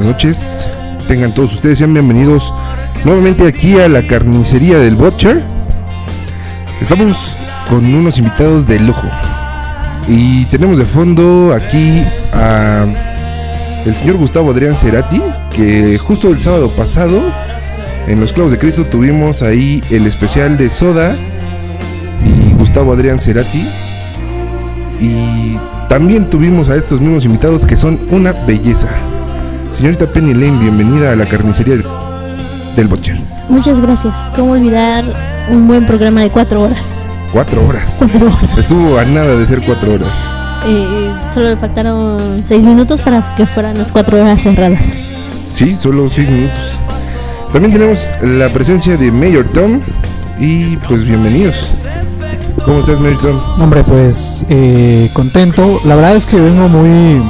Buenas noches. Tengan todos ustedes, sean bienvenidos nuevamente aquí a la carnicería del Butcher. Estamos con unos invitados de lujo. Y tenemos de fondo aquí a el señor Gustavo Adrián Cerati, que justo el sábado pasado en Los Clavos de Cristo tuvimos ahí el especial de Soda y Gustavo Adrián Cerati. Y también tuvimos a estos mismos invitados que son una belleza. Señorita Penny Lane, bienvenida a la carnicería del, del Butcher. Muchas gracias. ¿Cómo olvidar un buen programa de cuatro horas? Cuatro horas. Cuatro horas. Estuvo a nada de ser cuatro horas. Eh, solo le faltaron seis minutos para que fueran las cuatro horas cerradas. Sí, solo seis minutos. También tenemos la presencia de Mayor Tom y pues bienvenidos. ¿Cómo estás, Mayor Tom? Hombre, pues eh, contento. La verdad es que vengo muy,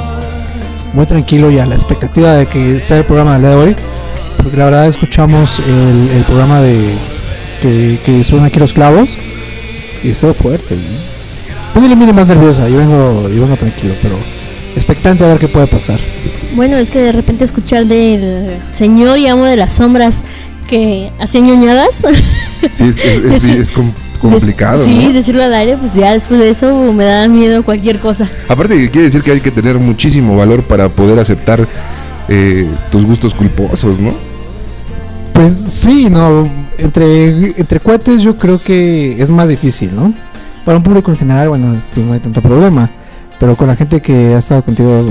muy tranquilo y a la expectativa de que sea el programa del día de hoy. Porque la verdad escuchamos el, el programa de que, que suenan aquí los clavos y estuvo fuerte. Pues le mire más nerviosa, yo vengo, yo vengo tranquilo, pero expectante a ver qué puede pasar. Bueno, es que de repente escuchar del señor y amo de las sombras que hace ñoñadas. Sí, es, es- es- Sí. es com- complicado. Sí, ¿no? decirlo al aire, pues ya después de eso me da miedo cualquier cosa. Aparte que quiere decir que hay que tener muchísimo valor para poder aceptar eh, tus gustos culposos, ¿no? Pues sí, no, entre, entre cuates yo creo que es más difícil, ¿no? Para un público en general, bueno, pues no hay tanto problema. Pero con la gente que ha estado contigo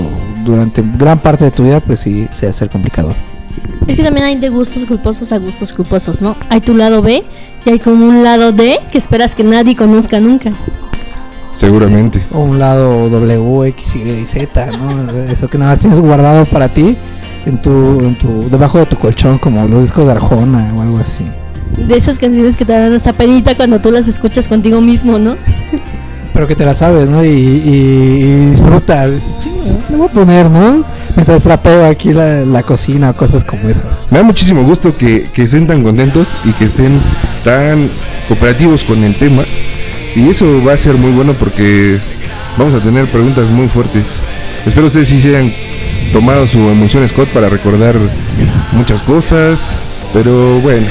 durante gran parte de tu vida, pues sí, se hace complicado. Es que también hay de gustos culposos a gustos culposos, ¿no? Hay tu lado B y hay como un lado D que esperas que nadie conozca nunca. Seguramente. O un lado W, X, Y, Z, ¿no? Eso que nada más tienes guardado para ti en tu, en tu, debajo de tu colchón, como los discos de Arjona o algo así. De esas canciones que te dan esta penita cuando tú las escuchas contigo mismo, ¿no? Pero que te la sabes, ¿no? Y, disfrutas. Dices, "Chinga, Me voy a poner, ¿no? Mientras trapeo aquí la, cocina o cosas como esas. Me da muchísimo gusto que, que estén tan contentos y que estén tan cooperativos con el tema. Y eso va a ser muy bueno porque vamos a tener preguntas muy fuertes. Espero ustedes sí se hayan tomado su emoción Scott para recordar muchas cosas. Pero bueno,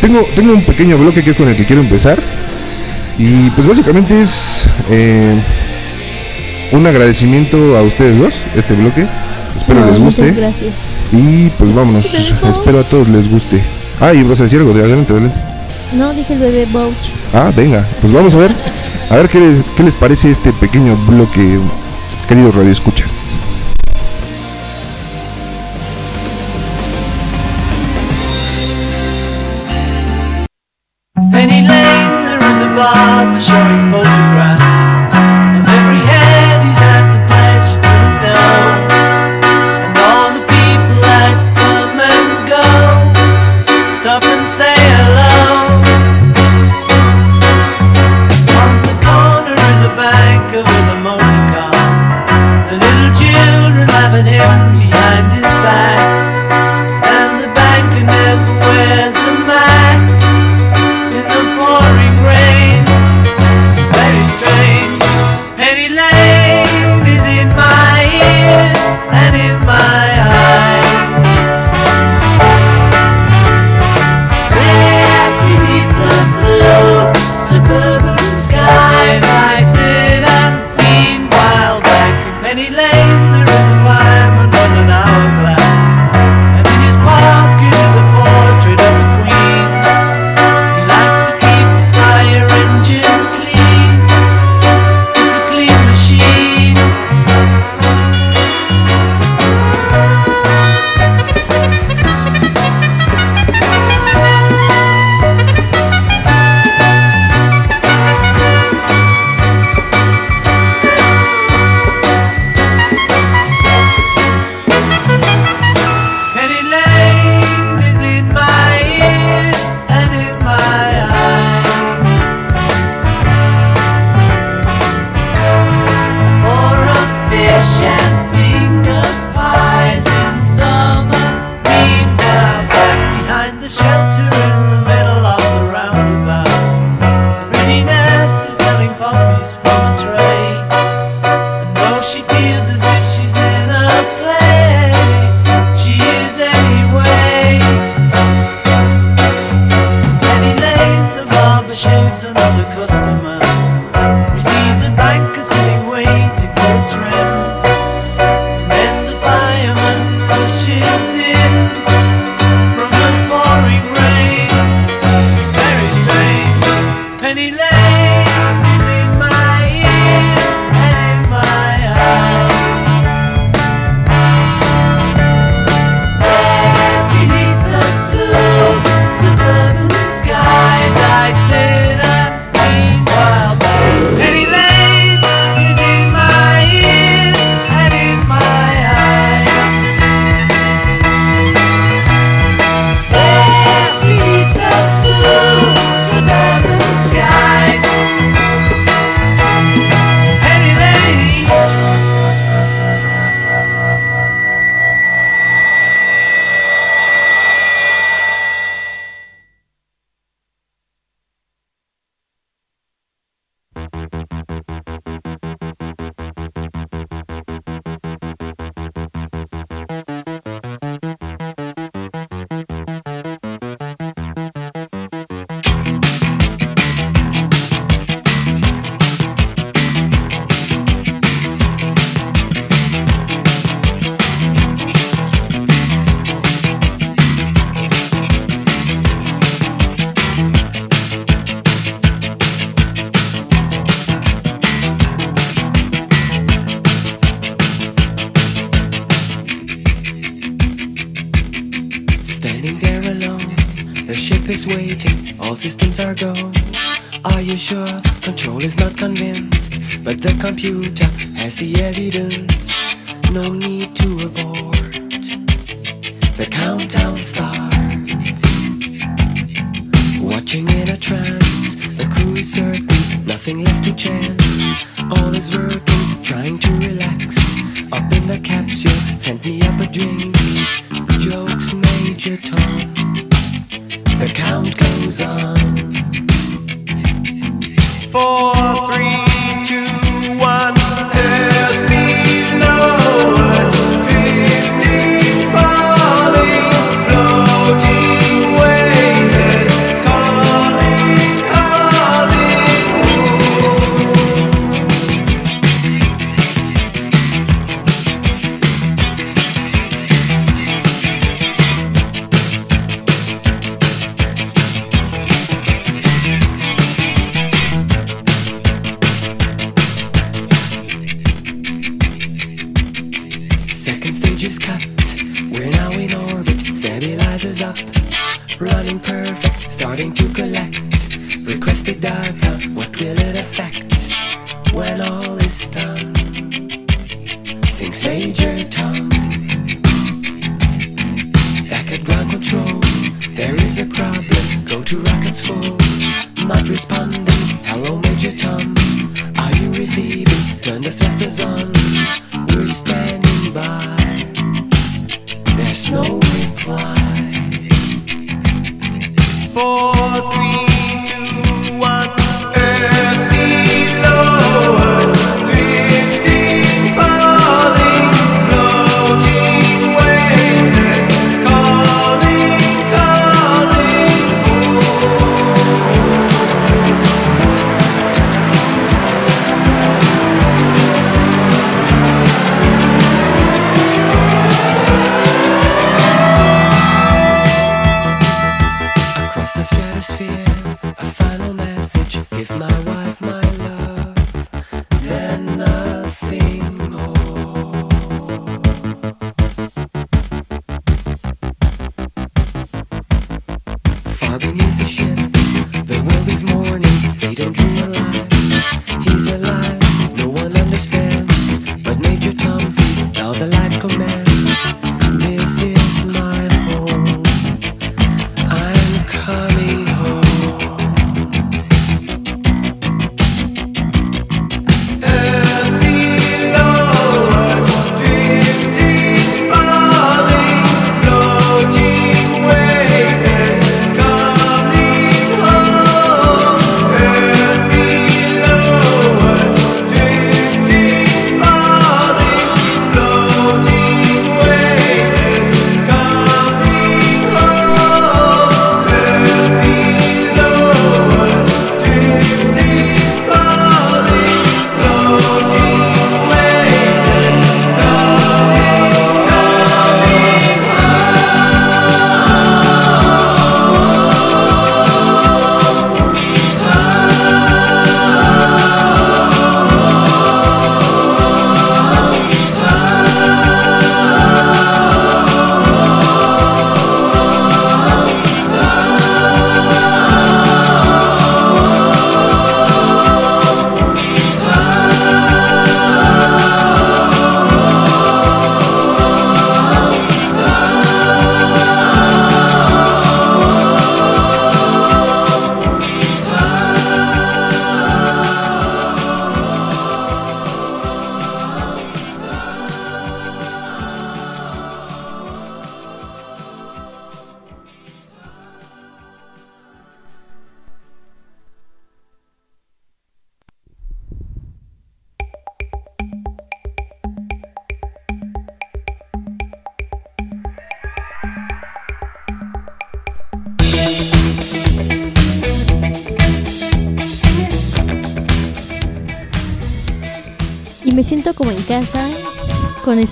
tengo, tengo un pequeño bloque que es con el que quiero empezar. Y pues básicamente es eh, un agradecimiento a ustedes dos, este bloque. Espero No, les guste. Muchas gracias. Y pues vámonos, espero a todos les guste. Ah, y vas a decir algo, de adelante, adelante. No, dije el bebé Bouch. Ah, venga, pues vamos a ver, a ver qué les, qué les parece este pequeño bloque, queridos radioescuchas. like man.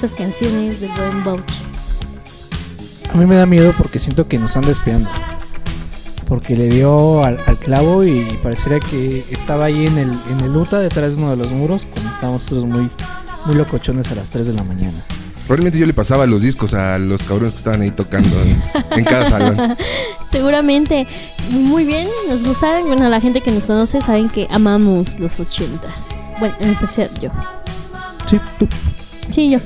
Con estas canciones de buen Bouch. A mí me da miedo porque siento que nos anda espiando. Porque le dio al, al clavo y pareciera que estaba ahí en el, en el UTA detrás de uno de los muros cuando estábamos todos muy, muy locochones a las 3 de la mañana. Probablemente yo le pasaba los discos a los cabrones que estaban ahí tocando en, en cada salón. Seguramente, muy bien, nos gusta. Bueno, la gente que nos conoce saben que amamos los 80. Bueno, en especial yo. Sí, tú. Sí, yo.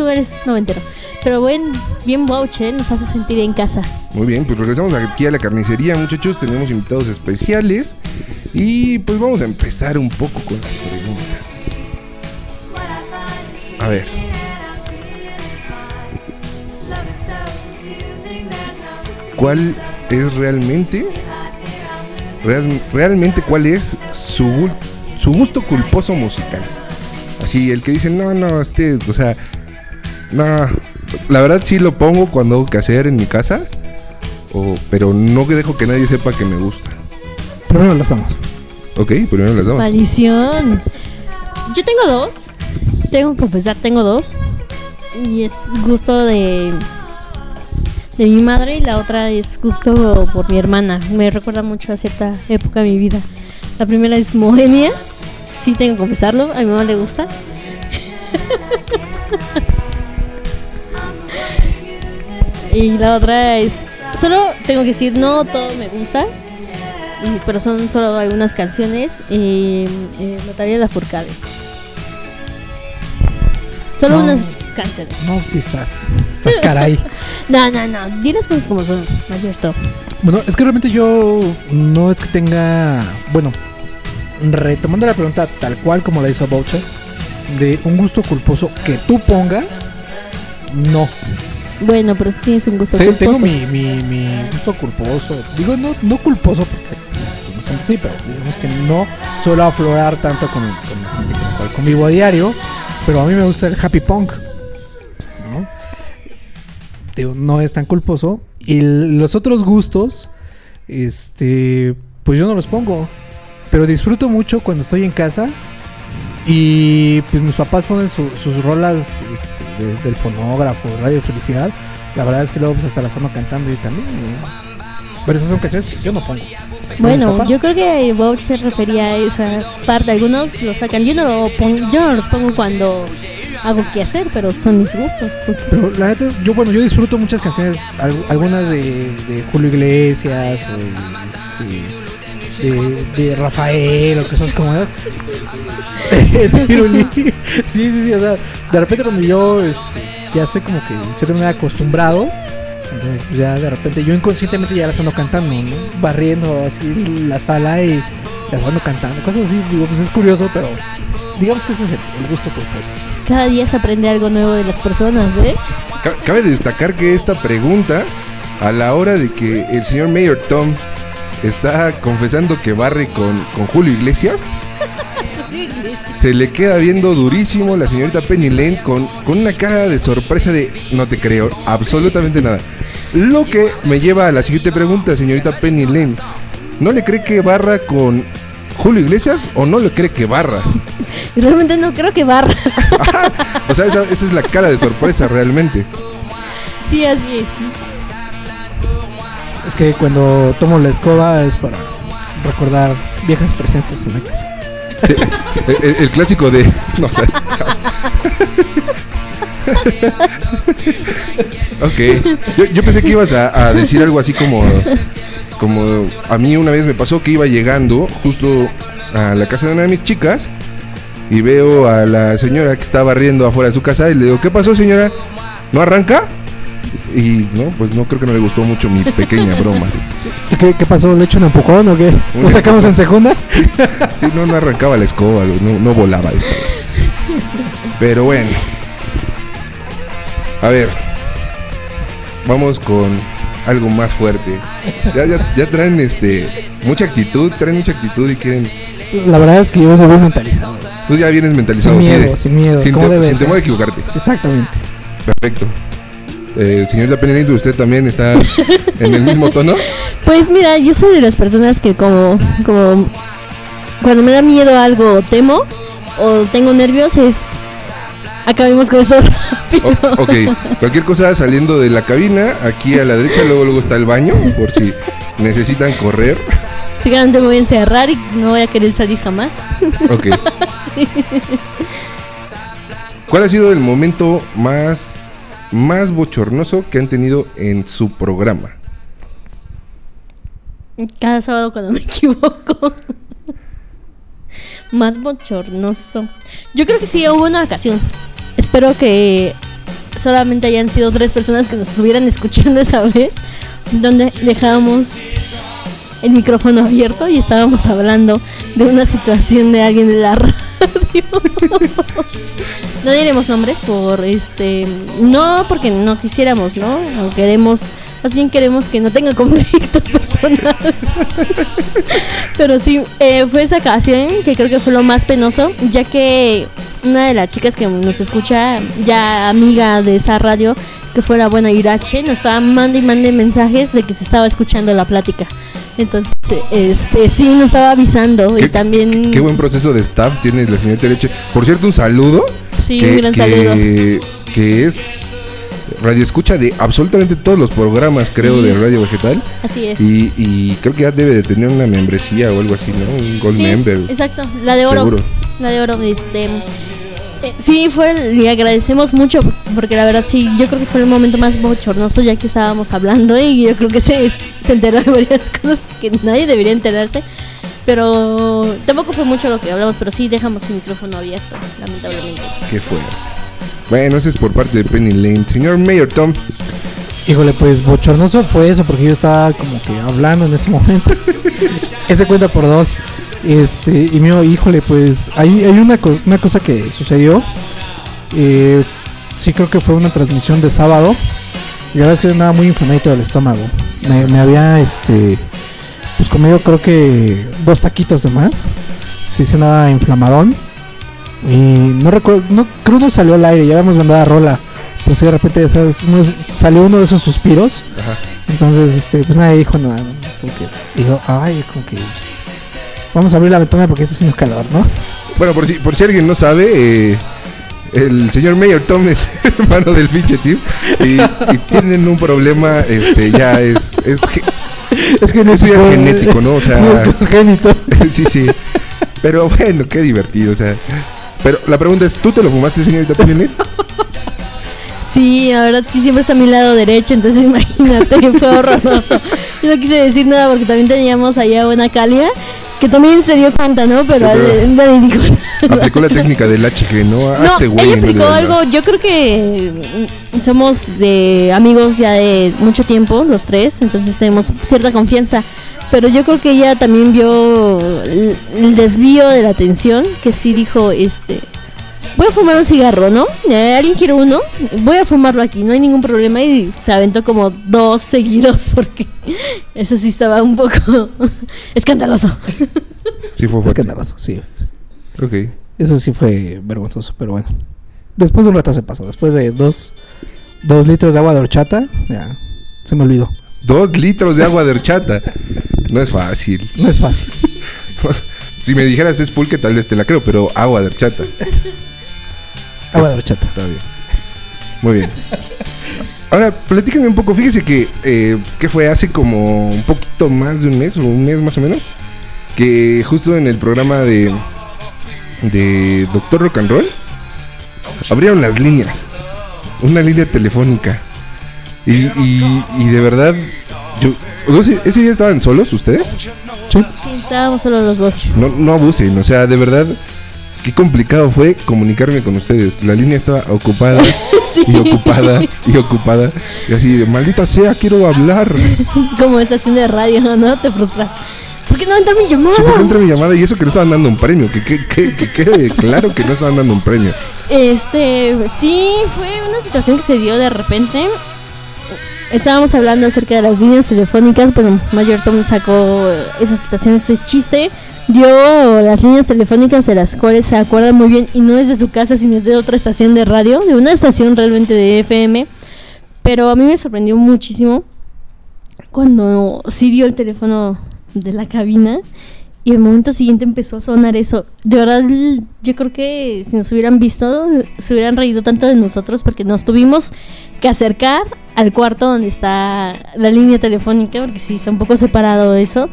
Tú eres noventero. Pero buen, bien Bouch, ¿eh? Nos hace sentir en casa. Muy bien, pues regresamos aquí a la carnicería, muchachos. Tenemos invitados especiales. Y pues vamos a empezar un poco con las preguntas. A ver. ¿Cuál es realmente, real- realmente cuál es su, su gusto culposo musical? Así, el que dice, no, no, este, o sea, no, la verdad sí lo pongo cuando hago que hacer en mi casa, o, pero no que dejo que nadie sepa que me gusta. Primero las damos. Ok, primero las damos. Maldición. Yo tengo dos. Tengo que confesar, tengo dos. Y es gusto de de mi madre y la otra es gusto por mi hermana. Me recuerda mucho a cierta época de mi vida. La primera es Moenia. Sí tengo que confesarlo, a mi mamá le gusta. Y la otra es solo tengo que decir no todo me gusta. Y, pero son solo algunas canciones. Eh, eh, Natalia Lafourcade. Solo No. unas canciones. No, si estás. Estás caray. No, no, no. Di las cosas como son, Mayerto. Bueno, es que realmente yo no es que tenga. Bueno, retomando la pregunta tal cual como la hizo Boucher, de un gusto culposo que tú pongas, no. Bueno, pero si tienes un gusto Te- culposo. tengo mi, mi, mi gusto culposo. Digo, no, no culposo porque pues, así, pero digamos que no suelo aflorar tanto con, con la gente con la cual convivo a diario. Pero a mí me gusta el happy punk. ¿no? Digo, no es tan culposo. Y los otros gustos, este, pues yo no los pongo. Pero disfruto mucho cuando estoy en casa. Y pues mis papás ponen su- sus rolas este, de- del fonógrafo, Radio Felicidad. La verdad es que luego pues hasta las ando cantando yo también. ¿no? Pero esas son canciones que yo no pongo. Bueno, yo creo que Bouch se refería a esa parte. Algunos lo sacan. Yo no, lo pon- yo no los pongo cuando hago qué hacer, pero son mis gustos. Pero la neta, yo bueno, yo disfruto muchas canciones, al- algunas de, de Julio Iglesias o de, este, de, de Rafael o cosas como de Pirulí. Sí, sí, sí, o sea, de repente cuando yo este, ya estoy como que de cierta manera acostumbrado, entonces pues, ya de repente yo inconscientemente ya las ando cantando, ¿no? Barriendo así la sala y las ando cantando, cosas así, digo, pues es curioso, pero digamos que ese es el, el gusto culposo. Cada día se aprende algo nuevo de las personas, ¿eh? Ca- Cabe destacar que esta pregunta, a la hora de que el señor Mayor Tom está confesando que barre con, con Julio Iglesias, se le queda viendo durísimo la señorita Penny Lane con, con una cara de sorpresa de no te creo absolutamente nada. Lo que me lleva a la siguiente pregunta, señorita Penny Lane. ¿No le cree que barra con Julio Iglesias o no le cree que barra? Realmente no creo que barra. O sea, esa, esa es la cara de sorpresa realmente. sí, así es. Es que cuando tomo la escoba es para recordar viejas presencias en la casa. El, clásico de. No, ok. Yo, pensé que ibas a, decir algo así como. Como a mí una vez me pasó que iba llegando justo a la casa de una de mis chicas y veo a la señora que está barriendo afuera de su casa y le digo, ¿qué pasó señora? ¿No arranca? Y no, pues no creo que no le gustó mucho mi pequeña broma. ¿Y qué, qué pasó? ¿Le echo un empujón o qué? ¿Lo sacamos en segunda? Sí, no, no arrancaba la escoba, no, no volaba esta vez. Pero bueno. A ver. Vamos con algo más fuerte. Ya, ya, ya traen este mucha actitud, traen mucha actitud y quieren. La verdad es que yo vengo muy mentalizado. Tú ya vienes mentalizado. Sin miedo, sin miedo, Sin, te- temor a equivocarte. Exactamente. Perfecto. Eh, señorita Penelito, ¿usted también está en el mismo tono? Pues mira, yo soy de las personas que como, como cuando me da miedo algo o temo o tengo nervios es acabemos con eso rápido. O- ok, cualquier cosa saliendo de la cabina, aquí a la derecha, luego luego está el baño, por si necesitan correr. Siguiente me voy a encerrar y no voy a querer salir jamás. Ok. ¿Cuál ha sido el momento más, más bochornoso que han tenido en su programa? Cada sábado cuando me equivoco. Más bochornoso. Yo creo que sí hubo una ocasión. Espero que solamente hayan sido tres personas que nos estuvieran escuchando esa vez. Donde dejábamos el micrófono abierto y estábamos hablando de una situación de alguien de la radio. no diremos nombres por este. No porque no quisiéramos, ¿no? O queremos. Más bien queremos que no tenga conflictos personales. Pero sí, eh, fue esa ocasión que creo que fue lo más penoso, ya que una de las chicas que nos escucha, ya amiga de esa radio, que fue la buena Irache, nos estaba mande y mande mensajes de que se estaba escuchando la plática. Entonces, este, sí, nos estaba avisando y también... Qué buen proceso de staff tiene la señorita Leche. Por cierto, un saludo. Sí, un gran saludo. Que es radio escucha de absolutamente todos los programas, creo, de Radio Vegetal. Así es. Y, y creo que ya debe de tener una membresía o algo así, ¿no? Un Gold Sí, Member. Exacto, la de oro. Seguro. La de oro, este. eh, sí, fue, el- le agradecemos mucho porque la verdad sí, yo creo que fue el momento más bochornoso ya que estábamos hablando y yo creo que se, se enteró de varias cosas que nadie debería enterarse. Pero tampoco fue mucho lo que hablamos, pero sí dejamos el micrófono abierto, lamentablemente. Qué fuerte. Bueno, ese es por parte de Penny Lane. Señor Mayor Tom, Híjole, pues bochornoso fue eso porque yo estaba como que hablando en ese momento. ese cuenta por dos. Este, y mío, híjole, pues hay, hay una, co- una cosa que sucedió. Eh, sí, creo que fue una transmisión de sábado. Y la verdad es que andaba muy inflamadito del estómago. Me, me había, este, pues comido creo que dos taquitos de más. Sí, se andaba inflamadón. Y no recuerdo, no, creo que no salió al aire, ya habíamos mandado a rola. Pues de repente, ¿sabes? Uno- salió uno de esos suspiros. Ajá. Entonces, este, pues nadie dijo nada. ¿no? Es como que, dijo, ay, como que. Vamos a abrir la ventana porque está haciendo calor, ¿no? Bueno, por si, por si alguien no sabe, eh, el señor Mayor Tom es hermano del pinche Tim y, y tienen un problema, este, ya es, es Es que Eso ya es genético, ¿no? O sea- Sí, sí, sí. Pero bueno, qué divertido, o sea. Pero la pregunta es, ¿tú te lo fumaste, señorita Penny Sí, la verdad sí siempre está a mi lado derecho, entonces imagínate, fue horroroso. Yo no quise decir nada porque también teníamos allá una Calia que también se dio cuenta, ¿no? Pero, Sí, pero-. Aplicó la técnica del HG, ¿no? No, Hazte güey, ella aplicó algo, yo creo que somos de amigos ya de mucho tiempo, los tres, entonces tenemos cierta confianza. Pero yo creo que ella también vio el, el desvío de la atención, que sí dijo, este, voy a fumar un cigarro, ¿no? ¿Alguien quiere uno? Voy a fumarlo aquí, no hay ningún problema. Y se aventó como dos seguidos porque eso sí estaba un poco escandaloso. Sí, fue fuerte. Escandaloso, sí. Ok. Eso sí fue vergonzoso, pero bueno. Después de un rato se pasó. Después de dos, dos litros de agua de horchata, ya se me olvidó. Dos litros de agua de horchata. No es fácil. No es fácil. si me dijeras es pulque, tal vez te la creo, pero agua de horchata. Agua de horchata. Está bien. Muy bien. Ahora, platíquenme un poco. Fíjese que, eh, que fue hace como un poquito más de un mes, o un mes más o menos, que justo en el programa de, de Doctor Rock and Roll abrieron las líneas. Una línea telefónica. Y, y, y de verdad, yo, no ¿ese día estaban solos ustedes? Sí. Sí, estábamos solo los dos. No, no abusen, o sea, de verdad, qué complicado fue comunicarme con ustedes. La línea estaba ocupada Sí. y ocupada y ocupada. Y así de maldita sea, quiero hablar. Como estación de radio, ¿no? Te frustras. ¿Por qué no entra mi llamada? Sí, porque entra mi llamada y eso que no estaban dando un premio. Que, que, que, que quede claro que no estaban dando un premio. Este, sí, fue una situación que se dio de repente. Estábamos hablando acerca de las líneas telefónicas. Bueno, Mayor Tom sacó eh, esa situación, este chiste. Dio las líneas telefónicas de las cuales se acuerda muy bien. Y no es de su casa, sino es de otra estación de radio. De una estación realmente de FM. Pero a mí me sorprendió muchísimo cuando sí dio el teléfono de la cabina Y el momento siguiente empezó a sonar eso. De verdad, yo creo que si nos hubieran visto, se hubieran reído tanto de nosotros porque nos tuvimos que acercar al cuarto donde está la línea telefónica, porque sí está un poco separado eso.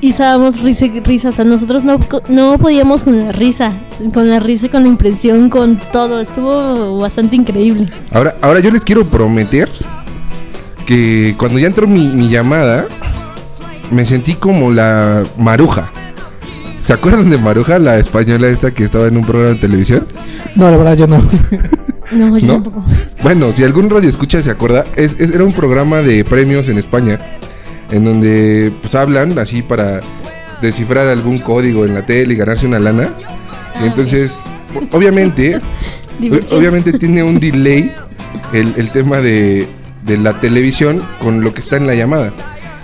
Y estábamos risa risa. O sea, nosotros no, no podíamos con la risa, con la risa, con la impresión, con todo. Estuvo bastante increíble. Ahora, ahora yo les quiero prometer que cuando ya entró mi, mi llamada, me sentí como la maruja. ¿Se acuerdan de Maruja, la española esta que estaba en un programa de televisión? No, la verdad yo no. No, yo ¿No? tampoco. Bueno, si algún radio escucha se acuerda, es- es- era un programa de premios en España, en donde pues hablan así para descifrar algún código en la tele y ganarse una lana. Ah, Y entonces, o- obviamente, obviamente tiene un delay el, el tema de, de la televisión con lo que está en la llamada.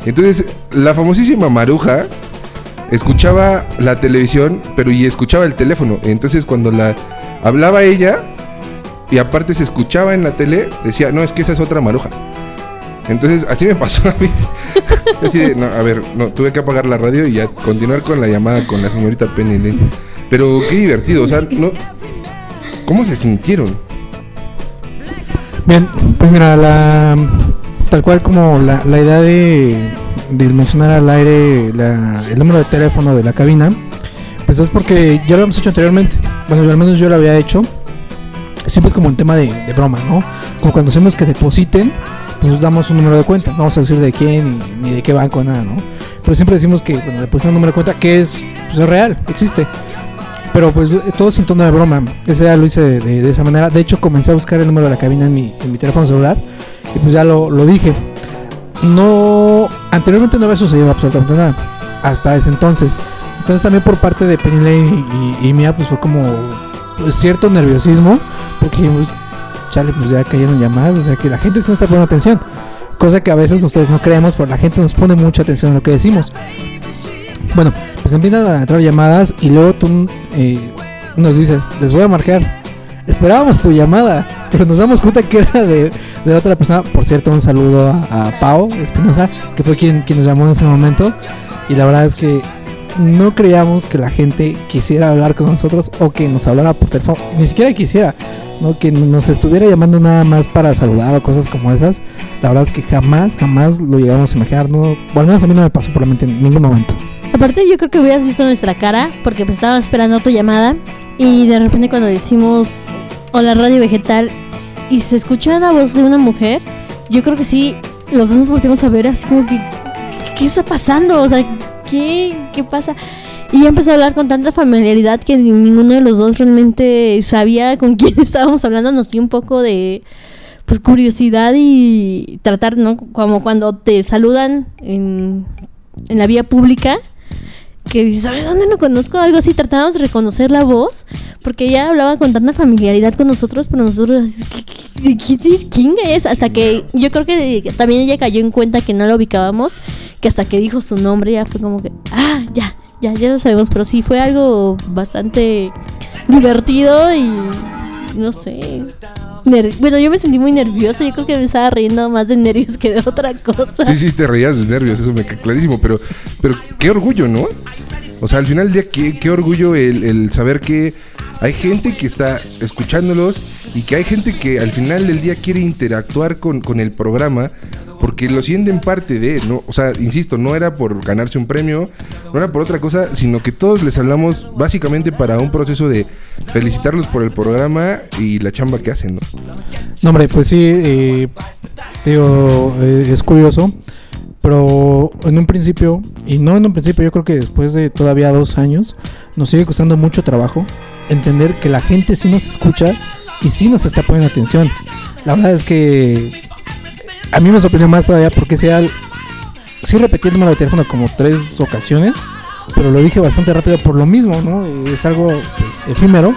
Entonces, la famosísima Maruja escuchaba la televisión, pero y escuchaba el teléfono. Entonces, cuando la hablaba ella y aparte se escuchaba en la tele, decía, no, es que esa es otra Maruja. Entonces, así me pasó a mí. Así de, no, a ver, no, tuve que apagar la radio y ya continuar con la llamada con la señorita Penny. Pero qué divertido, o sea, no. ¿Cómo se sintieron? Bien, pues mira, la, tal cual como la, la idea de, de mencionar al aire la- el número de teléfono de la cabina, pues es porque ya lo hemos hecho anteriormente. Bueno, al menos yo lo había hecho. Siempre es como un tema de, broma, ¿no? Como cuando hacemos que depositen, pues damos un número de cuenta. No vamos a decir de quién ni, de qué banco, nada, ¿no? Pero siempre decimos que cuando depositan un número de cuenta, que es, pues es real, existe. Pero pues todo sin tono de broma. Ese ya lo hice de, de- de esa manera. De hecho, comencé a buscar el número de la cabina en mi, en mi teléfono celular. Y pues ya lo, lo dije. No. Anteriormente no había sucedido absolutamente nada. Hasta ese entonces. Entonces también por parte de Penny Lane y, y- y mía, pues fue como pues, cierto nerviosismo. Porque chale, pues ya cayeron llamadas. O sea que la gente nos está poniendo atención. Cosa que a veces nosotros no creemos, pero la gente nos pone mucha atención en lo que decimos. Bueno, pues empiezan a entrar llamadas y luego tú eh, nos dices, les voy a marcar. Esperábamos tu llamada, pero nos damos cuenta que era de, otra persona. Por cierto, un saludo a, a Pau Espinosa, que fue quien, quien nos llamó en ese momento. Y la verdad es que no creíamos que la gente quisiera hablar con nosotros o que nos hablara por teléfono. Ni siquiera quisiera, ¿no? Que nos estuviera llamando nada más para saludar o cosas como esas. La verdad es que jamás, jamás lo llegamos a imaginar. No, o al menos a mí no me pasó por la mente en ningún momento. Aparte, yo creo que hubieras visto nuestra cara porque pues estaba esperando tu llamada y de repente cuando decimos hola radio vegetal y se escucha la voz de una mujer, yo creo que sí, los dos nos volteamos a ver así como que ¿qué está pasando? O sea, ¿qué, qué pasa? Y ya empezó a hablar con tanta familiaridad que ni- ninguno de los dos realmente sabía con quién estábamos hablando, nos dio un poco de pues curiosidad y tratar, ¿no? Como cuando te saludan en, en la vía pública que dices, ¿sabes dónde lo conozco? Algo así, tratábamos de reconocer la voz, porque ella hablaba con tanta familiaridad con nosotros, pero nosotros, ¿qué- qué- qué- ¿quién es? Hasta que yo creo que también ella cayó en cuenta que no lo ubicábamos, que hasta que dijo su nombre ya fue como que, ah, ya, ya, ya lo sabemos, pero sí fue algo bastante divertido y no sé. bueno, yo me sentí muy nerviosa, yo creo que me estaba riendo más de nervios que de otra cosa. Sí, sí, te reías de nervios, eso me queda clarísimo, pero, pero qué orgullo, ¿no? O sea, al final del día, qué, qué orgullo el, el saber que hay gente que está escuchándolos y que hay gente que al final del día quiere interactuar con, con el programa porque lo sienten parte de, ¿no? O sea, insisto, no era por ganarse un premio, no era por otra cosa, sino que todos les hablamos básicamente para un proceso de felicitarlos por el programa y la chamba que hacen, ¿no? No, hombre, pues sí, eh, digo, eh, es curioso, pero en un principio, y no en un principio, yo creo que después de todavía dos años, nos sigue costando mucho trabajo entender que la gente sí nos escucha y sí nos está poniendo atención. La verdad es que a mí me sorprendió más todavía porque sea, sí repetí el número de teléfono como tres ocasiones, pero lo dije bastante rápido por lo mismo, ¿no? Es algo pues, efímero.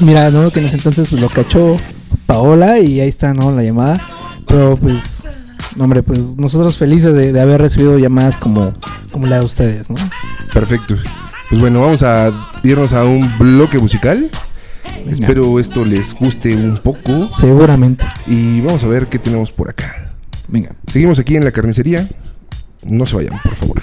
Mira, ¿no? Que en ese entonces pues lo cachó Paola y ahí está, ¿no? La llamada. Pero pues, hombre, pues nosotros felices de, de haber recibido llamadas como, como la de ustedes, ¿no? Perfecto. Pues bueno, vamos a irnos a un bloque musical. Espero esto les guste un poco Seguramente. y vamos a ver qué tenemos por acá. Venga. Seguimos aquí en la carnicería. No se vayan, por favor.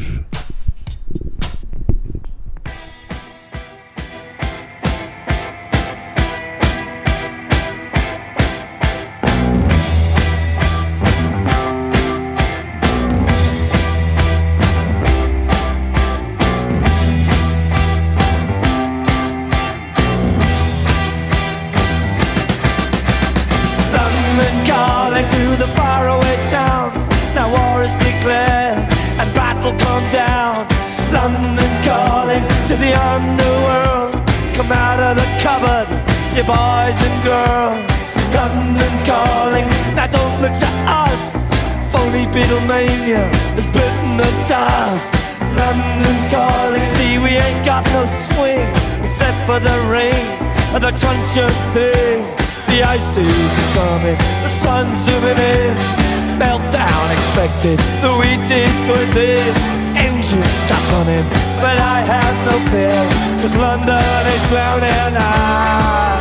Boys and girls. London calling, now don't look to us. Phony Beatlemania has bitten the dust. London calling, see we ain't got no swing except for the rain and the truncheon thing. The ice is coming, the sun's zooming in. Meltdown expected, the wheat is going thin. Engines stop running, but I have no fear, cause London is drowning. I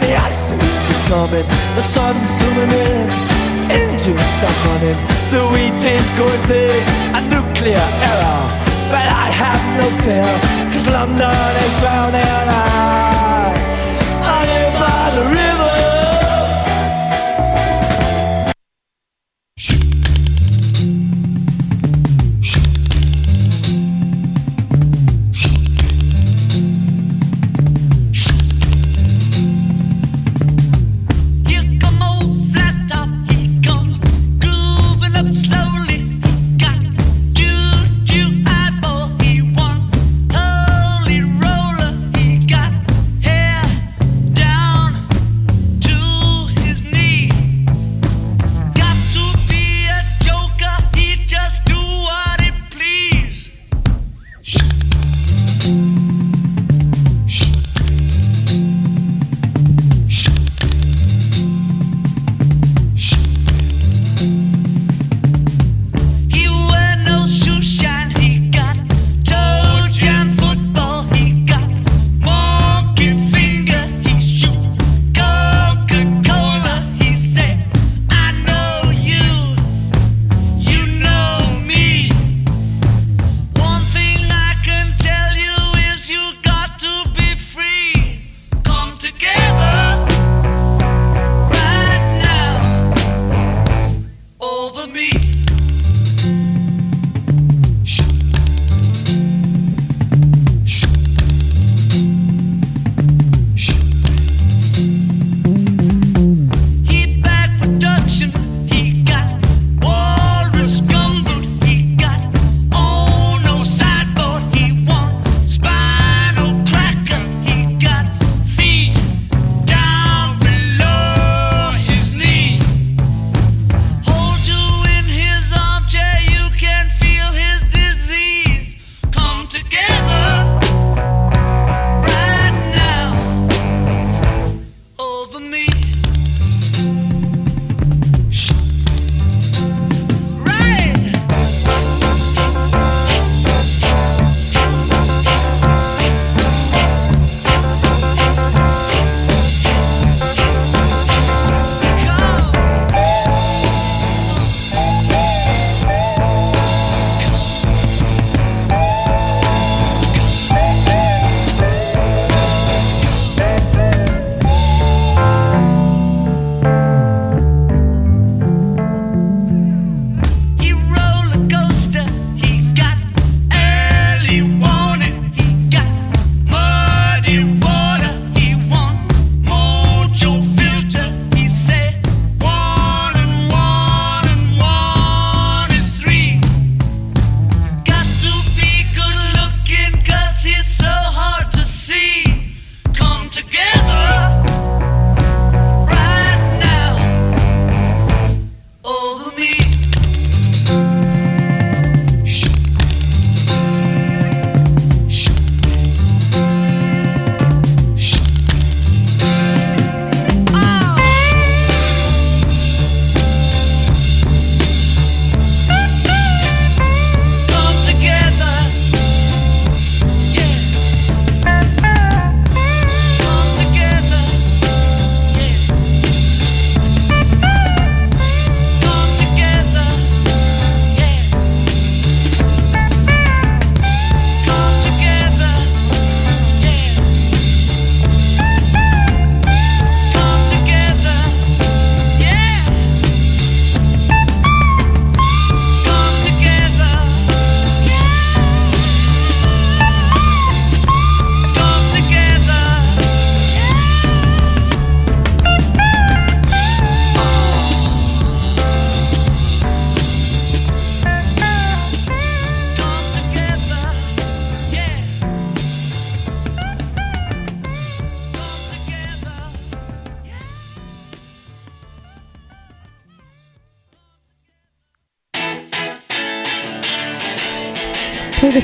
The ice age is coming, the sun's zooming in, engines stop running, the wheat is going thin, a nuclear error. But I have no fear, cause London is drowning. I, I live by the river.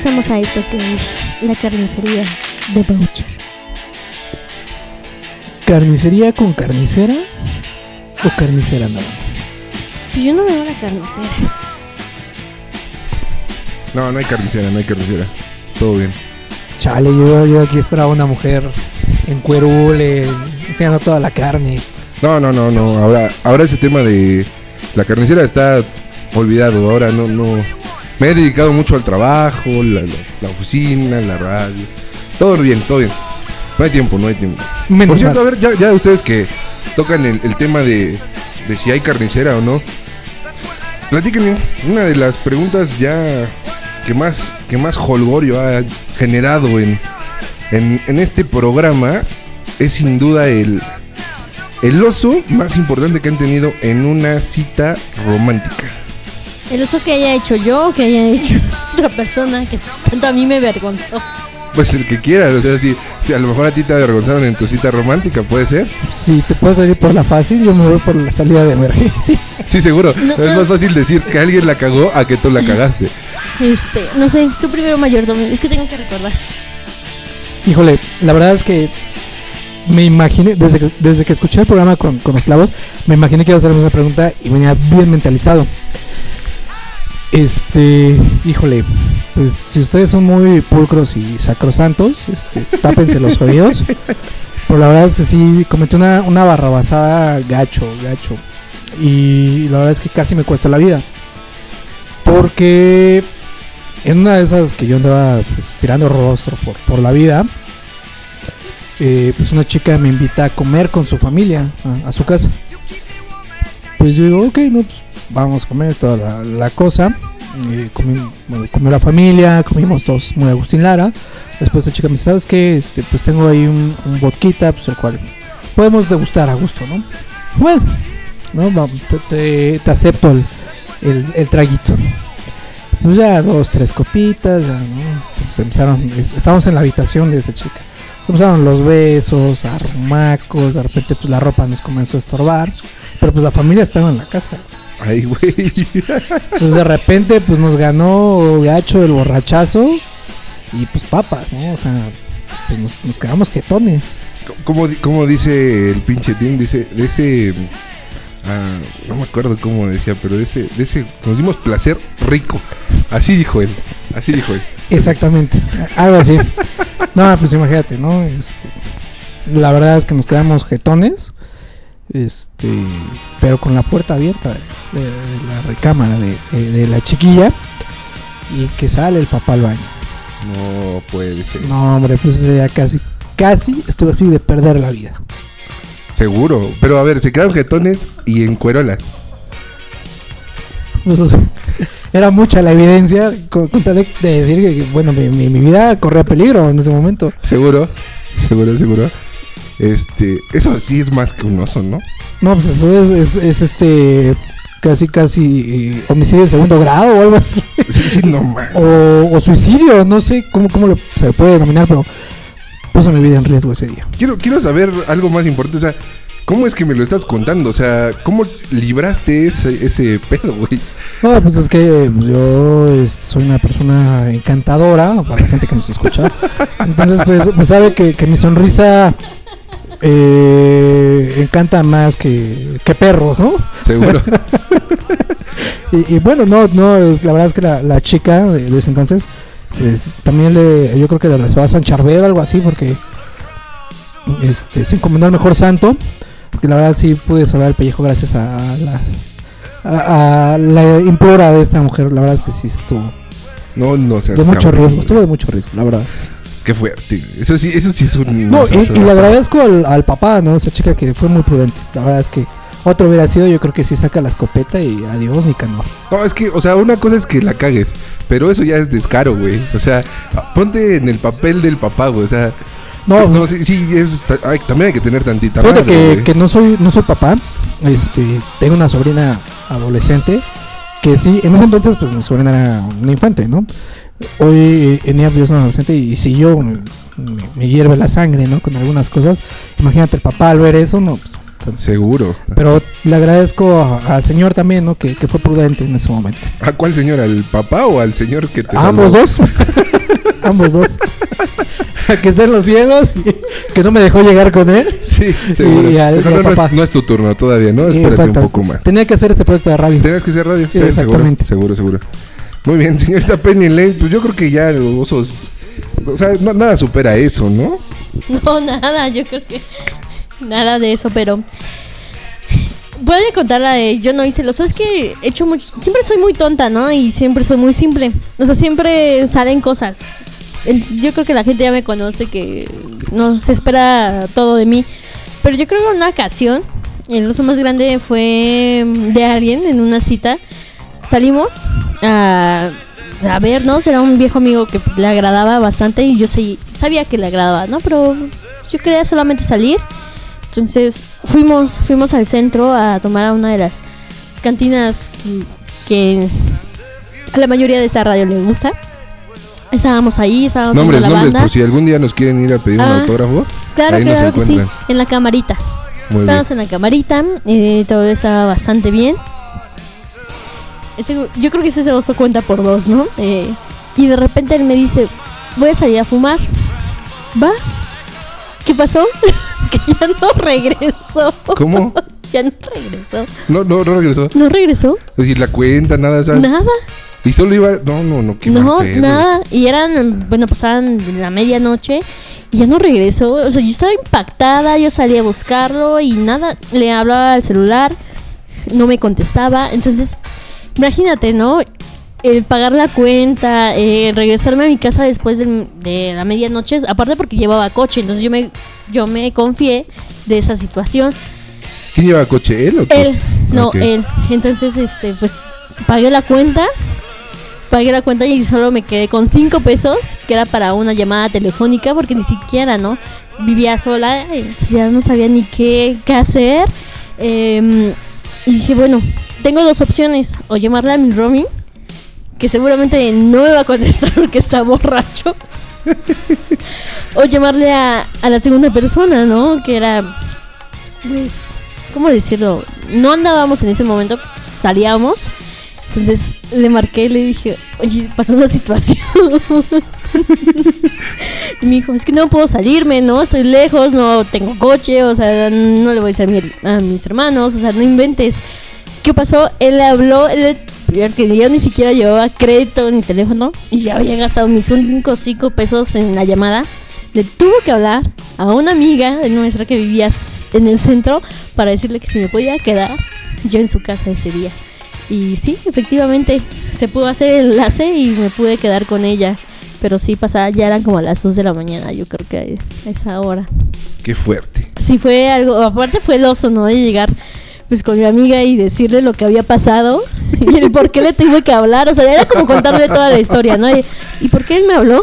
Regresamos a esto que es la carnicería de Boucher. ¿Carnicería con carnicera? ¿O carnicera nada más? Pues yo no veo la carnicera. No, no hay carnicera, no hay carnicera. Todo bien. Chale, yo, yo aquí esperaba una mujer en cuerule, enseñando toda la carne. No, no, no, no. Ahora, ahora ese tema de la carnicera está olvidado. Ahora no, no. Me he dedicado mucho al trabajo, la, la- la oficina, la radio. Todo bien, todo bien. No hay tiempo, no hay tiempo. Menos Por cierto, a ver, ya, ya ustedes que tocan el, el tema de, de si hay carnicera o no. Platíquenme, una de las preguntas ya que más, que más holgorio ha generado en, en, en este programa es sin duda el, el oso más importante que han tenido en una cita romántica. El oso que haya hecho yo o que haya hecho otra persona que tanto a mí me avergonzó. Pues el que quiera, o sea, si, si a lo mejor a ti te avergonzaron en tu cita romántica, puede ser. Si te puedes salir por la fácil, yo me voy por la salida de emergencia. Sí, seguro. No, es no. más fácil decir que alguien la cagó a que tú la cagaste. Este, no sé, tú primero mayordomo, es que tengo que recordar. Híjole, la verdad es que me imaginé, desde que, desde que escuché el programa con, con los clavos, me imaginé que iba a hacer esa pregunta y venía bien mentalizado. Este, híjole, pues si ustedes son muy pulcros y sacrosantos, este, tápense los oídos. Pero la verdad es que sí, cometí una, una barrabasada gacho, gacho. Y la verdad es que casi me cuesta la vida. Porque en una de esas que yo andaba pues, tirando rostro por, por la vida, eh, pues una chica me invita a comer con su familia a, a su casa. Pues yo digo, ok, no, pues vamos a comer toda la, cosa. Eh, comí- comió la familia, comimos todos muy Agustín Lara. Después la chica me dice, ¿sabes qué? Este, pues tengo ahí un, un pues el cual podemos degustar a gusto, ¿no? Bueno, ¿no? Te, te- acepto el, el- traguito. Pues ya dos, tres copitas, ya, ¿no? Este, empezaron, es- estábamos en la habitación de esa chica. Se empezaron los besos, arrumacos, de repente pues la ropa nos comenzó a estorbar, pero pues la familia estaba en la casa. Ay, güey. Entonces de repente pues nos ganó gacho el borrachazo y pues papas, ¿no? O sea, pues nos, nos quedamos jetones. ¿Cómo, di- cómo dice el pinche Tim? Dice, de ese... ah, no me acuerdo cómo decía, pero de ese, de ese... Nos dimos placer rico. Así dijo él. Así dijo él. Exactamente, algo así. No, pues imagínate, ¿no? Este, la verdad es que nos quedamos jetones, este, pero con la puerta abierta de, de- de la recámara de, de- la chiquilla y que sale el papá al baño. No puede ser. No, hombre, pues ese día casi, casi estuve así de perder la vida. Seguro. Pero a ver, se quedan jetones y en cuerolas. Pues, era mucha la evidencia con, con tal de, de decir que, que, bueno, mi, mi- mi vida corría peligro en ese momento. Seguro. Seguro, seguro. Este, eso sí es más que un oso, ¿no? No, pues eso es, es, es, este casi casi eh, homicidio de segundo grado o algo así. Sí, sí, no man. O, o suicidio, no sé cómo, cómo le- se le puede denominar, pero puso mi vida en riesgo ese día. Quiero, quiero saber algo más importante, o sea, ¿cómo es que me lo estás contando? O sea, ¿cómo libraste ese, ese pedo, güey? No, pues es que pues, yo este, soy una persona encantadora para la gente que nos escucha. Entonces, pues, pues sabe que, que mi sonrisa eh, encanta más que, que perros, ¿no? Seguro. Y, y bueno, no, no, es, la verdad es que la, la chica de, de ese entonces, también le, yo creo que le rezó a San Charbel algo así, porque este, se encomendó al mejor santo, porque la verdad sí pude salvar el pellejo gracias a la, a, a la implora de esta mujer, la verdad es que sí estuvo No, no seas de mucho riesgo, estuvo de mucho riesgo, la verdad es que sí. Qué fuerte. Eso sí, eso sí es un. No, y, le agradezco al, al papá, ¿no? Esa chica que fue muy prudente, la verdad es que otro hubiera sido, yo creo que sí saca la escopeta y adiós, Nicanor. No, es que, o sea, una cosa es que la cagues, pero eso ya es descaro, güey. O sea, ponte en el papel del papá, güey. O sea, No, no, sí, sí, es, también hay que tener tantita Fíjate que, que no soy no soy papá, este, tengo una sobrina adolescente que sí, en ese entonces pues mi sobrina era una infante, ¿no? Hoy eh, en ella es una adolescente y si yo me, me- me hierve la sangre, ¿no? Con algunas cosas, imagínate el papá al ver eso, no, pues Seguro. pero le agradezco a- al señor también, ¿no? Que, que fue prudente en ese momento. ¿A cuál señor? ¿Al papá o al señor que te A ambos dos. ambos dos. que esté en los cielos y que no me dejó llegar con él. Sí, seguro. Y al- no, es, papá. no es tu turno todavía, ¿no? Espérate un poco más. Tenía que hacer este proyecto de radio. Tenías que ser radio. Sí, Exactamente. Seguro, seguro, seguro. Muy bien, señorita Penny Lane. Pues yo creo que ya los osos. O sea, nada supera eso, ¿no? No, nada, yo creo que nada de eso, pero a contar la de yo no hice los es que he hecho mucho, siempre soy muy tonta, ¿no? Y siempre soy muy simple. O sea, siempre salen cosas. Yo creo que la gente ya me conoce que no se espera todo de mí. Pero yo creo que una ocasión el oso más grande fue de alguien en una cita. Salimos a, a vernos, era un viejo amigo que le agradaba bastante y yo sí, sabía que le agradaba, ¿no? Pero yo quería solamente salir. Entonces fuimos, fuimos al centro a tomar a una de las cantinas que a la mayoría de esa radio le gusta. Estábamos ahí, estábamos Nombres, la nombres, banda. por si algún día nos quieren ir a pedir un Ah, autógrafo. Claro, que sí, en la camarita. Muy bien. Estábamos en la camarita, eh, todo estaba bastante bien. Ese- yo creo que ese oso cuenta por dos, ¿no? Eh, y de repente él me dice, voy a salir a fumar. ¿Va? ¿Qué pasó? que ya no regresó. ¿Cómo? ya no regresó. No, no, no regresó. ¿No regresó? Es decir, la cuenta, nada, ¿sabes? Nada. Y solo iba. No, no, no, qué No, nada. Y eran, bueno, pasaban la medianoche y ya no regresó. O sea, yo estaba impactada, yo salí a buscarlo y nada. Le hablaba al celular, no me contestaba. Entonces, imagínate, ¿no? El pagar la cuenta, eh, regresarme a mi casa después de, la medianoche, aparte porque llevaba coche, entonces yo me, yo me confié de esa situación. ¿Quién lleva coche? ¿Él o qué? Él, no, él. Entonces, este, pues pagué la cuenta. Pagué la cuenta y solo me quedé con cinco pesos, que era para una llamada telefónica, porque ni siquiera, ¿no? Vivía sola, ya no sabía ni qué, qué hacer. Em, y dije, bueno, tengo dos opciones, o llamarle a mi roaming, que seguramente no me va a contestar porque está borracho, o llamarle a, a la segunda persona, ¿no? Que era, pues, ¿cómo decirlo? No andábamos en ese momento, salíamos. Entonces le marqué y le dije, oye, pasó una situación. y me dijo, es que no puedo salirme, ¿no? Estoy lejos, no tengo coche, o sea, no le voy a decir a, mi- a mis hermanos, o sea, no inventes. ¿Qué pasó? Él habló, él, que yo ni siquiera llevaba crédito ni teléfono y ya había gastado mis únicos cinco pesos en la llamada. Le tuvo que hablar a una amiga de nuestra que vivía en el centro para decirle que si me podía quedar yo en su casa ese día. Y sí, efectivamente, se pudo hacer el enlace y me pude quedar con ella. Pero sí, pasaba, ya eran como las 2 de la mañana, yo creo que a esa hora. Qué fuerte. Sí, fue algo, aparte fue el oso, ¿no? De llegar pues con mi amiga y decirle lo que había pasado y el por qué le tuve que hablar. O sea, era como contarle toda la historia, ¿no? Y, ¿y por qué él me habló?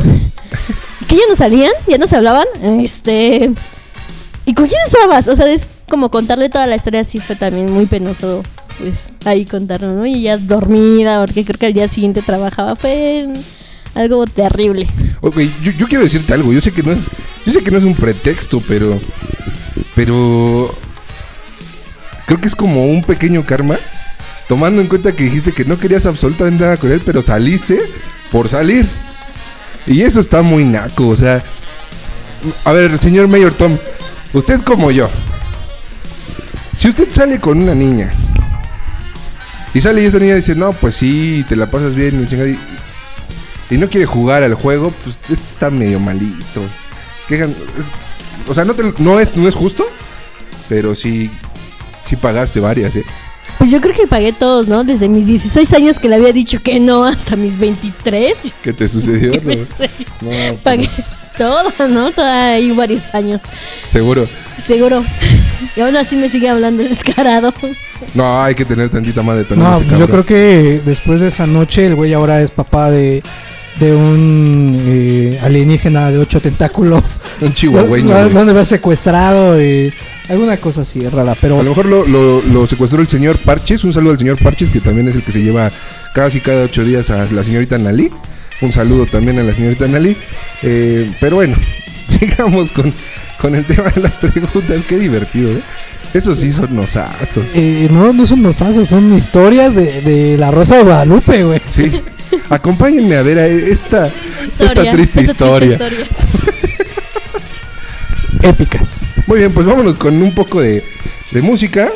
¿Que ya no salían? ¿Ya no se hablaban? Este... ¿Y con quién estabas? O sea, es como contarle toda la historia así fue también muy penoso, pues ahí contarlo, ¿no? Y ya dormida, porque creo que al día siguiente trabajaba, fue algo terrible. Ok, yo, yo quiero decirte algo. Yo sé que no es, yo sé que no es un pretexto, pero, pero creo que es como un pequeño karma, tomando en cuenta que dijiste que no querías absolutamente nada con él, pero saliste por salir. Y eso está muy naco, o sea, a ver, señor Mayor Tom, usted como yo, si usted sale con una niña y sale y esta niña dice, no, pues sí, te la pasas bien, y la chingada", y- no quiere jugar al juego, pues esto está medio malito. ¿Qué gan- es- o sea, no, es, no es justo, pero sí, sí pagaste varias, ¿eh? Pues yo creo que pagué todos, ¿no? Desde mis 16 años que le había dicho que no hasta mis 23. ¿Qué te sucedió? ¿Qué No, sé? no, Pagué todo, ¿no? Todavía hay varios años. Seguro. Seguro. Y aún así me sigue hablando el descarado. No, hay que tener tantita más de tono. No, ese pues yo creo que después de esa noche el güey ahora es papá de, de un eh, alienígena de ocho tentáculos. Un chihuahueño. Lo, lo- güey. lo han de haber secuestrado y alguna cosa así rara, pero A lo mejor lo, lo- lo secuestró el señor Parches. Un saludo al señor Parches, que también es el que se lleva casi cada ocho días a la señorita Nalí. Un saludo también a la señorita Nalí. Eh, pero bueno, sigamos con, con el tema de las preguntas. Qué divertido, ¿eh? Esos sí son nosazos. Eh, no, no son nosazos, son historias de, de la Rosa de Guadalupe, güey. Sí. Acompáñenme a ver a esta, esta Historia, triste esa historia. historia. Épicas. Muy bien, pues vámonos con un poco de, de música.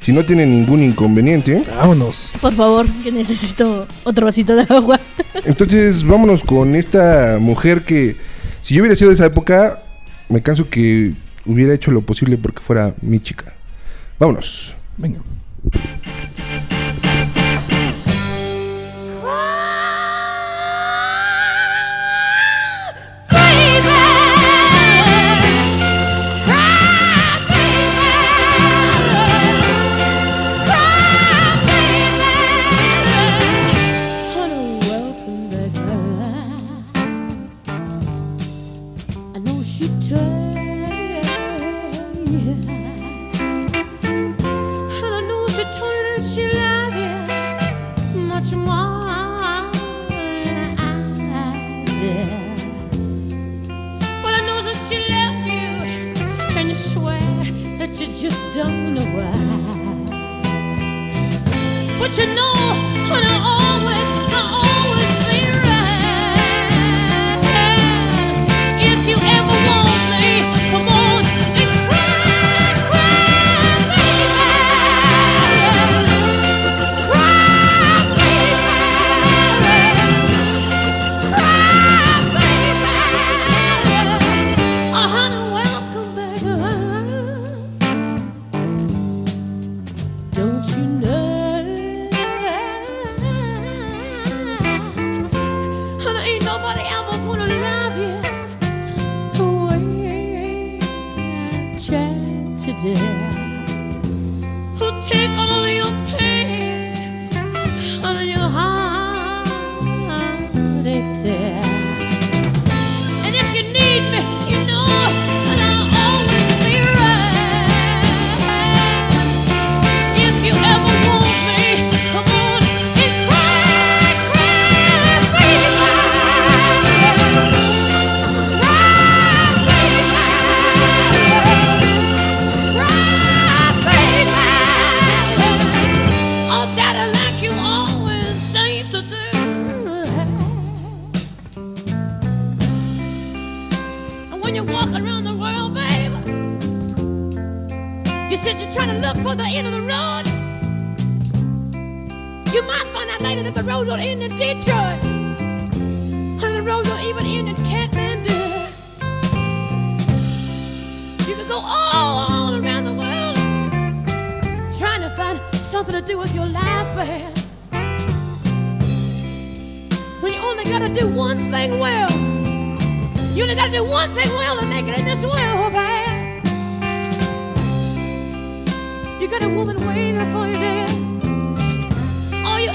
Si no tienen ningún inconveniente. Vámonos. Por favor, que necesito otro vasito de agua. Entonces, vámonos con esta mujer que, si yo hubiera sido de esa época, me canso que hubiera hecho lo posible porque fuera mi chica. Vámonos. Venga. The road don't end in Detroit. And the road don't even end in Kathmandu. You could go all around the world trying to find something to do with your life, babe. When you only gotta do one thing well. You only gotta do one thing well to make it in this world, babe. You got a woman waiting for you there.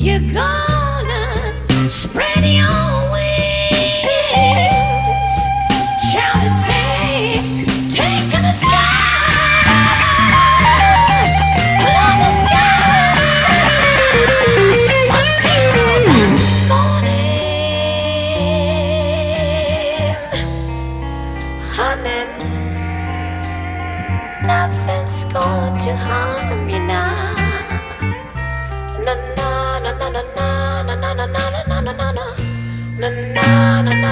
You're gonna spread your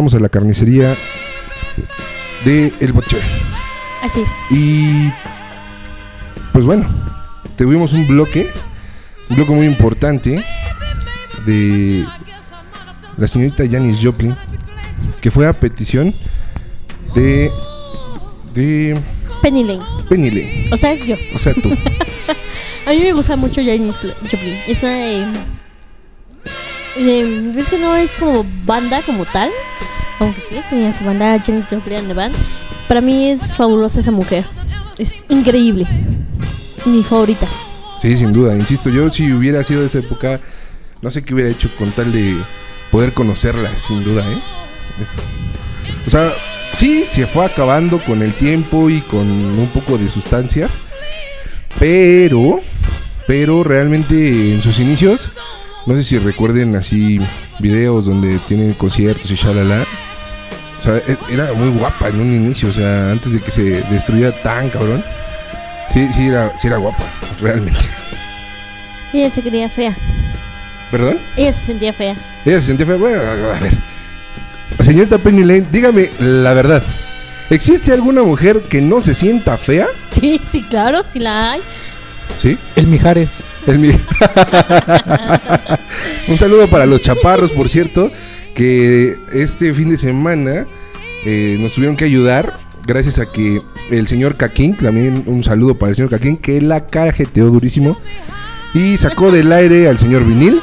Regresamos a la carnicería de El Butcher. Así es. Y pues bueno, tuvimos un bloque, un bloque muy importante de la señorita Janis Joplin, que fue a petición de de Penny Lane. Penny Lane, O sea, yo. o sea tú. A mí me gusta mucho Janis Pl- Joplin. Esa. Eh, eh, es que no es como banda como tal. Aunque sí, tenía su banda Janis Joplin and Band. Para mí es fabulosa esa mujer. Es increíble. Mi favorita. Sí, sin duda, insisto, yo si hubiera sido de esa época, no sé qué hubiera hecho con tal de poder conocerla, sin duda, ¿eh? Es- o sea, sí, se fue acabando con el tiempo y con un poco de sustancias, pero, pero realmente en sus inicios, no sé si recuerden así videos donde tienen conciertos y shalala. O sea, e- era muy guapa en un inicio, o sea, antes de que se destruyera tan cabrón. Sí, sí era, sí era guapa, realmente. Ella se creía fea. ¿Perdón? Ella se sentía fea. Ella se sentía fea. Bueno, a ver. Señorita Penny Lane, dígame la verdad. ¿Existe alguna mujer que no se sienta fea? Sí, sí, claro, sí la hay. Sí. El Mijares. El mi- Un saludo para los chaparros, por cierto, que este fin de semana eh, nos tuvieron que ayudar gracias a que el señor Caquín, también un saludo para el señor Caquín, que la cajeteó durísimo y sacó del aire al señor Vinil.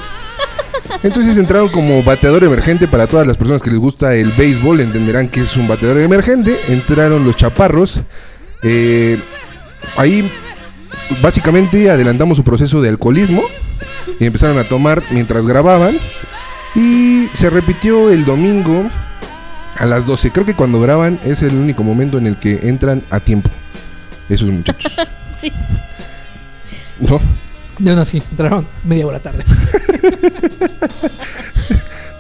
Entonces entraron como bateador emergente para todas las personas que les gusta el béisbol, entenderán que es un bateador emergente. Entraron los chaparros. eh, ahí básicamente adelantamos su proceso de alcoholismo y empezaron a tomar mientras grababan. Y se repitió el domingo a las 12. Creo que cuando graban es el único momento en el que entran a tiempo. Esos muchachos. Sí. ¿No? No, no, sí, entraron media hora tarde.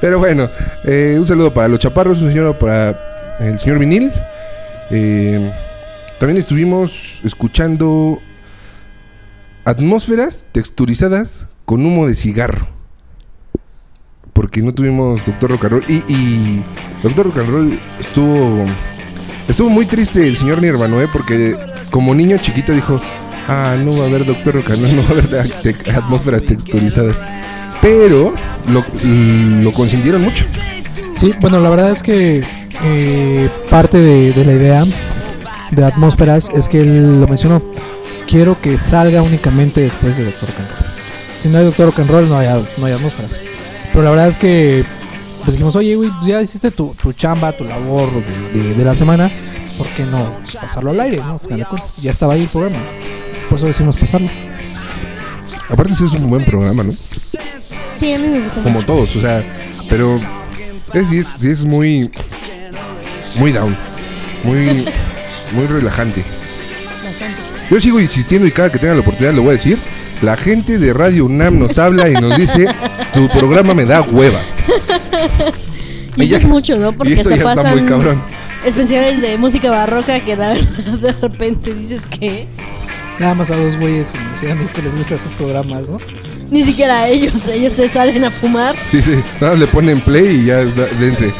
Pero bueno, eh, un saludo para los chaparros, un señor para el señor Vinil. Eh, también estuvimos escuchando atmósferas texturizadas con humo de cigarro. Porque no tuvimos Doctor Rock and Roll. Y, y Doctor Rock and Roll estuvo. Estuvo muy triste el señor Nirvana, ¿eh? Porque como niño chiquito dijo: Ah, no va a haber Doctor Rock and Roll, no va a haber atmósferas texturizadas. Pero lo, lo consintieron mucho. Sí, bueno, la verdad es que eh, parte de, de la idea de atmósferas es que él lo mencionó. Quiero que salga únicamente después de Doctor Rock and Roll. Si no hay Doctor Rock and Roll, no hay, no hay atmósferas. Pero la verdad es que pues dijimos, oye, güey, pues ya hiciste tu, tu chamba, tu labor de, de- de la semana, ¿por qué no pasarlo al aire? ¿no? Al final de cuentas, ya estaba ahí el programa. Por eso decimos pasarlo. Aparte, ese es un buen programa, ¿no? Sí, a mí me gusta Como mucho. todos, o sea, pero es, sí es, sí es muy, muy down, muy, muy relajante. Bastante. Yo sigo insistiendo y cada que tenga la oportunidad lo voy a decir. La gente de Radio UNAM nos habla y nos dice, tu programa me da hueva. Y eso ya- es mucho, ¿no? y Porque eso se ya está muy pasan cabrón. especiales de música barroca que da- de repente dices que Nada más a dos güeyes en Ciudad de México les gustan esos programas, ¿no? ni siquiera a ellos, ellos se salen a fumar. Sí, sí, nada más le ponen play y ya, da- dense.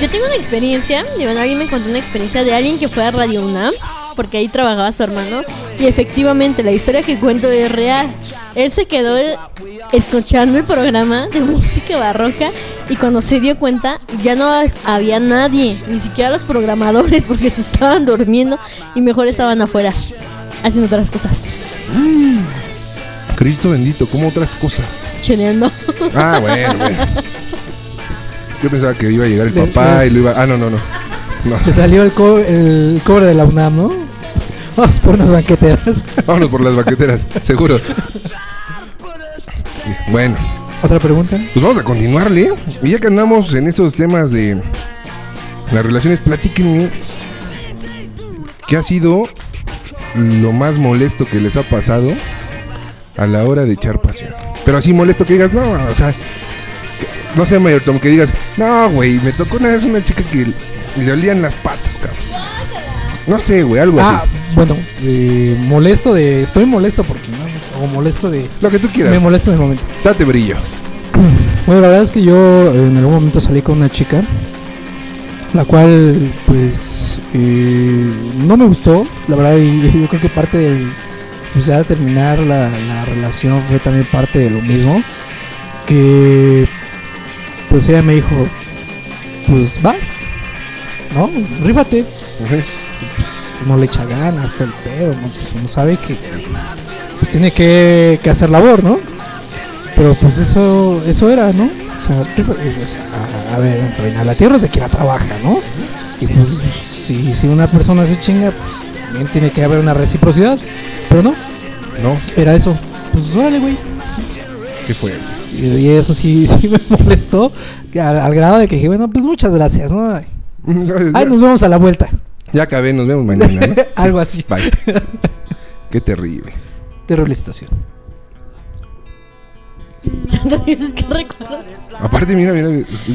Yo tengo una experiencia, verdad, alguien me contó una experiencia de alguien que fue a Radio UNAM, porque ahí trabajaba su hermano, y efectivamente la historia que cuento es real. Él se quedó escuchando el programa de música barroca y cuando se dio cuenta ya no había nadie, ni siquiera los programadores, porque se estaban durmiendo y mejor estaban afuera, haciendo otras cosas, Cristo bendito, como otras cosas. cheneando. Ah, bueno, bueno. Yo pensaba que iba a llegar el Les- papá y lo iba... Ah, no, no, no. No, Le salió el, co- el cobre de la UNAM, ¿no? Vamos por unas banqueteras. vámonos por las baqueteras, seguro. Bueno, Otra pregunta. pues vamos a continuarle. Y ya que andamos en estos temas de las relaciones, platíquenme qué ha sido lo más molesto que les ha pasado a la hora de echar pasión. Pero así molesto que digas, no, o sea, no sé, Mayor Tom, que digas, no, güey, me tocó una vez una chica que le olían las patas, cabrón. No sé, güey, algo Ah, así. bueno, eh, molesto de. Estoy molesto porque no. O molesto de. Lo que tú Me quieras. molesta en el momento. Date brillo. Bueno, la verdad es que yo en algún momento salí con una chica, la cual, pues, eh, no me gustó, la verdad, y yo creo que parte del, pues, ya de terminar la, la relación fue también parte de lo mismo, que, pues ella me dijo, pues vas, ¿no? Rífate, Ujú. No le echa ganas, todo el pedo, ¿no? Pues uno sabe que pues, tiene que, que hacer labor, ¿no? Pero pues eso, eso era, ¿no? O sea, rifa- a, a ver, la tierra es de quien la trabaja, ¿no? Y pues si, si una persona se chinga, pues también tiene que haber una reciprocidad. Pero no, No, era eso. Pues órale, güey. ¿qué fue? Y, eso sí, sí me molestó, al, al grado de que dije, bueno, pues muchas gracias, ¿no? Ay, nos vemos a la vuelta. Ya acabé, nos vemos mañana. ¿no? Algo así. Bye. Qué terrible. Terrible situación. Santa Dios, que recuerdo. Aparte, mira, mira,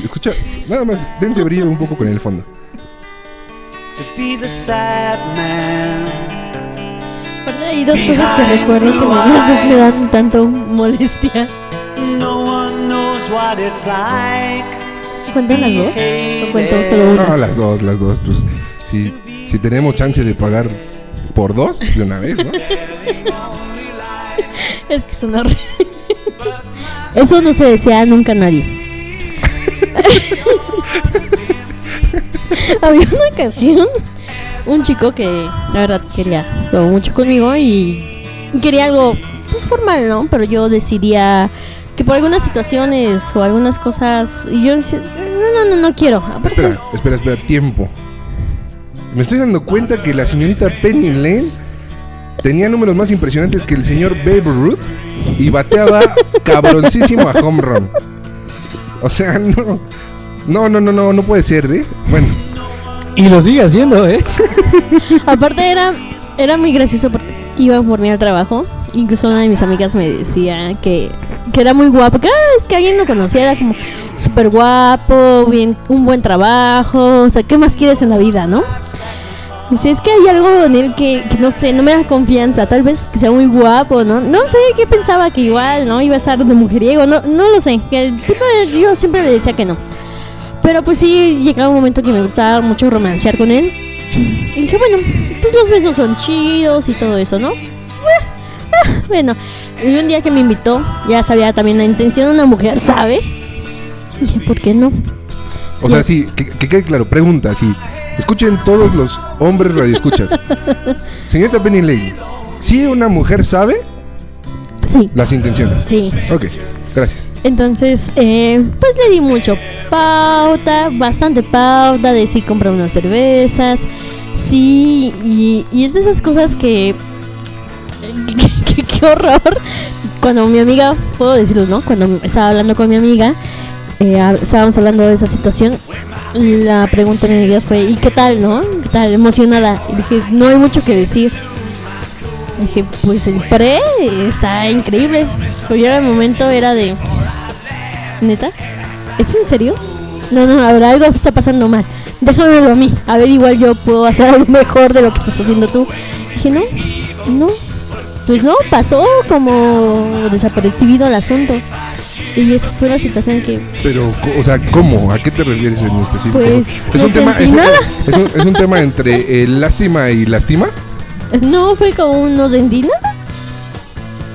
escucha, nada más, dense brillo un poco con el fondo. To be the sad man. Aparte hay dos cosas que recuerdo que las dos me dan tanto molestia. No one knows what it's like. ¿Cuentan las dos? ¿O cuento solo No, una? las dos, las dos. Pues si, si tenemos chance de pagar por dos de una vez, ¿no? Es que son horribles. Eso no se decía nunca a nadie. Había una ocasión, un chico que la verdad quería como mucho conmigo y quería algo pues formal, ¿no? Pero yo decidía que por algunas situaciones o algunas cosas y yo decía, no, no, no, no quiero. Aparte, Espera, espera, espera, tiempo. Me estoy dando cuenta que la señorita Penny Lane tenía números más impresionantes que el señor Babe Ruth y bateaba cabroncísimo a home run. O sea, no. No, no, no, no, no puede ser, ¿eh? Bueno, Y lo sigue haciendo, ¿eh? Aparte era, era muy gracioso porque iba por mí al trabajo. Incluso una de mis amigas me decía que, que era muy guapo. Cada vez que alguien lo conocía era como súper guapo, bien, un buen trabajo. O sea, ¿qué más quieres en la vida, no? Dice, es que hay algo en él que, que no sé, no me da confianza. Tal vez que sea muy guapo, ¿no? No sé qué pensaba que igual, ¿no? Iba a estar de mujeriego. No, no lo sé. Que el punto es, yo siempre le decía que no. Pero pues sí, llegaba un momento que me gustaba mucho romancear con él. Y dije, bueno, pues los besos son chidos y todo eso, ¿no? Ah, ah, Bueno, y un día que me invitó, ya sabía también la intención de una mujer, ¿sabe? Y dije, ¿por qué no? o sea, sí, que, que quede claro, pregunta, sí. Escuchen todos los hombres radioescuchas. Señorita Penny Lane, ¿sí una mujer sabe Sí, las intenciones? sí. Ok, gracias. Entonces, eh, pues le di mucho pauta, bastante pauta de si compra unas cervezas, sí, y, y es de esas cosas que, que- que- qué horror. Cuando mi amiga, puedo decirlo, ¿no? Cuando estaba hablando con mi amiga, eh, estábamos hablando de esa situación, la pregunta de mi amiga fue, ¿y qué tal, no? ¿Qué tal? Emocionada. Y dije, no hay mucho que decir. Dije, pues el pre está increíble. Pero ya el momento era de. ¿Neta? ¿Es en serio? No, no, habrá algo está pasando mal. Déjamelo a mí. A ver, igual yo puedo hacer algo mejor de lo que estás haciendo tú. Dije, no, no. Pues no, pasó como desapercibido el asunto. Y eso fue la situación que. Pero, o sea, ¿cómo? ¿A qué te refieres en específico? Pues, es no un tema, sentí es, un- nada. es un, es un tema entre eh, lástima y lástima. No fue como un no sentí nada.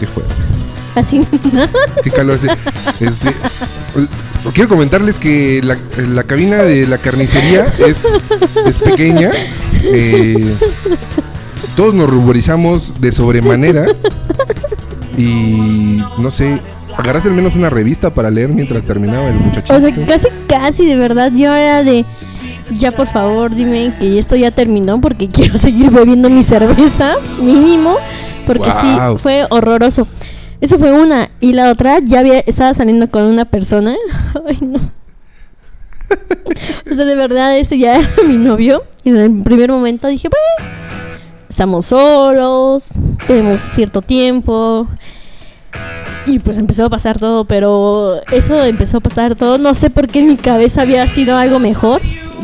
Qué fuerte. Así nada. Qué calor hace. Este, quiero comentarles que la, la cabina de la carnicería es, es pequeña. eh, todos nos ruborizamos de sobremanera. Y no sé, agarraste al menos una revista para leer mientras terminaba el muchachito. O sea, casi, casi de verdad yo era de. Ya por favor, dime que esto ya terminó porque quiero seguir bebiendo mi cerveza, mínimo. Porque sí, fue horroroso. Eso fue una. Y la otra, ya había, estaba saliendo con una persona. Ay, no. o sea, de verdad, ese ya era mi novio. Y en el primer momento dije, bueno, estamos solos, tenemos cierto tiempo. Y pues empezó a pasar todo, pero eso empezó a pasar todo. No sé por qué en mi cabeza había sido algo mejor.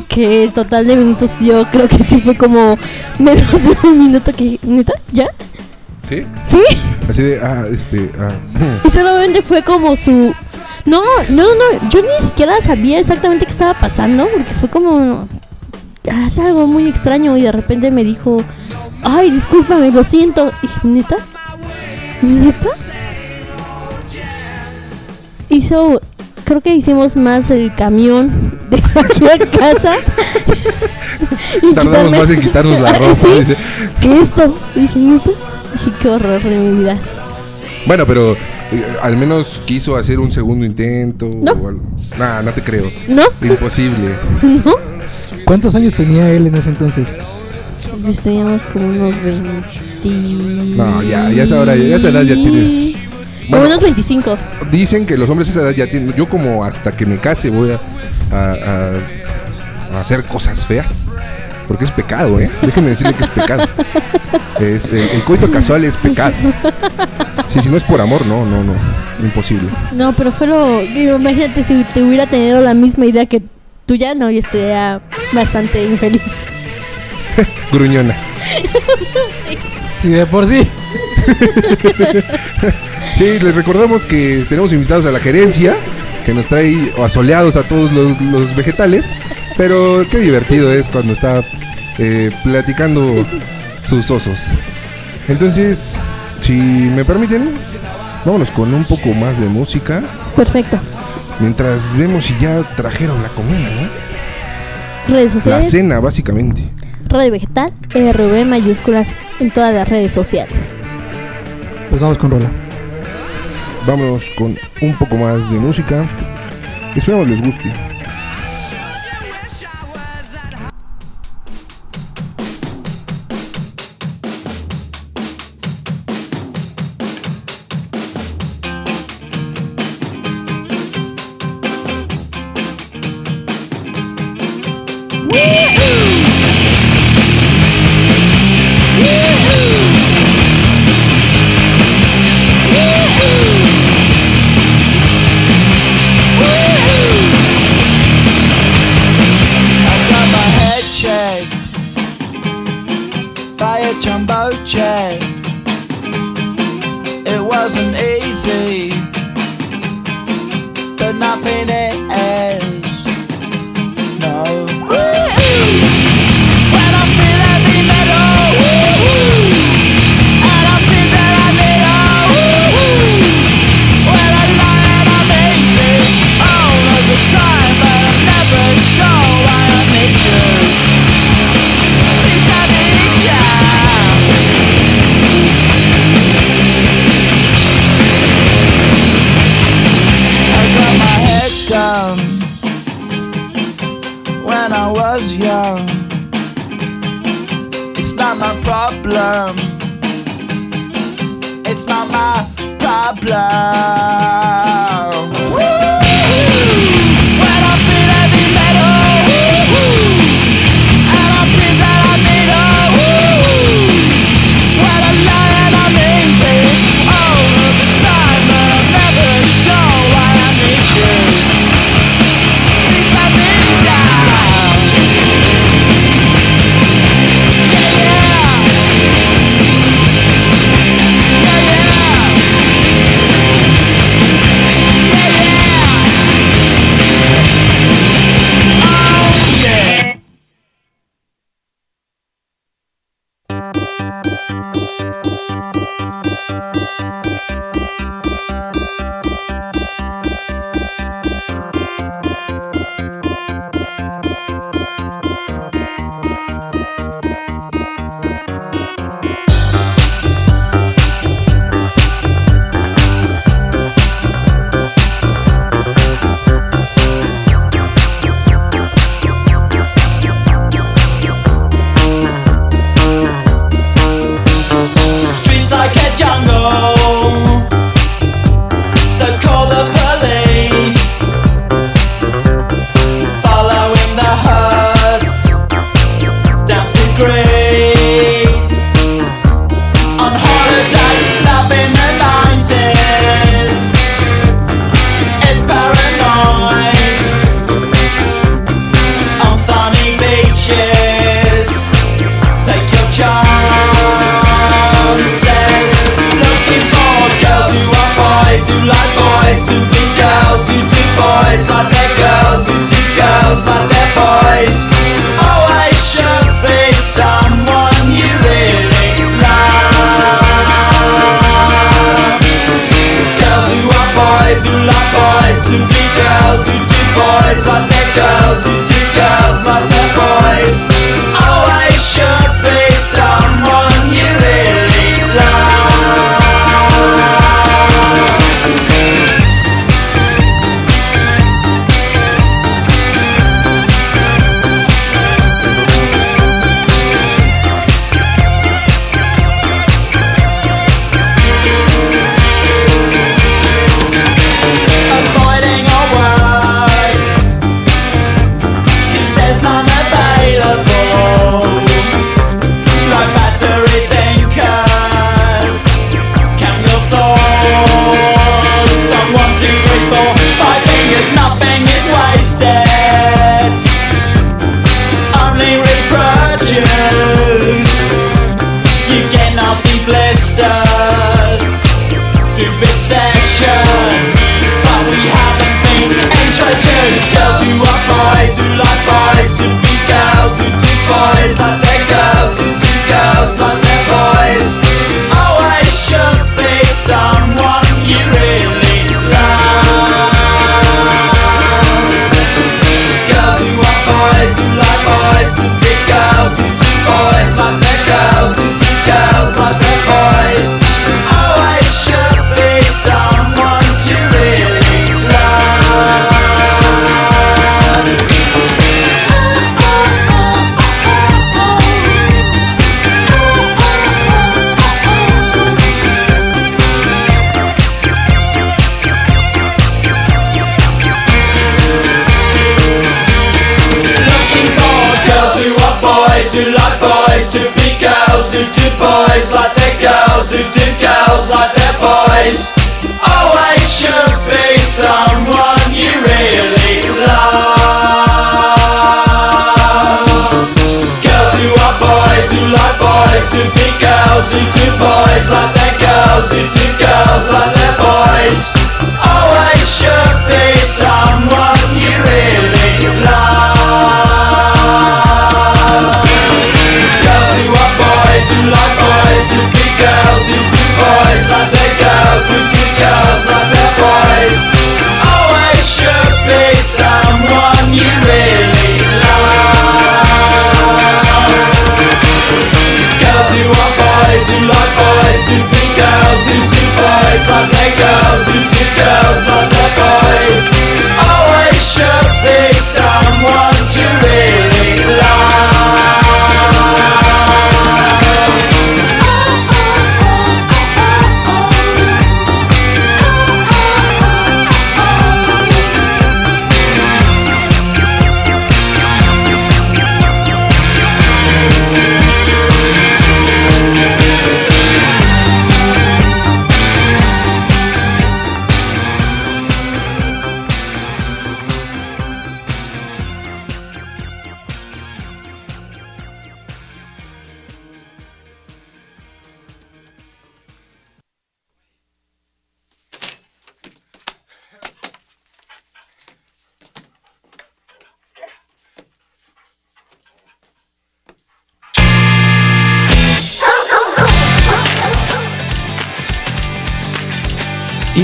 Que el total de minutos yo creo que sí fue como menos de un minuto que... ¿Neta? ¿Ya? ¿Sí? ¿Sí? Así de, ah, este, ah. Y solamente fue como su... No, no, no, yo ni siquiera sabía exactamente qué estaba pasando, porque fue como... Hace algo muy extraño y de repente me dijo, ay, discúlpame, lo siento. Y ¿neta? ¿Neta? Hizo, creo que hicimos más el camión de aquí a casa. Y Tardamos quitarme- más en quitarnos la ropa. Sí, que esto. Y dije, ¿neta? Dije, qué horror de mi vida. Bueno, pero eh, al menos quiso hacer un segundo intento No. o algo. Nah, no te creo. ¿No? Imposible. ¿No? ¿Cuántos años tenía él en ese entonces? Pues teníamos como unos 20. No, ya, ya esa hora- ya esa edad ya tienes- Bueno. unos 25. Dicen que los hombres a esa edad ya tienen. Yo, como hasta que me case, voy a, a- a- a hacer cosas feas. Porque es pecado, ¿eh? Déjenme decirle que es pecado. Es, el, el coito casual es pecado. Sí, si no es por amor, no, no, no. Imposible. No, pero fue lo. Digo, imagínate si te hubiera tenido la misma idea que tuya, no, y estaría bastante infeliz. Gruñona. Sí, de por sí. sí, les recordamos que tenemos invitados a la gerencia, que nos trae asoleados a todos los, vegetales. Pero qué divertido es cuando está eh, platicando sus osos. Entonces, si me permiten, vámonos con un poco más de música. Perfecto. Mientras vemos si ya trajeron la comida, ¿no? Redes sociales. La cena, básicamente. Radio Vegetal, RV mayúsculas en todas las redes sociales. Pues vamos con Rola. Vámonos con un poco más de música. Esperamos les guste. It's not my problem. It's not my problem.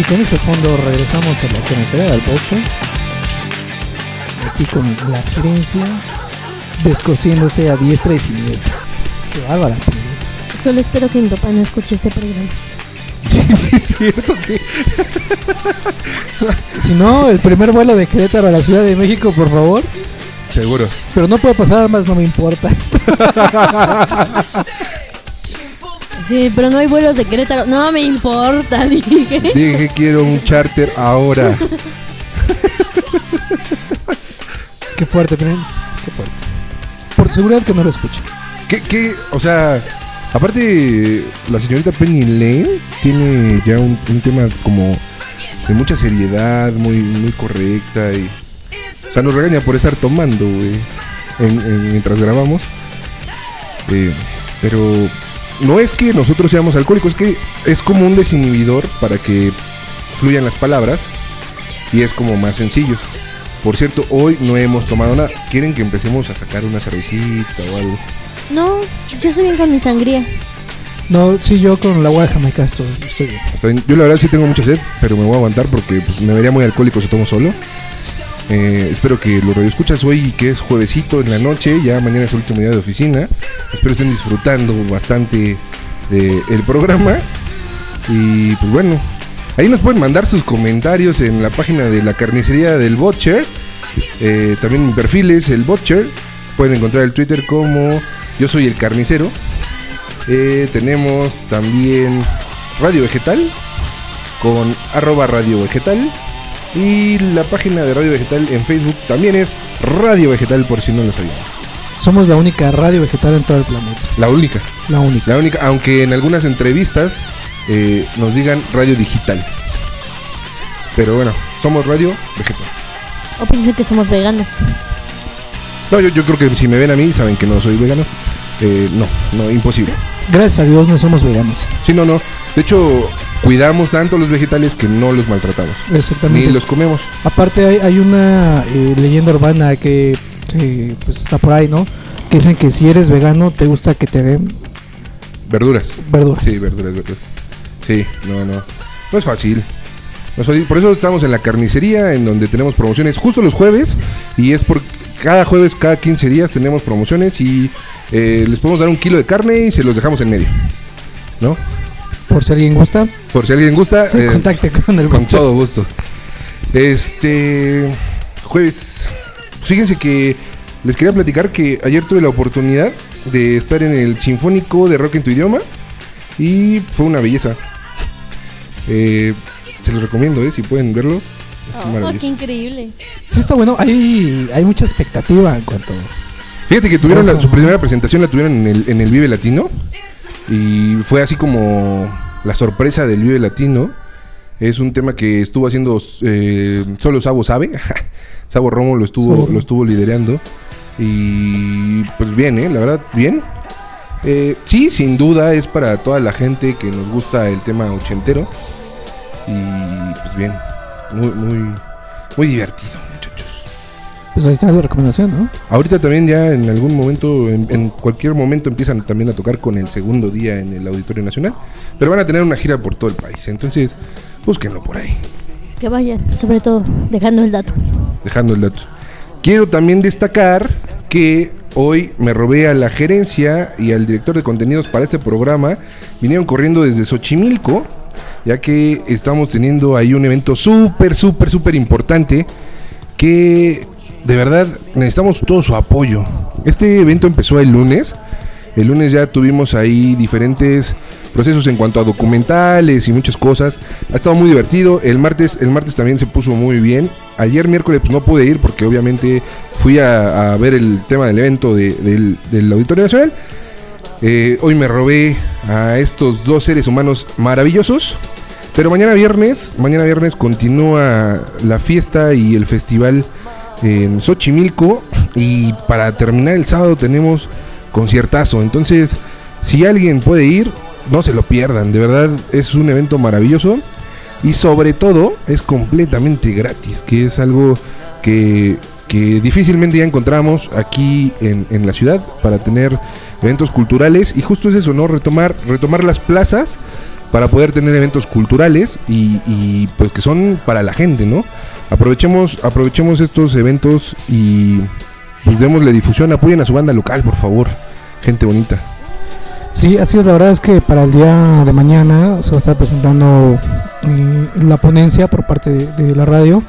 Con ese fondo regresamos a la carnicería del Pocho. Aquí con la gerencia descosiéndose a diestra y siniestra. Qué bárbara. Solo espero que mi papá no escuche este programa. Sí, sí, es cierto que. Si no, el primer vuelo de Querétaro a la Ciudad de México, por favor. Seguro. Pero no puede pasar más, no me importa. Sí, pero no hay vuelos de Querétaro. No me importa, dije. Dije que quiero un charter ahora. Qué fuerte, miren. Qué fuerte. Por seguridad que no lo escuche. ¿Qué, qué? O sea, aparte, la señorita Penny Lane tiene ya un, un tema como de mucha seriedad, muy, muy correcta. Y, o sea, nos regaña por estar tomando, güey, en- en- mientras grabamos. Eh, pero no es que nosotros seamos alcohólicos, es que es como un desinhibidor para que fluyan las palabras y es como más sencillo. Por cierto, hoy no hemos tomado nada. ¿Quieren que empecemos a sacar una cervecita o algo? No, yo estoy bien con mi sangría. No, sí, yo con la agua de Jamaica estoy, estoy bien. Está bien. Yo la verdad sí tengo mucha sed, pero me voy a aguantar porque pues, me vería muy alcohólico si tomo solo. Eh, espero que lo radioescuchas hoy, que es juevesito en la noche, ya mañana es el último día de oficina. Espero estén disfrutando bastante del programa. Y pues bueno, ahí nos pueden mandar sus comentarios en la página de la carnicería del Butcher. Eh, también mi perfil es el Butcher. Pueden encontrar el Twitter como Yo soy el carnicero. Eh, tenemos también Radio Vegetal con arroba Radio Vegetal. Y la página de Radio Vegetal en Facebook también es Radio Vegetal por si no lo sabían. Somos la única radio vegetal en todo el planeta. La única. La única. La única, aunque en algunas entrevistas eh, nos digan Radio Digital. Pero bueno, somos Radio Vegetal. O piensen que somos veganos. No, yo, yo creo que si me ven a mí saben que no soy vegano. Eh, no, no, imposible. Gracias a Dios no somos veganos. Sí, no, no. De hecho, cuidamos tanto los vegetales que no los maltratamos. Exactamente. Ni los comemos. Aparte hay, hay una eh, leyenda urbana que, que, pues, está por ahí, ¿no? Que dicen que si eres vegano te gusta que te den Verduras. verduras. Sí, verduras, verduras. Sí, no, no. No es fácil. No es fácil. Por eso estamos en la carnicería, en donde tenemos promociones justo los jueves. Y es por cada jueves, cada 15 días tenemos promociones y eh, les podemos dar un kilo de carne y se los dejamos en medio. ¿No? Por si alguien gusta, Por si alguien gusta, se eh, contacte con el con todo gusto. Este jueves. Fíjense que les quería platicar que ayer tuve la oportunidad de estar en el Sinfónico de Rock en tu idioma y fue una belleza. Eh, se los recomiendo, ¿eh? si pueden verlo. Es Oh, maravilloso. qué increíble. Sí está bueno, hay, hay mucha expectativa en cuanto... Fíjate que tuvieron la- su primera presentación la tuvieron en el, en el Vive Latino Y fue así como la sorpresa del Vive Latino. Es un tema que estuvo haciendo eh, solo Sabo sabe. Sabo Romo lo estuvo, Sabo. lo estuvo liderando. Y pues bien, ¿eh? la verdad, bien. Eh, sí, sin duda es para toda la gente que nos gusta el tema ochentero. Y pues bien, muy, muy, muy divertido. Pues ahí está la recomendación, ¿no? Ahorita también ya en algún momento, en, en cualquier momento empiezan también a tocar con el segundo día en el Auditorio Nacional. Pero van a tener una gira por todo el país. Entonces, búsquenlo por ahí, Que vayan, sobre todo, dejando el dato. dejando el dato. Quiero también destacar que hoy me robé a la gerencia y al director de contenidos para este programa. Vinieron corriendo desde Xochimilco, ya que estamos teniendo ahí un evento súper, súper, súper importante que de verdad necesitamos todo su apoyo. Este evento empezó el lunes. El lunes ya tuvimos ahí diferentes procesos en cuanto a documentales y muchas cosas. Ha estado muy divertido. El martes, el martes también se puso muy bien. Ayer miércoles pues, no pude ir porque obviamente fui a, ver el tema del evento de- del, del Auditorio Nacional. Eh, hoy me robé a estos dos seres humanos maravillosos. Pero mañana viernes, mañana viernes continúa la fiesta y el festival en Xochimilco. Y para terminar el sábado tenemos conciertazo. Entonces, si alguien puede ir, no se lo pierdan. De verdad, es un evento maravilloso. Y sobre todo, es completamente gratis. Que es algo que, que difícilmente ya encontramos aquí en, en la ciudad para tener eventos culturales. Y justo es eso, ¿no? Retomar, retomar las plazas para poder tener eventos culturales y, y, pues que son para la gente, ¿no? Aprovechemos, aprovechemos estos eventos y pues démosle difusión, apoyen a su banda local, por favor, gente bonita. Sí, así es, la verdad es que para el día de mañana se va a estar presentando eh, la ponencia por parte de, la radio.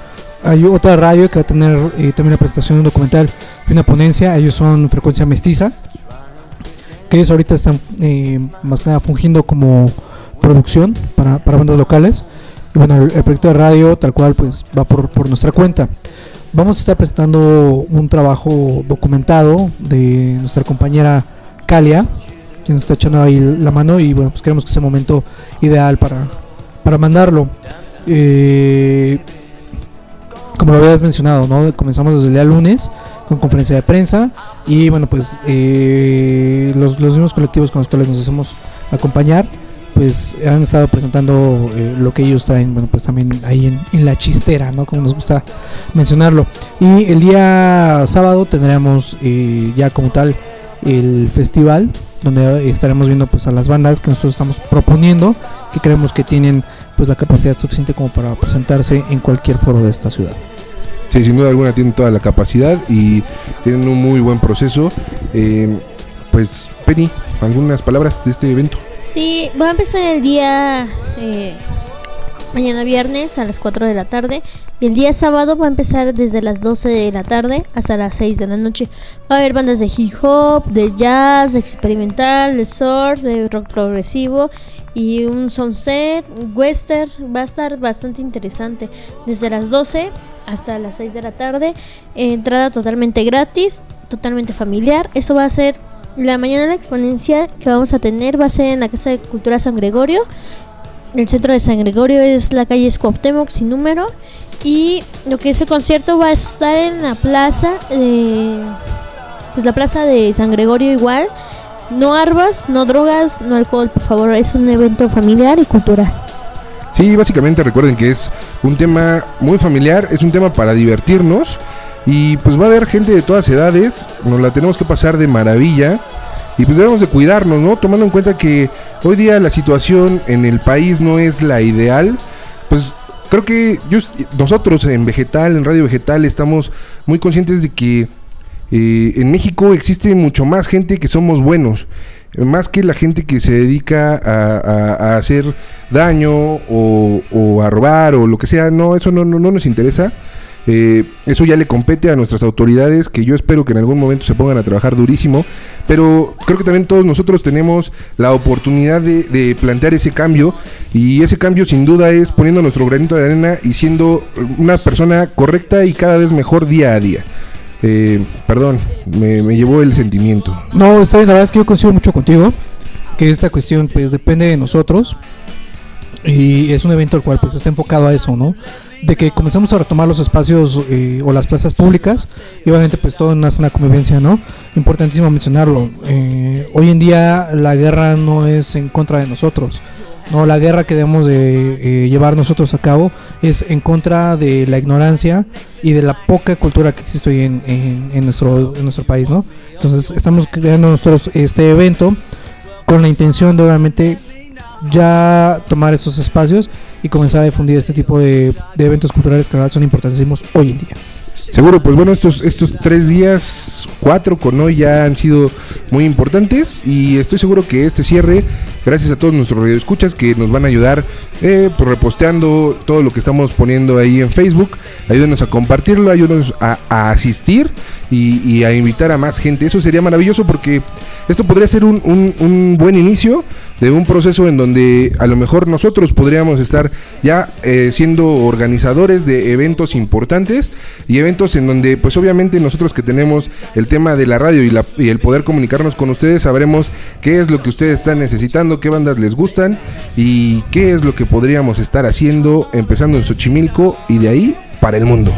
Hay otra radio que va a tener eh, también la presentación de un documental y una ponencia. Ellos son Frecuencia Mestiza, que ellos ahorita están eh, más nada fungiendo como producción para, para bandas locales. Y bueno, el, proyecto de radio tal cual pues va por, por nuestra cuenta. Vamos a estar presentando un trabajo documentado de nuestra compañera Calia, que nos está echando ahí la mano y bueno, pues queremos que sea el momento ideal para, para mandarlo. Eh, como lo habías mencionado, ¿no? Comenzamos desde el día lunes con conferencia de prensa y bueno, pues eh, los, los mismos colectivos con los cuales nos hacemos acompañar, pues han estado presentando eh, lo que ellos traen, bueno, pues también ahí en, la chistera, ¿no? Como nos gusta mencionarlo. Y el día sábado tendremos eh, ya como tal el festival donde estaremos viendo pues a las bandas que nosotros estamos proponiendo que creemos que tienen pues la capacidad suficiente como para presentarse en cualquier foro de esta ciudad. Sí, sin duda alguna tienen toda la capacidad y tienen un muy buen proceso. Eh, pues, Penny, algunas palabras de este evento. Sí, va a empezar el día eh, mañana viernes a las 4 de la tarde y el día sábado va a empezar desde las 12 de la tarde hasta las 6 de la noche. Va a haber bandas de hip hop, de jazz, de experimental, de surf, de rock progresivo y un sunset, western. Va a estar bastante interesante desde las 12 hasta las 6 de la tarde. Entrada totalmente gratis, totalmente familiar. Eso va a ser la mañana la exponencia que vamos a tener va a ser en la Casa de Cultura San Gregorio. El centro de San Gregorio es la calle Cuauhtémoc sin número. Y lo que es el concierto va a estar en la plaza de. Pues la plaza de San Gregorio igual. No armas, no drogas, no alcohol, por favor. Es un evento familiar y cultural. Sí, básicamente recuerden que es un tema muy familiar, es un tema para divertirnos y pues va a haber gente de todas edades, nos la tenemos que pasar de maravilla y pues debemos de cuidarnos, ¿no? Tomando en cuenta que hoy día la situación en el país no es la ideal, pues creo que nosotros en Vegetal, en Radio Vegetal, estamos muy conscientes de que eh, en México existe mucho más gente que somos buenos, más que la gente que se dedica a, hacer daño o, a robar o lo que sea. No, eso no, no nos interesa. Eh, eso ya le compete a nuestras autoridades que yo espero que en algún momento se pongan a trabajar durísimo. Pero creo que también todos nosotros tenemos la oportunidad de, plantear ese cambio. Y ese cambio sin duda es poniendo nuestro granito de arena y siendo una persona correcta y cada vez mejor día a día. Eh, perdón, me, llevó el sentimiento. No, está bien, la verdad es que yo coincido mucho contigo. que esta cuestión pues depende de nosotros y es un evento el cual pues está enfocado a eso, ¿no? De que comenzamos a retomar los espacios eh, o las plazas públicas y obviamente pues todo en una sana convivencia, ¿no? Importantísimo mencionarlo. Eh, hoy en día la guerra no es en contra de nosotros, no, la guerra que debemos de eh, llevar nosotros a cabo es en contra de la ignorancia y de la poca cultura que existe hoy en, en- en nuestro, en nuestro país, ¿no? Entonces estamos creando nosotros este evento con la intención de obviamente ya tomar esos espacios y comenzar a difundir este tipo de, eventos culturales que son importantísimos hoy en día. Seguro, pues bueno, estos, estos tres días, cuatro con hoy ya han sido muy importantes y estoy seguro que este cierre, gracias a todos nuestros radioescuchas que nos van a ayudar eh, por reposteando todo lo que estamos poniendo ahí en Facebook, ayúdenos a compartirlo, ayúdenos a, asistir y, a invitar a más gente. Eso sería maravilloso porque esto podría ser un buen inicio de un proceso en donde a lo mejor nosotros podríamos estar ya eh, siendo organizadores de eventos importantes y eventos en donde pues obviamente nosotros que tenemos el tema de la radio y, la, y el poder comunicarnos con ustedes sabremos qué es lo que ustedes están necesitando, qué bandas les gustan y qué es lo que podríamos estar haciendo empezando en Xochimilco y de ahí para el mundo.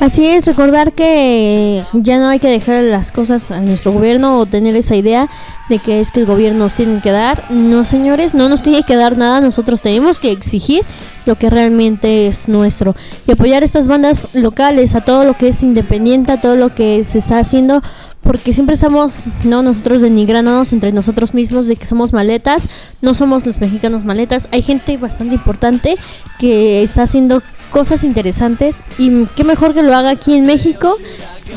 Así es, recordar que ya no hay que dejar las cosas a nuestro gobierno o tener esa idea de que es que el gobierno nos tiene que dar. No, señores, no nos tiene que dar nada, nosotros tenemos que exigir lo que realmente es nuestro y apoyar estas bandas locales, a todo lo que es independiente, a todo lo que se está haciendo, porque siempre estamos, no nosotros denigrándonos entre nosotros mismos de que somos maletas, no somos los mexicanos maletas, hay gente bastante importante que está haciendo cosas interesantes y qué mejor que lo haga aquí en México,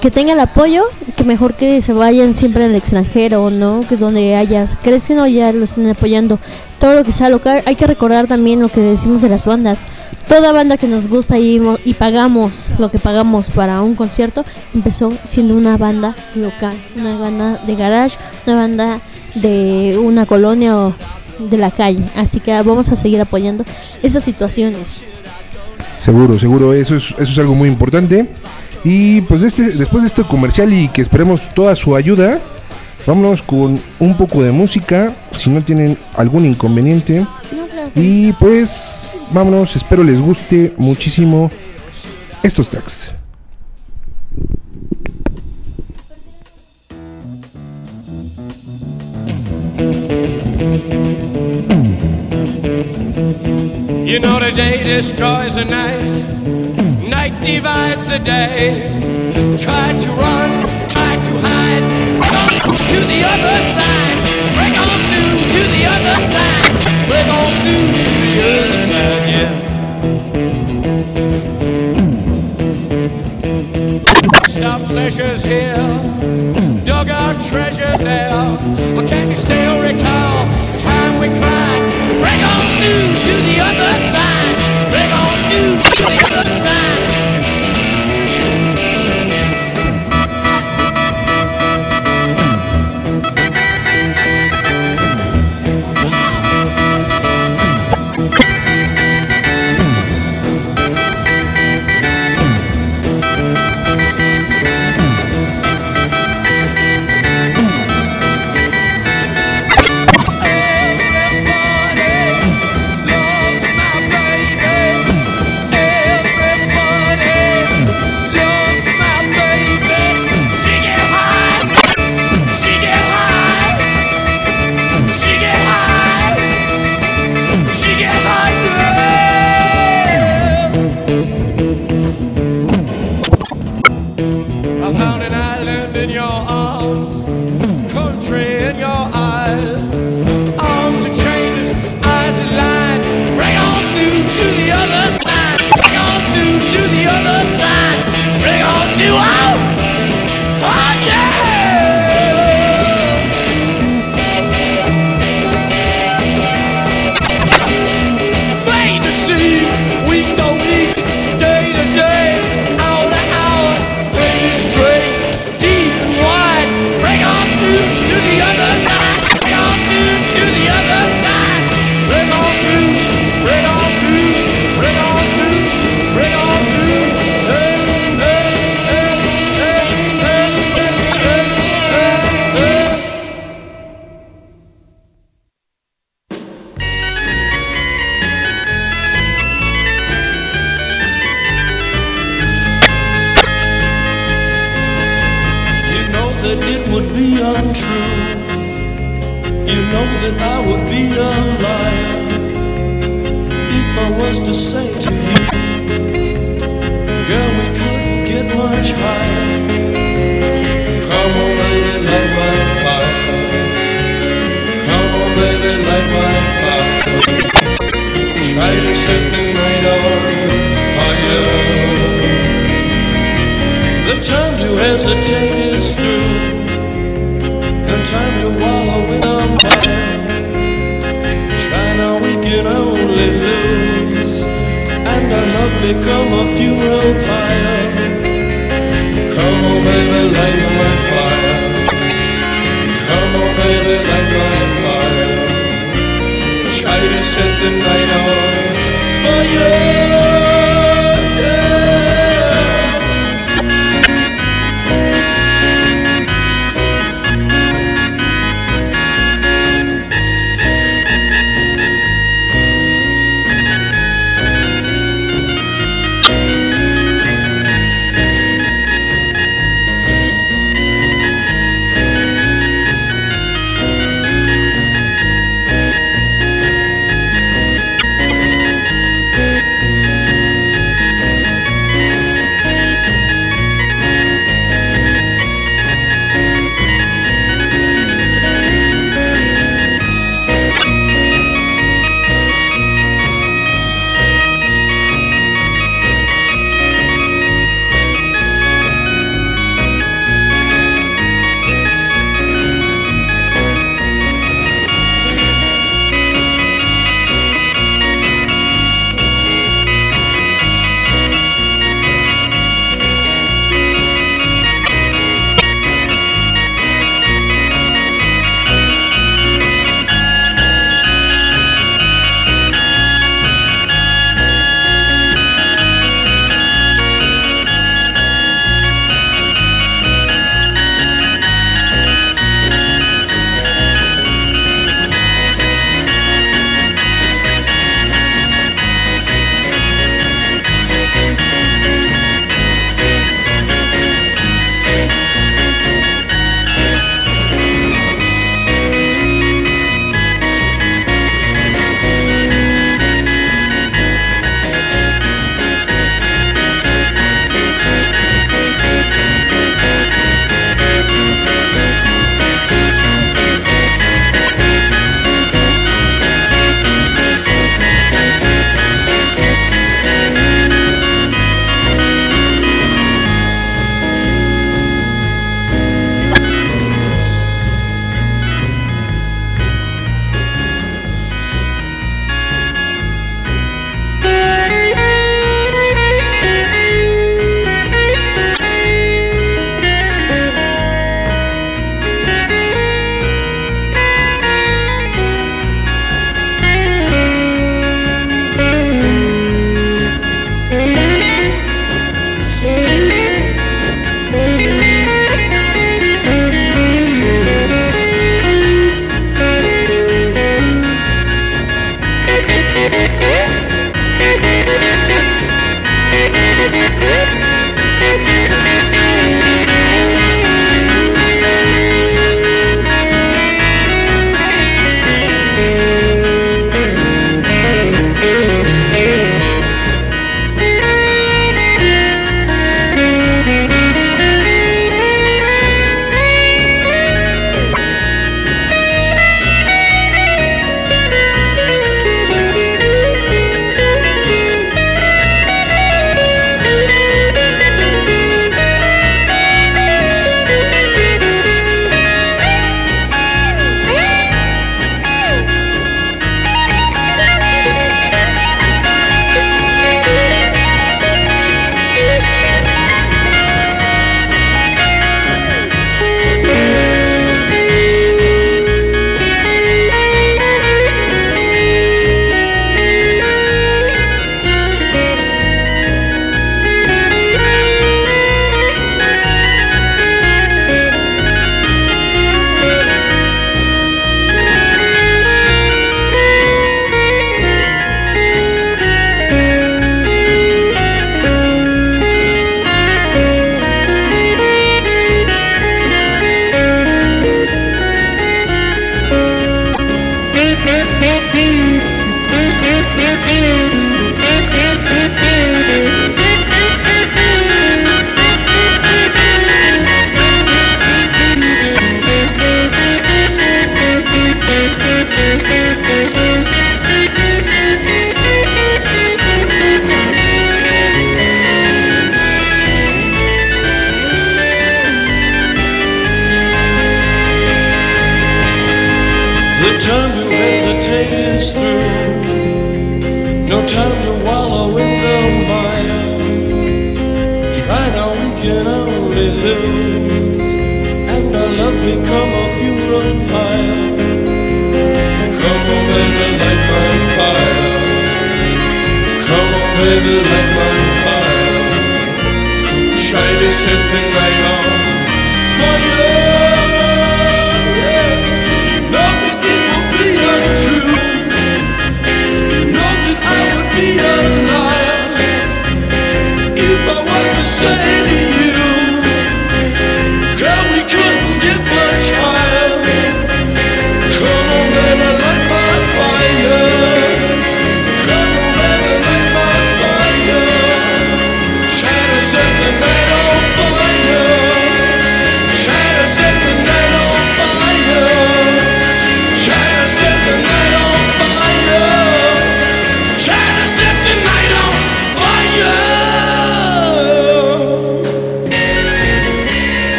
que tenga el apoyo, que mejor que se vayan siempre al extranjero, ¿no? Que donde haya, crecen o ya lo estén apoyando. Todo lo que sea local, hay que recordar también lo que decimos de las bandas. Toda banda que nos gusta y, y pagamos lo que pagamos para un concierto, empezó siendo una banda local, una banda de garage, una banda de una colonia o de la calle. Así que vamos a seguir apoyando esas situaciones. Seguro, seguro, eso es, eso es algo muy importante. Y pues este, después de este comercial y que esperemos toda su ayuda, vámonos con un poco de música, si no tienen algún inconveniente. Y pues vámonos, espero les guste muchísimo estos tracks. You know the day destroys the night, night divides the day. Try to run, try to hide, break on to the other side, break on through to the other side, break on through to the other side, yeah. Stop pleasures here, dug out treasures there. But can you still recall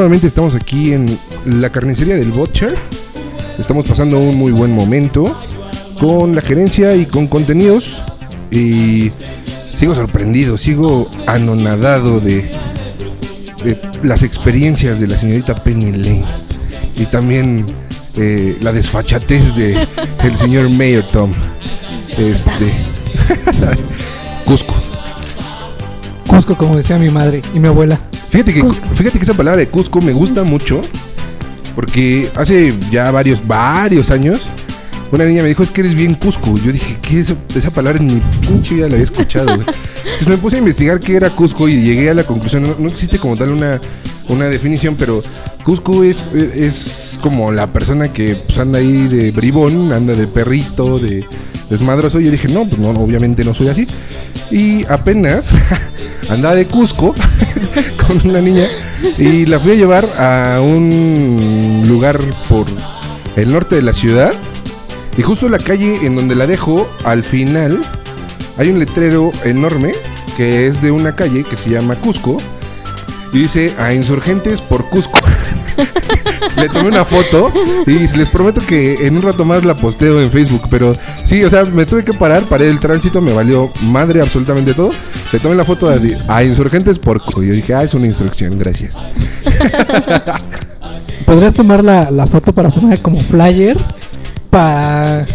nuevamente estamos aquí en la carnicería del Butcher. Estamos pasando un muy buen momento con la gerencia y con contenidos. Y sigo sorprendido, sigo anonadado de, de las experiencias de la señorita Penny Lane. Y también eh, la desfachatez de el señor Mayor Tom. Este. Cusco. Cusco, como decía mi madre y mi abuela. Fíjate que, Cusco. fíjate que esa palabra de Cusco me gusta mucho porque hace ya varios, varios años una niña me dijo, es que eres bien Cusco. Yo dije, ¿qué es esa palabra? En mi pinche vida la había escuchado. güey". Entonces me puse a investigar qué era Cusco y llegué a la conclusión, no, no existe como tal una, una definición, pero Cusco es, es, es como la persona que pues, anda ahí de bribón, anda de perrito, de desmadroso. Y yo dije, no, pues no, obviamente no soy así. Y apenas andaba de Cusco con una niña y la fui a llevar a un lugar por el norte de la ciudad. Y justo en la calle en donde la dejo, al final, hay un letrero enorme que es de una calle que se llama Cusco. Y dice a insurgentes por Cusco. Le tomé una foto y les prometo que en un rato más la posteo en Facebook. Pero sí, o sea, me tuve que parar, paré el tránsito, me valió madre absolutamente todo. Le tomé la foto a, insurgentes por. Y yo dije, ah, es una instrucción, gracias. ¿Podrías tomar la, la foto para poner como flyer para,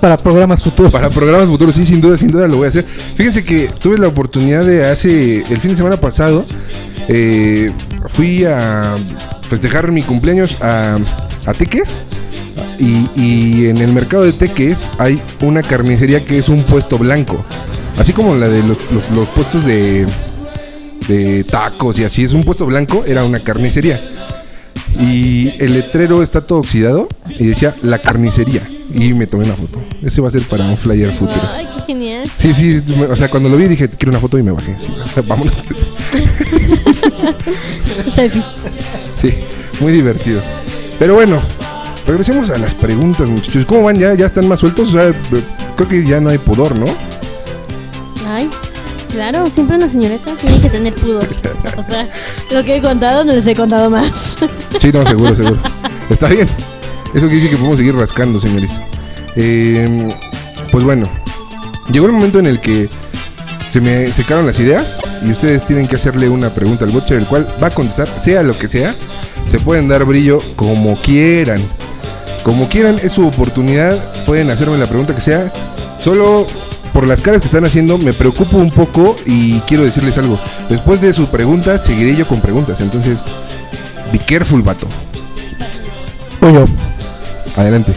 para programas futuros? Para programas futuros, sí, sin duda, sin duda lo voy a hacer. Fíjense que tuve la oportunidad de hace el fin de semana pasado, eh, fui a festejar mi cumpleaños a, a Teques. Y, en el mercado de Teques hay una carnicería que es un puesto blanco. Así como la de los, los- los puestos de, de tacos y así, es un puesto blanco, era una carnicería. Y el letrero está todo oxidado y decía la carnicería. Y me tomé una foto. Ese va a ser para un flyer futuro. Ay, qué genial. Sí, sí, o sea, cuando lo vi dije, quiero una foto y me bajé. Vámonos. Sí, muy divertido. Pero bueno, regresemos a las preguntas, muchachos. ¿Cómo van? ¿Ya, ya están más sueltos? O sea, eh, creo que ya no hay pudor, ¿no? Ay, claro, siempre una señorita tiene que tener pudor. O sea, lo que he contado no les he contado más. Sí, no, seguro, seguro. Está bien. Eso quiere decir que podemos seguir rascando, señores. Eh, pues bueno, llegó el momento en el que se me secaron las ideas y ustedes tienen que hacerle una pregunta al Butcher, el cual va a contestar, sea lo que sea. Se pueden dar brillo como quieran. Como quieran, es su oportunidad. Pueden hacerme la pregunta que sea. Solo por las caras que están haciendo, me preocupo un poco y quiero decirles algo. Después de su pregunta, seguiré yo con preguntas. Entonces, be careful, vato. Adelante.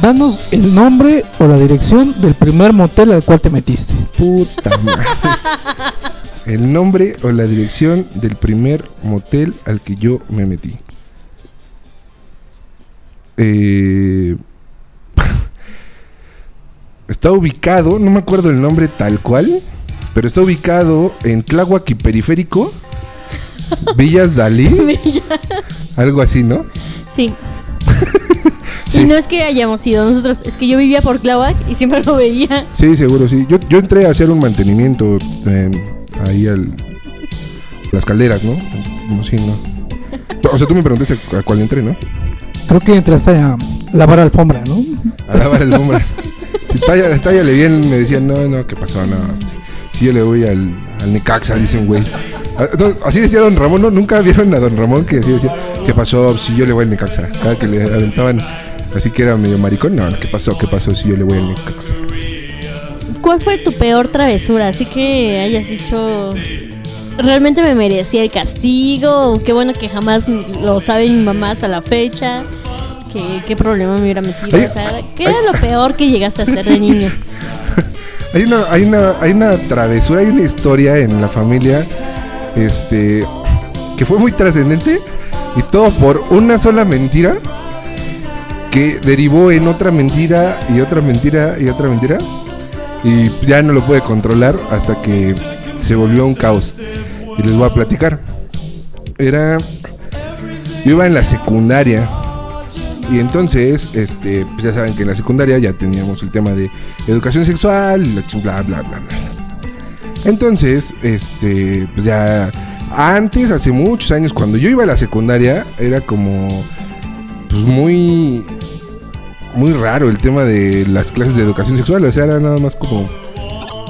Danos el nombre o la dirección del primer motel al cual te metiste. Puta madre. El nombre o la dirección del primer motel al que yo me metí. eh, está ubicado, no me acuerdo el nombre tal cual, pero está ubicado en Tláhuac y Periférico, Villas Dalí, algo así, ¿no? Sí. Sí. Y no es que hayamos ido nosotros, es que yo vivía por Tláhuac y siempre lo veía. Sí, seguro, sí. Yo, yo entré a hacer un mantenimiento eh, ahí al las calderas, ¿no? No, sí, no. O sea, tú me preguntaste a cuál entré, ¿no? Creo que entraste a lavar alfombra, ¿no? A lavar el nombre. Si talla- tállale bien, me decían, no, no, ¿qué pasó? No, si, si yo le voy al, al Necaxa, dice un güey. Ah, Así decía Don Ramón, ¿no? Nunca vieron a Don Ramón que así decía, ¿qué pasó? Si yo le voy al Necaxa. Cada que le aventaban así que era medio maricón, no, ¿qué pasó? ¿Qué pasó si yo le voy al Necaxa? ¿Cuál fue tu peor travesura? Así que hayas dicho. ¿Realmente me merecía el castigo? ¿O Qué bueno que jamás lo sabe mi mamá hasta la fecha. ¿Qué, qué problema me hubiera metido? Ay, O sea, ¿Qué ay. era lo peor que llegaste a hacer de niño? Hay una, hay una, hay una travesura, hay una historia en la familia, este, que fue muy trascendente y todo por una sola mentira que derivó en otra mentira y otra mentira y otra mentira y ya no lo pude controlar hasta que se volvió un caos y les voy a platicar. Era, yo iba en la secundaria y entonces, este, pues ya saben que en la secundaria ya teníamos el tema de educación sexual, bla, bla, bla, bla. Entonces, este, pues ya antes, hace muchos años, cuando yo iba a la secundaria, era como, pues muy, muy raro el tema de las clases de educación sexual. O sea, era nada más como,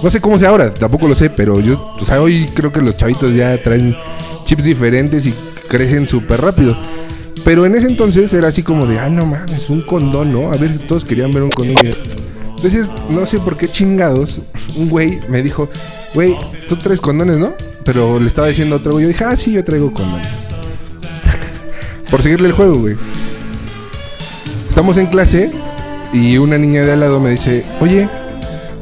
no sé cómo sea ahora, tampoco lo sé, pero yo, o hoy creo que los chavitos ya traen chips diferentes y crecen súper rápido. Pero en ese entonces era así como de, ah, no mames, un condón, ¿no? A ver, todos querían ver un condón. Entonces, no sé por qué chingados, un güey me dijo, güey, tú traes condones, ¿no? Pero le estaba diciendo otro güey, yo dije, ah, sí, yo traigo condones. por seguirle el juego, güey. Estamos en clase y una niña de al lado me dice, oye,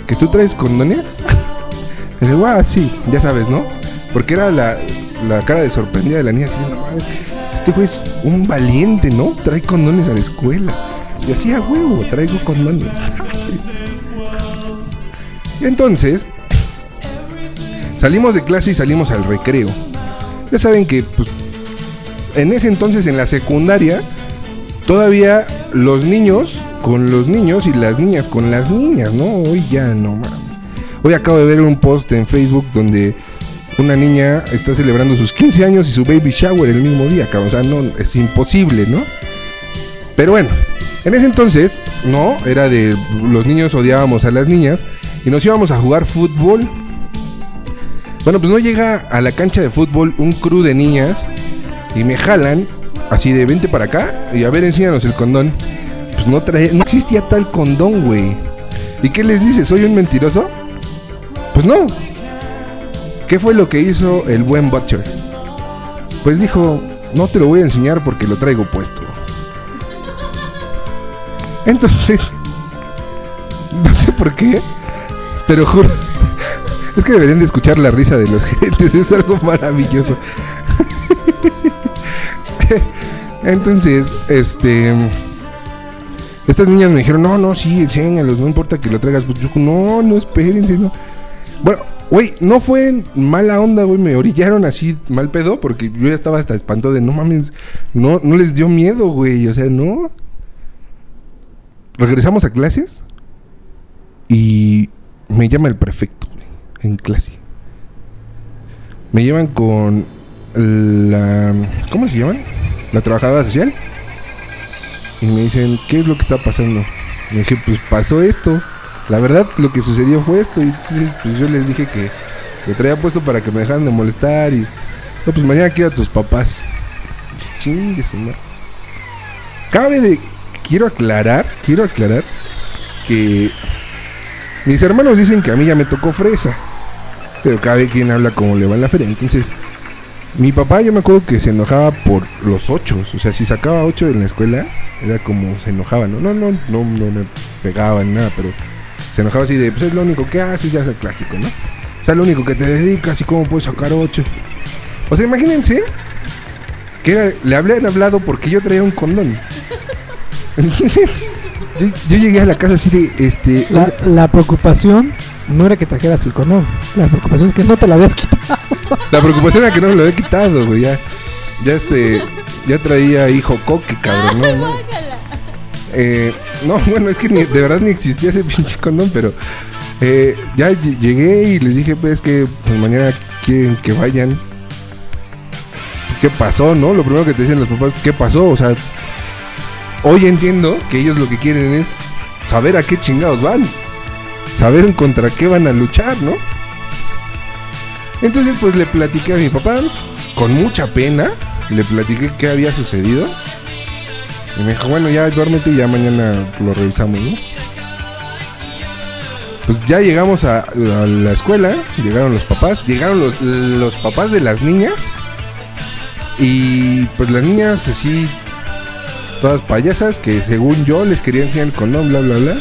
¿que tú traes condones? Le digo, ah, sí, ya sabes, ¿no? Porque era la, la cara de sorprendida de la niña, así, no mames, este güey es un valiente, ¿no? Trae condones a la escuela. Y así a huevo, traigo condones. entonces, salimos de clase y salimos al recreo. Ya saben que, pues, en ese entonces en la secundaria, todavía los niños con los niños y las niñas con las niñas, ¿no? Hoy ya no mames. Hoy acabo de ver un post en Facebook donde una niña está celebrando sus 15 años y su baby shower el mismo día, cabrón. O sea, no, es imposible, ¿no? Pero bueno, en ese entonces, no, era de los niños odiábamos a las niñas y nos íbamos a jugar fútbol. Bueno, pues no llega a la cancha de fútbol un crew de niñas y me jalan así de vente para acá y a ver, enséñanos el condón. Pues no trae, no existía tal condón, güey. ¿Y qué les dice? ¿Soy un mentiroso? Pues no. ¿Qué fue lo que hizo el buen Butcher? Pues dijo, no te lo voy a enseñar porque lo traigo puesto. Entonces, no sé por qué, pero juro, es que deberían de escuchar la risa de los gerentes, es algo maravilloso. Entonces, este, estas niñas me dijeron, no, no, sí, enséñalos, no importa que lo traigas. Pues no, no, espérense, no. Bueno, güey, no fue mala onda, güey, me orillaron así mal pedo porque yo ya estaba hasta espantado de, no mames, no, no les dio miedo, güey, o sea, no. Regresamos a clases y me llama el prefecto, güey, en clase. Me llevan con la... ¿Cómo se llaman? La trabajadora social. Y me dicen, ¿qué es lo que está pasando? Y dije, pues pasó esto. La verdad, lo que sucedió fue esto. Y entonces, pues yo les dije que lo traía puesto para que me dejaran de molestar. Y, no, pues mañana quiero a tus papás. Chingue su madre. Cabe de. Quiero aclarar, quiero aclarar que mis hermanos dicen que a mí ya me tocó fresa. Pero cabe quien habla como le va en la feria. Entonces, mi papá yo me acuerdo que se enojaba por los ocho. O sea, si sacaba ocho en la escuela, era como se enojaba, ¿no? No, no, no, no me pegaba ni nada, pero se enojaba así de, pues es lo único que haces, ya es el clásico, ¿no? O sea, lo único que te dedicas y cómo puedes sacar ocho. O sea, imagínense que era- le habían hablado porque yo traía un condón. Entonces, yo, yo llegué a la casa así de, este, la preocupación no era que trajeras el condón. La preocupación es que no te lo habías quitado. la preocupación era que no me lo había quitado, güey, ya, ya este, ya traía hijo coque, cabrón, no, no. Eh, no, bueno, es que ni- de verdad ni existía ese pinche condón, pero eh, ya ll- llegué y les dije, pues que pues, mañana quieren que vayan. ¿Qué pasó, no? Lo primero que te dicen los papás, ¿qué pasó? O sea, hoy entiendo que ellos lo que quieren es saber a qué chingados van. Saber contra qué van a luchar, ¿no? Entonces, pues le platiqué a mi papá, con mucha pena, le platiqué qué había sucedido. Y me dijo, bueno, ya duérmete y ya mañana lo revisamos, ¿no? Pues ya llegamos a, la escuela, llegaron los papás, llegaron los, los papás de las niñas. Y pues las niñas así, todas payasas, que según yo les quería enseñar el condón, bla, bla, bla.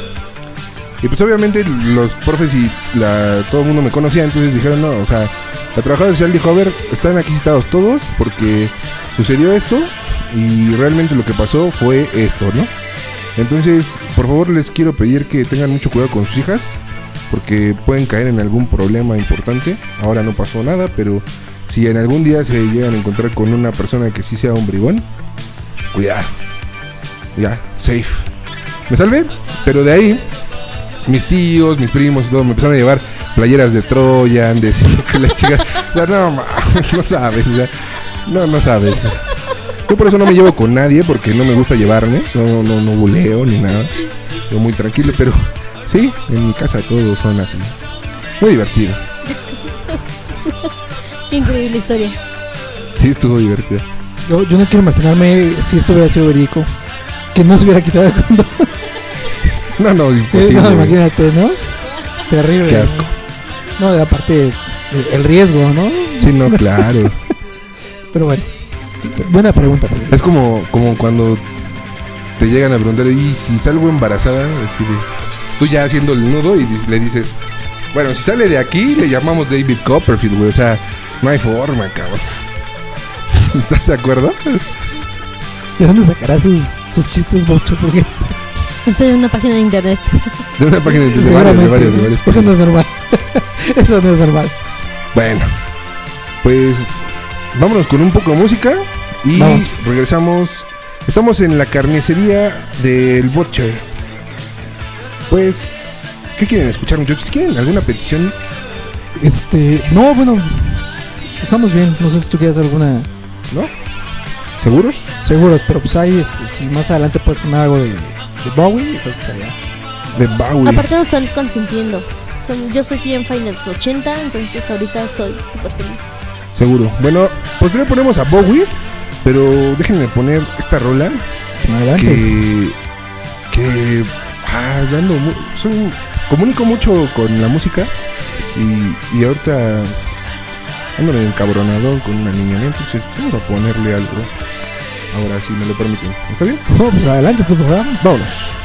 Y pues obviamente los profes y la, todo el mundo me conocía, entonces dijeron, no, o sea, la trabajadora social dijo, a ver, están aquí citados todos porque sucedió esto y realmente lo que pasó fue esto, ¿no? Entonces, por favor les quiero pedir que tengan mucho cuidado con sus hijas porque pueden caer en algún problema importante. Ahora no pasó nada, pero si en algún día se llegan a encontrar con una persona que sí sea un bribón, cuidado. Ya, safe. Me salvé, pero de ahí mis tíos, mis primos y todo me empezaron a llevar playeras de Troyan, de las chicas. O sea, no, no sabes, o sea, no, no sabes. Yo por eso no me llevo con nadie, porque no me gusta llevarme, no, no, no buleo ni nada. Yo muy tranquilo, pero sí, en mi casa todos son así. Muy divertido. Qué increíble historia. Sí, estuvo divertido. Yo, yo no quiero imaginarme si esto hubiera sido verídico. Que no se hubiera quitado el condón. No, no, Eh, imposible. no, imagínate, ¿no? Terrible. Qué asco. No, aparte, el- el riesgo, ¿no? Sí, no, claro. Pero bueno. Buena pregunta. Es como, como cuando te llegan a preguntar, ¿y si salgo embarazada? Así de, tú ya haciendo el nudo y le dices, bueno, si sale de aquí, le llamamos David Copperfield, güey. O sea, no hay forma, cabrón. ¿Estás de acuerdo? ¿De dónde sacará sus, sus chistes, Bocho? Porque Es de una página de internet. De una página de, de varios, de varios, de varios. Eso no es normal. Eso no es normal. Bueno, pues vámonos con un poco de música y Vamos. regresamos. Estamos en la carnicería del Butcher. Pues, ¿qué quieren escuchar, muchachos? ¿Quieren alguna petición? Este. No, bueno. Estamos bien. No sé si tú quieres alguna. ¿No? ¿Seguros? Seguros, pero pues ahí, este, si más adelante puedes poner algo de, de Bowie, creo que. De Bowie. Aparte nos están consintiendo. Son- yo soy bien los 80, entonces ahorita estoy súper feliz. Seguro. Bueno, pues le ponemos a Bowie, pero déjenme poner esta rola Adelante. que. que. Ah, dando. mu- soy- comunico mucho con la música y, y ahorita ando en encabronado con una niña, ¿no? entonces vamos a ponerle algo. Ahora sí me lo permiten. ¿Está bien? Pues adelante, es tu programa. Vámonos.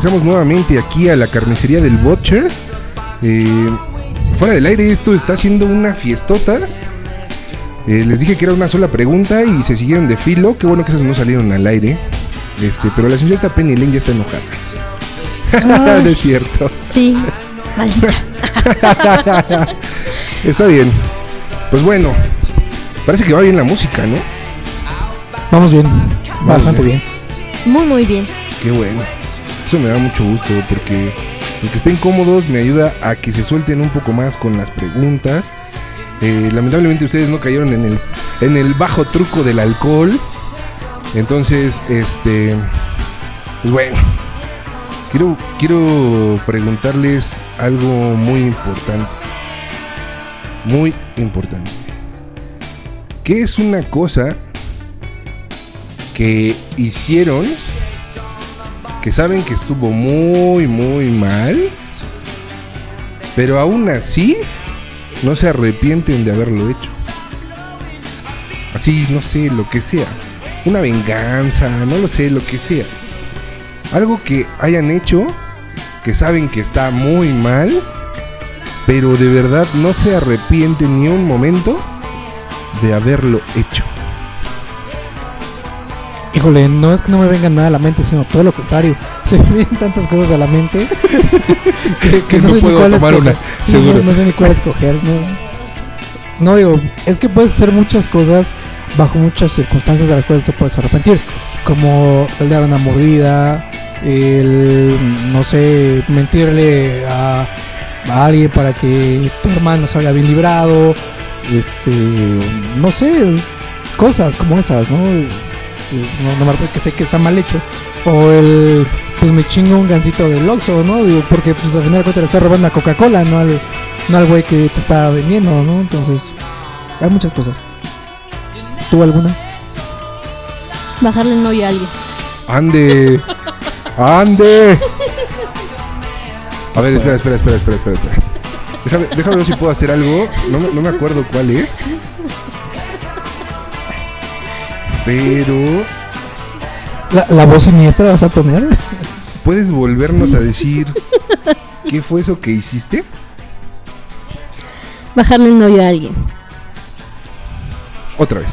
Regresamos nuevamente aquí a la carnicería del Butcher. Eh, fuera del aire, esto está haciendo una fiestota. Eh, les dije que era una sola pregunta y se siguieron de filo. Qué bueno que esas no salieron al aire. Este, pero la señorita Penny Lane ya está enojada. no es cierto. Sí. Está bien. Pues bueno, parece que va bien la música, ¿no? Vamos bien, bastante bien. Muy, muy bien. Qué bueno. Eso me da mucho gusto porque el que estén cómodos me ayuda a que se suelten un poco más con las preguntas. Eh, lamentablemente ustedes no cayeron en el, en el bajo truco del alcohol. Entonces, este... Pues bueno. Quiero, quiero preguntarles algo muy importante. Muy importante. ¿Qué es una cosa que hicieron que saben que estuvo muy, muy mal, pero aún así no se arrepienten de haberlo hecho. Así, no sé, lo que sea. Una venganza, no lo sé, lo que sea. Algo que hayan hecho que saben que está muy mal, pero de verdad no se arrepienten ni un momento de haberlo hecho. Híjole, no es que no me venga nada a la mente, sino todo lo contrario. Se me vienen tantas cosas a la mente que, que No no, sé ni puedo cuál tomar escoger. una, Sí, no, no sé ni cuál escoger. No. No, digo, es que puedes hacer muchas cosas bajo muchas circunstancias de las cuales te puedes arrepentir. Como el dar una mordida, el, no sé, mentirle a, a alguien para que tu hermano salga bien librado, este, no sé, cosas como esas, ¿no? No, no me acuerdo que sé que está mal hecho. O el, pues me chingo un gancito del Oxxo, ¿no? Digo, porque pues al final de cuentas le está robando a Coca-Cola, no al, no al güey que te está vendiendo, ¿no? Entonces, hay muchas cosas. ¿Tú alguna? Bajarle el novio a alguien. ¡Ande! ¡Ande! A ver, espera, espera, espera, espera, espera. espera. Déjame, déjame ver si puedo hacer algo. No, no me acuerdo cuál es. Pero, ¿La, la voz siniestra la vas a poner? ¿puedes volvernos a decir qué fue eso que hiciste? Bajarle el novio a alguien. Otra vez.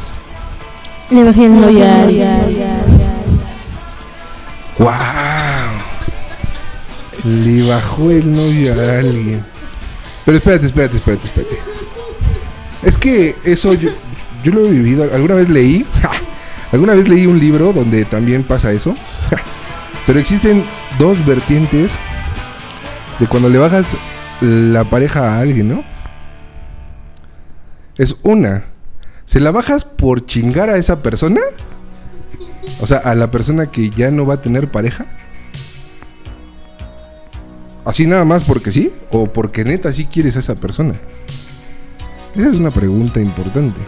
Le bajé el novio a alguien. ¡Wow! Le bajó el novio a alguien. Pero espérate, espérate, espérate, espérate. Es que eso yo, yo lo he vivido. Alguna vez leí. Alguna vez leí un libro donde también pasa eso. Pero existen dos vertientes de cuando le bajas la pareja a alguien, ¿no? Es una. ¿Se la bajas por chingar a esa persona? O sea, a la persona que ya no va a tener pareja. Así nada más porque sí. O porque neta sí quieres a esa persona. Esa es una pregunta importante.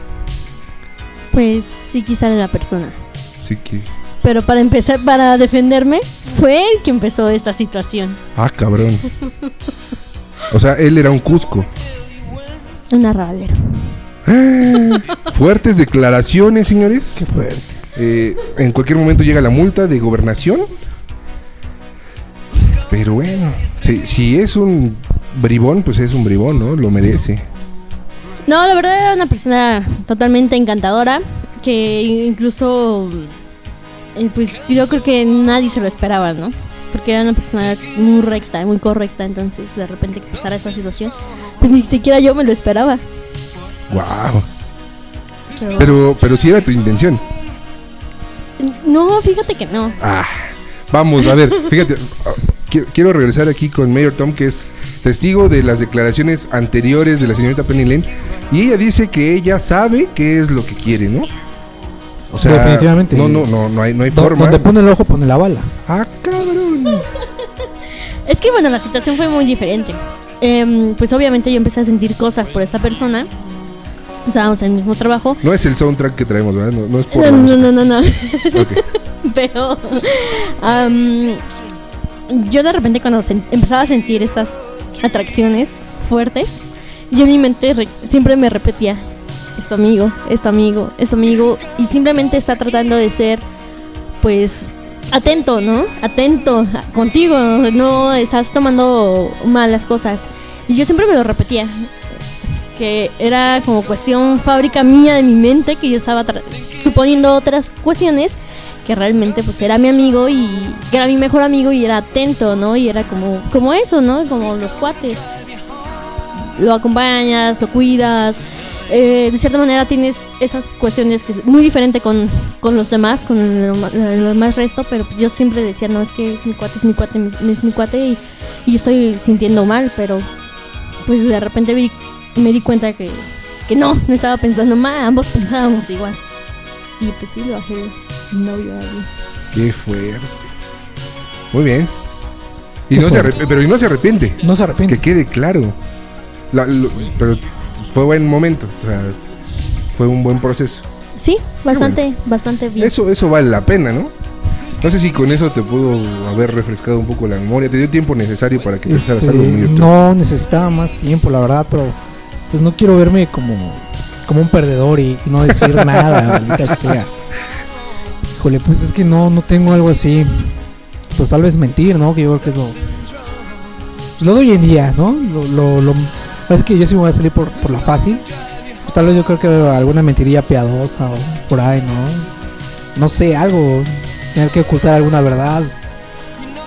Pues sí quizá la persona. Que. Pero para empezar, para defenderme, fue él que empezó esta situación. Ah, cabrón. O sea, él era un Cusco. Un arrabalero. Fuertes declaraciones, señores. Qué fuerte. Eh, en cualquier momento llega la multa de gobernación. Pero bueno, si, si es un bribón, pues es un bribón, ¿no? Lo merece. No, la verdad era una persona totalmente encantadora. Que incluso. eh, pues yo creo que nadie se lo esperaba, ¿no? Porque era una persona muy recta, muy correcta. Entonces, de repente que pasara esa situación, pues ni siquiera yo me lo esperaba. Wow. Pero, Pero, pero si era tu intención. no, fíjate que no. Ah, vamos, a ver, fíjate. Quiero, quiero regresar aquí con Mayor Tom, que es testigo de las declaraciones anteriores de la señorita Penny Lane. Y ella dice que ella sabe qué es lo que quiere, ¿no? O sea, Definitivamente. No, no, no, no hay, no hay Do- forma. Donde pone el ojo, pone la bala. Ah, cabrón. Es que bueno, la situación fue muy diferente. Em, pues obviamente yo empecé a sentir cosas por esta persona. Estábamos en el mismo trabajo. No es el soundtrack que traemos, ¿verdad? No, no es por No, la no, no, no, no. Ok. Pero yo de repente cuando empezaba a sentir estas atracciones fuertes, yo en mi mente re- siempre me repetía, es tu amigo, es tu amigo, es tu amigo, y simplemente está tratando de ser, pues, atento, ¿no? Atento contigo, no estás tomando malas cosas. Y yo siempre me lo repetía, que era como cuestión fábrica mía de mi mente, que yo estaba suponiendo otras cuestiones, que realmente pues era mi amigo y que era mi mejor amigo y era atento, ¿no? Y era como, como eso, ¿no? Como los cuates. Lo acompañas, lo cuidas. eh, de cierta manera tienes esas cuestiones que es muy diferente con, con los demás, con el, demás resto, pero pues yo siempre decía, no, es que es mi cuate, es mi cuate, es mi cuate y, y yo estoy sintiendo mal, pero pues de repente vi- me di cuenta que, que no, no estaba pensando mal, ambos pensábamos igual. Y pues sí, lo bajé novio ahí. Qué fuerte. Muy bien. Y Qué no se fuerte. pero y no se arrepiente. No se arrepiente. Que quede claro. La- lo- pero fue buen momento. O sea, fue un buen proceso. Sí, bastante, bastante bien. Eso, eso vale la pena, ¿no? No sé si con eso te pudo haber refrescado un poco la memoria. Te dio tiempo necesario para que pensaras Este, algo muy no necesitaba más tiempo, la verdad, pero pues no quiero verme como, como un perdedor y, y no decir nada, maldita sea. Híjole, pues es que no, no tengo algo así. Pues tal vez mentir, ¿no? Que yo creo que es lo. pues lo de hoy en día, ¿no? Lo, lo, lo- es que yo sí me voy a salir por, por la fácil. Pues tal vez yo creo que alguna mentiría piadosa o por ahí, ¿no? No sé, algo. Tener que ocultar alguna verdad.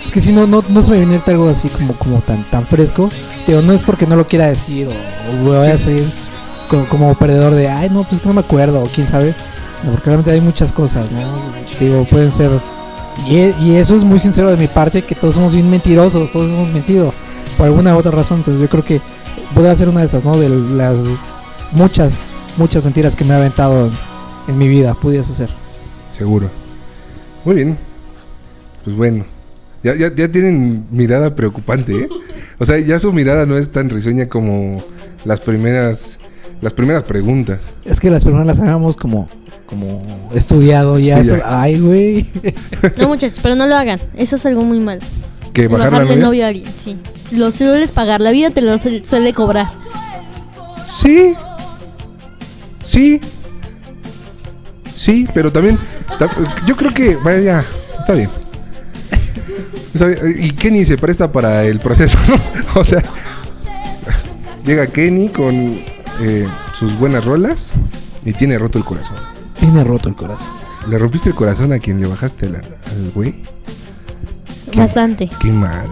Es que si no, no, no se me viene algo así como, como tan, tan fresco. Digo, no es porque no lo quiera decir o, o voy a salir co- como, perdedor de, ay, no, pues no me acuerdo, o quién sabe. Sino porque realmente hay muchas cosas, ¿no? Digo, pueden ser. Y, e- y eso es muy sincero de mi parte, que todos somos bien mentirosos, todos hemos mentido por alguna u otra razón. Entonces yo creo que podría ser una de esas, ¿no? De las muchas, muchas mentiras que me he aventado en, en mi vida, pudiese ser. Seguro. Muy bien. Pues bueno. Ya, ya, ya tienen mirada preocupante, ¿eh? O sea, ya su mirada no es tan risueña como las primeras las primeras preguntas. Es que las primeras las habíamos como, como estudiado ya. Sí, ya. Estas- Ay, güey. No, muchachos, pero no lo hagan. Eso es algo muy mal. Que bajar bajarle el novio a alguien, sí. Lo sueles pagar, la vida te lo suele cobrar. Sí. Sí. Sí, pero también ta- yo creo que vaya ya, está bien. Está bien, Y Kenny se presta para el proceso, ¿no? O sea, llega Kenny con eh, sus buenas rolas y tiene roto el corazón. Tiene roto el corazón. ¿Le rompiste el corazón a quien le bajaste la- al güey? ¿Qué? Bastante. Qué mal.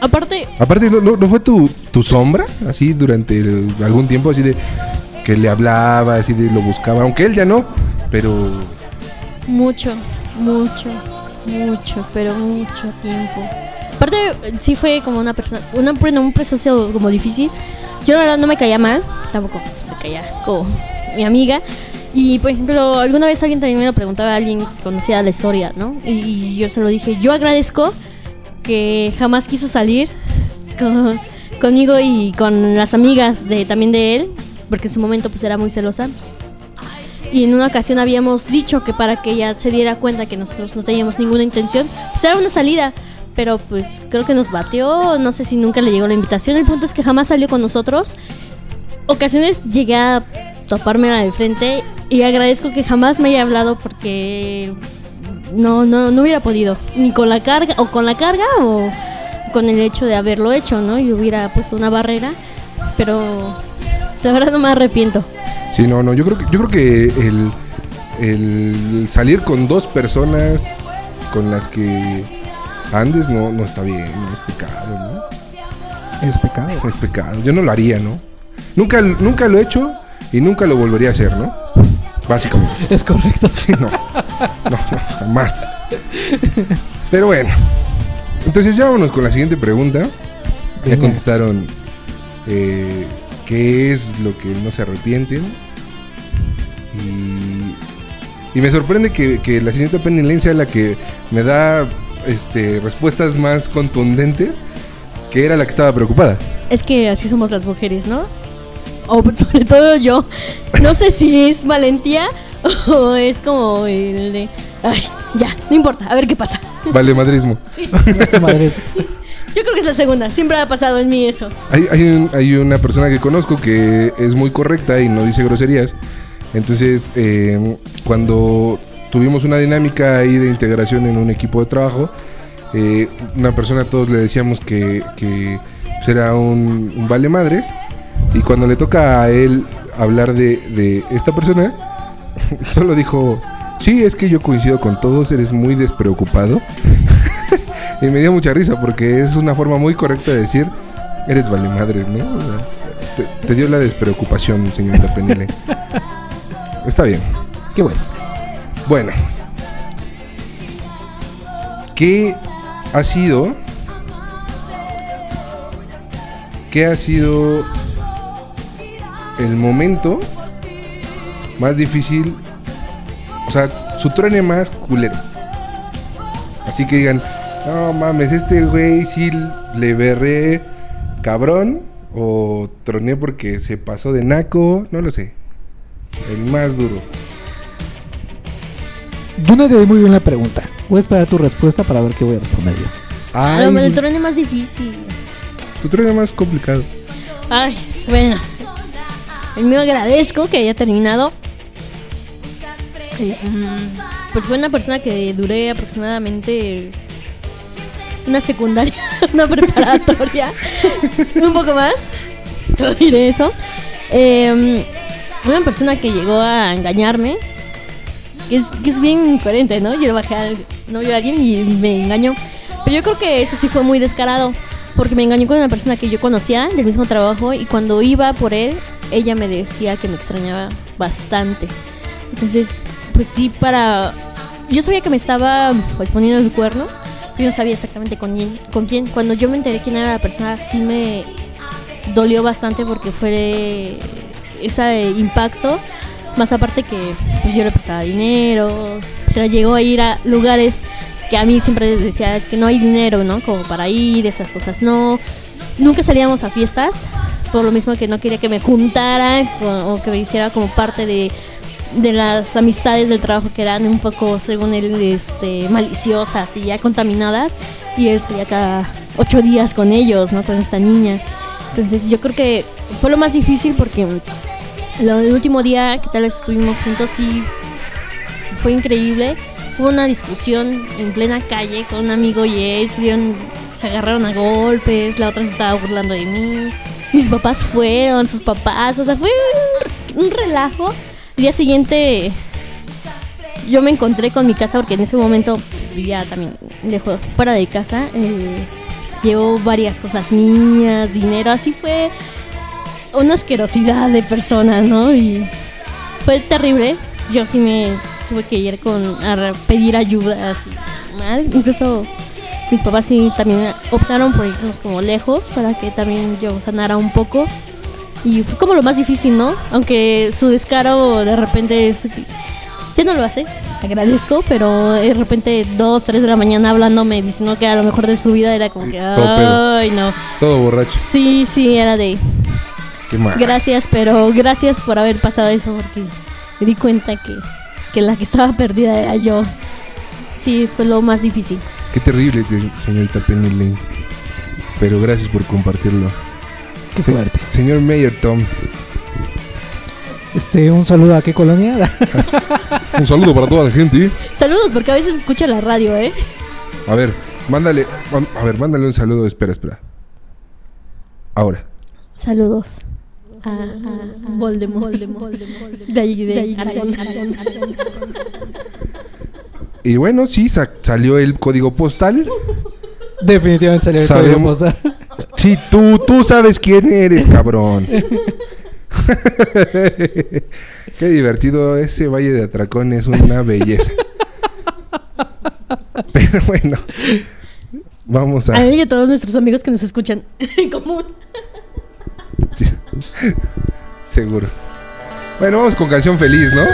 Aparte, Aparte, ¿no, no, no fue tu, tu sombra? Así durante el- algún tiempo, así de que le hablaba, así de lo buscaba. Aunque él ya no, pero mucho, mucho, mucho, pero mucho tiempo. Aparte, sí fue como una persona, una, un proceso como difícil. Yo la verdad no me caía mal, tampoco me caía como mi amiga. Y por ejemplo, alguna vez alguien también me lo preguntaba alguien conocía la historia, ¿no? Y, y yo se lo dije, yo agradezco que jamás quiso salir con- conmigo y con las amigas de también de él, porque en su momento pues era muy celosa. Y en una ocasión habíamos dicho que para que ella se diera cuenta que nosotros no teníamos ninguna intención, pues era una salida. Pero pues creo que nos batió, no sé si nunca le llegó la invitación. El punto es que jamás salió con nosotros. Ocasiones llegué a toparme de frente y agradezco que jamás me haya hablado porque no, no, no hubiera podido. Ni con la carga, o con la carga o con el hecho de haberlo hecho, ¿no? Y hubiera puesto una barrera. Pero la verdad no me arrepiento. sí, no, no. Yo creo que, yo creo que el, el salir con dos personas con las que andes no, no está bien, no es pecado, ¿no? Es pecado. Es pecado. Yo no lo haría, ¿no? Nunca, nunca lo he hecho y nunca lo volvería a hacer, ¿no? Básicamente. Es correcto. No. No, no, jamás. Pero bueno. Entonces ya vámonos con la siguiente pregunta. Ya contestaron eh, qué es lo que no se arrepienten. Y, y me sorprende que, que la señorita Penny Lane sea la que me da este, respuestas más contundentes que era la que estaba preocupada. Es que así somos las mujeres, ¿no? O sobre todo yo. No sé si es valentía o es como el de. Ay, ya, no importa, a ver qué pasa. Vale, madrismo. Sí. Madre, Yo creo que es la segunda. Siempre ha pasado en mí eso. Hay, hay, un- hay una persona que conozco que es muy correcta y no dice groserías. Entonces, eh, cuando tuvimos una dinámica ahí de integración en un equipo de trabajo. Eh, una persona, todos le decíamos que, que pues, era un, un vale madres. Y cuando le toca a él hablar de, de esta persona, solo dijo: Sí, es que yo coincido con todos, eres muy despreocupado. y me dio mucha risa porque es una forma muy correcta de decir: Eres vale madres, ¿no? O sea, te, te dio la despreocupación, señorita Penile. Está bien. Qué bueno. Bueno. ¿Qué ha sido? ¿Qué ha sido el momento más difícil? O sea, su truene más culero. Así que digan, no mames, este güey sí le berré cabrón. O troné porque se pasó de naco. No lo sé. El más duro. Yo no entendí muy bien la pregunta. Voy a esperar tu respuesta para ver qué voy a responder yo. A lo Ay, mejor el truene más difícil. tu truene más complicado. Ay, bueno. El mío agradezco que haya terminado. Eh, mm, Pues fue una persona que duré aproximadamente una secundaria, una preparatoria, un poco más. Solo diré eso. Eh, una persona que llegó a engañarme, que es, que es bien incoherente, ¿no? Yo le bajé al novio de alguien y me engañó. Pero yo creo que eso sí fue muy descarado, porque me engañó con una persona que yo conocía del mismo trabajo y cuando iba por él, ella me decía que me extrañaba bastante. Entonces, pues sí, para... Yo sabía que me estaba pues poniendo el cuerno, pero no sabía exactamente con quién, con quién. Cuando yo me enteré quién era la persona, sí me dolió bastante porque fue ese impacto. Más aparte que pues yo le prestaba dinero, o sea, llegó a ir a lugares que a mí siempre decía es que no hay dinero, ¿no? Como para ir, esas cosas no. Nunca salíamos a fiestas, por lo mismo que no quería que me juntara o que me hiciera como parte de, de las amistades del trabajo que eran un poco, según él, este, maliciosas y ya contaminadas. Y él salía cada ocho días con ellos, ¿no? Con esta niña. Entonces yo creo que fue lo más difícil porque lo, el último día que tal vez estuvimos juntos sí fue increíble. Hubo una discusión en plena calle con un amigo y él se, dieron- se agarraron a golpes, la otra se estaba burlando de mí. Mis papás fueron, sus papás, o sea, fue un, relajo. El día siguiente yo me encontré con mi casa porque en ese momento vivía también lejos, fuera de casa. eh, pues, llevo varias cosas mías, dinero, así fue una asquerosidad de persona, ¿no? Y fue terrible. Yo sí me tuve que ir con a pedir ayuda así mal. Incluso mis papás sí también optaron por irnos como lejos para que también yo sanara un poco. Y fue como lo más difícil, ¿no? Aunque su descaro de repente es... Ya no lo hace, agradezco, pero de repente dos, tres de la mañana hablándome diciendo que a lo mejor de su vida era como que... Ay, no. Todo borracho. Sí, sí, era de... Qué mal. Gracias, pero gracias por haber pasado eso porque me di cuenta que, que la que estaba perdida era yo. Sí, fue lo más difícil. Qué terrible, te- señorita Penny Lane. Pero gracias por compartirlo. Qué Se- fuerte. Señor Mayor Tom, Este, un saludo a qué colonia. un saludo para toda la gente. Saludos, porque a veces escucha la radio, ¿eh? A ver, mándale, a ver, mándale un saludo. Espera, espera. Ahora. Saludos. A, a- a Voldemort. De ahí, de, Aragón. Y bueno, sí, sa- salió el código postal. Definitivamente salió el código Sabemos- postal. Sí, tú, tú sabes quién eres, cabrón. Qué divertido. Ese Valle de Atracón es una belleza. Pero bueno, vamos A a... él y a todos nuestros amigos que nos escuchan en común. Seguro. Bueno, vamos con canción feliz, ¿no?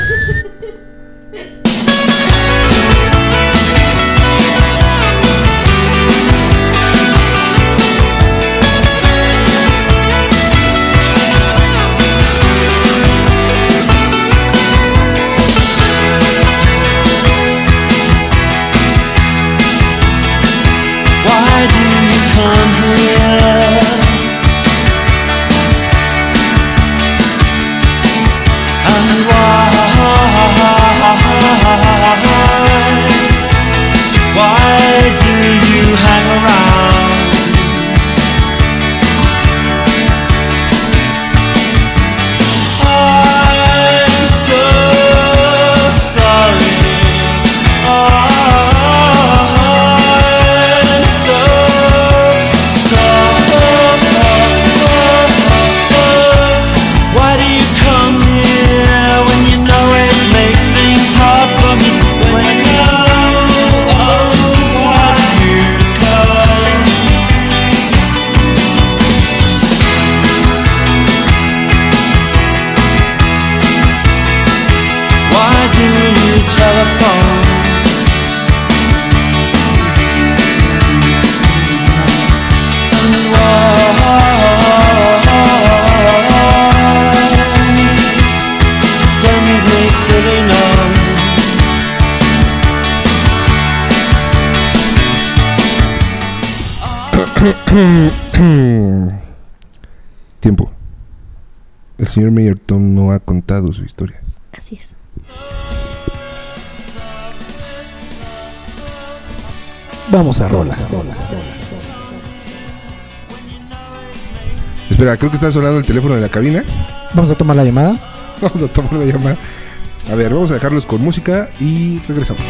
Señor Mayor Tom no ha contado su historia. Así es. Vamos a rola. Espera, creo que está sonando el teléfono de la cabina. Vamos a tomar la llamada. Vamos a tomar la llamada. A ver, vamos a dejarlos con música y regresamos.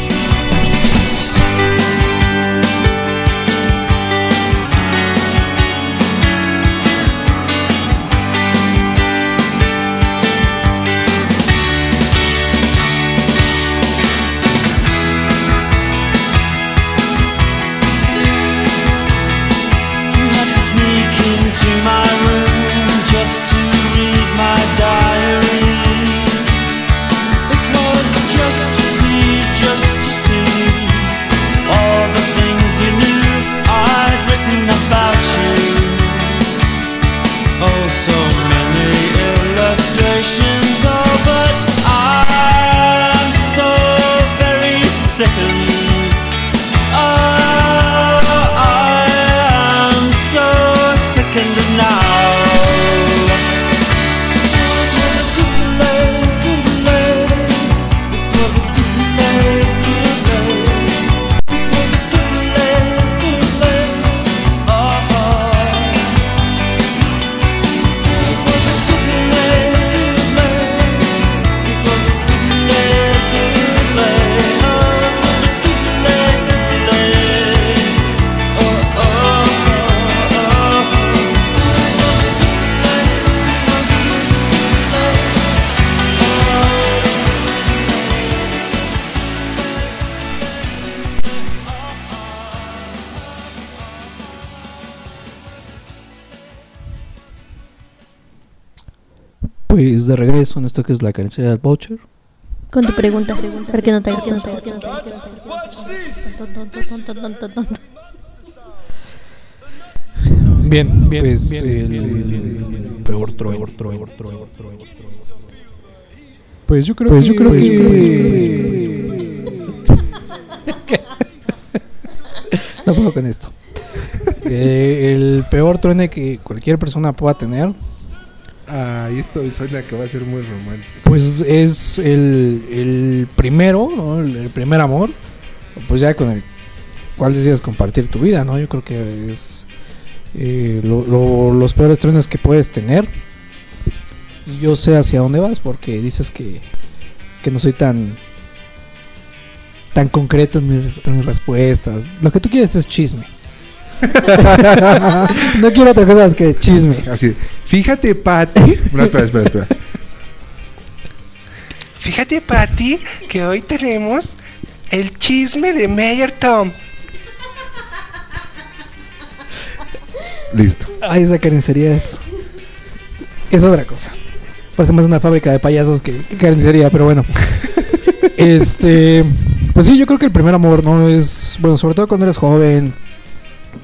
En esto que es la carencia del voucher. Con tu pregunta, para que no te hagas tonto. Bien, bien, pues el peor troll. Pues yo creo Pues que yo creo no puedo con esto. Eh, el peor truene que cualquier persona pueda tener, Ay, esto suena que va a ser muy romántico. pues es el, el primero, ¿no? el, primer amor, pues ya con el cual decides compartir tu vida, ¿no? Yo creo que es eh, lo- lo- los peores truenes que puedes tener. Y yo sé hacia dónde vas porque dices que, que no soy tan tan concreto en mis respuestas. Lo que tú quieres es chisme. no quiero otra cosa más que chisme. Así, fíjate, Pati. No, espera, espera, espera. Fíjate, Patty, que hoy tenemos el chisme de Mayor Tom. Listo. Ay, esa carnicería es. Es otra cosa. Parece más una fábrica de payasos que, que carnicería, pero bueno. este. Pues sí, yo creo que el primer amor, ¿no? Es. Bueno, sobre todo cuando eres joven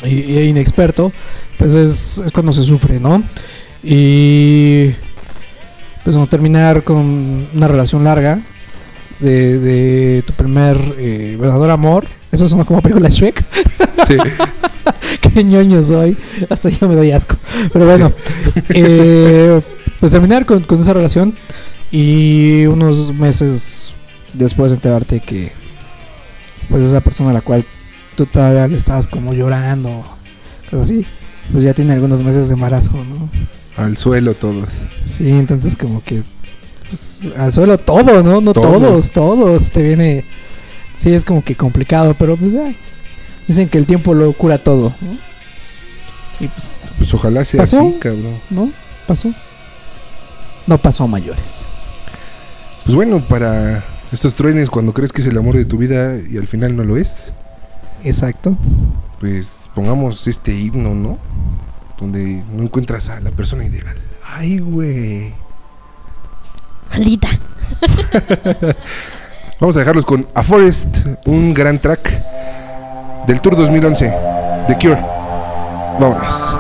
y, y inexperto, pues es, es cuando se sufre, ¿no? Y. Pues no terminar con una relación larga de, de tu primer eh, verdadero amor. Eso suena como película de Shrek. Sí. Qué ñoño soy. Hasta yo me doy asco. Pero bueno, eh, pues terminar con, con esa relación y unos meses después enterarte que pues esa persona a la cual tú todavía le estabas como llorando, cosas así, pues ya tiene algunos meses de embarazo, ¿no? Al suelo todos. Sí, entonces como que pues, al suelo todo, ¿no? No Todos. todos, todos, te viene... Sí, es como que complicado, pero pues ya. Dicen que el tiempo lo cura todo, ¿no? Y pues, Pues ojalá sea ¿Pasó? así, cabrón. ¿no? Pasó. No pasó a mayores. Pues bueno, para estos truenes cuando crees que es el amor de tu vida y al final no lo es, Exacto. pues pongamos este himno, ¿no? Donde no encuentras a la persona ideal. Ay, güey. Maldita. Vamos a dejarlos con A Forest, un gran track del Tour 2011 The Cure. Vámonos.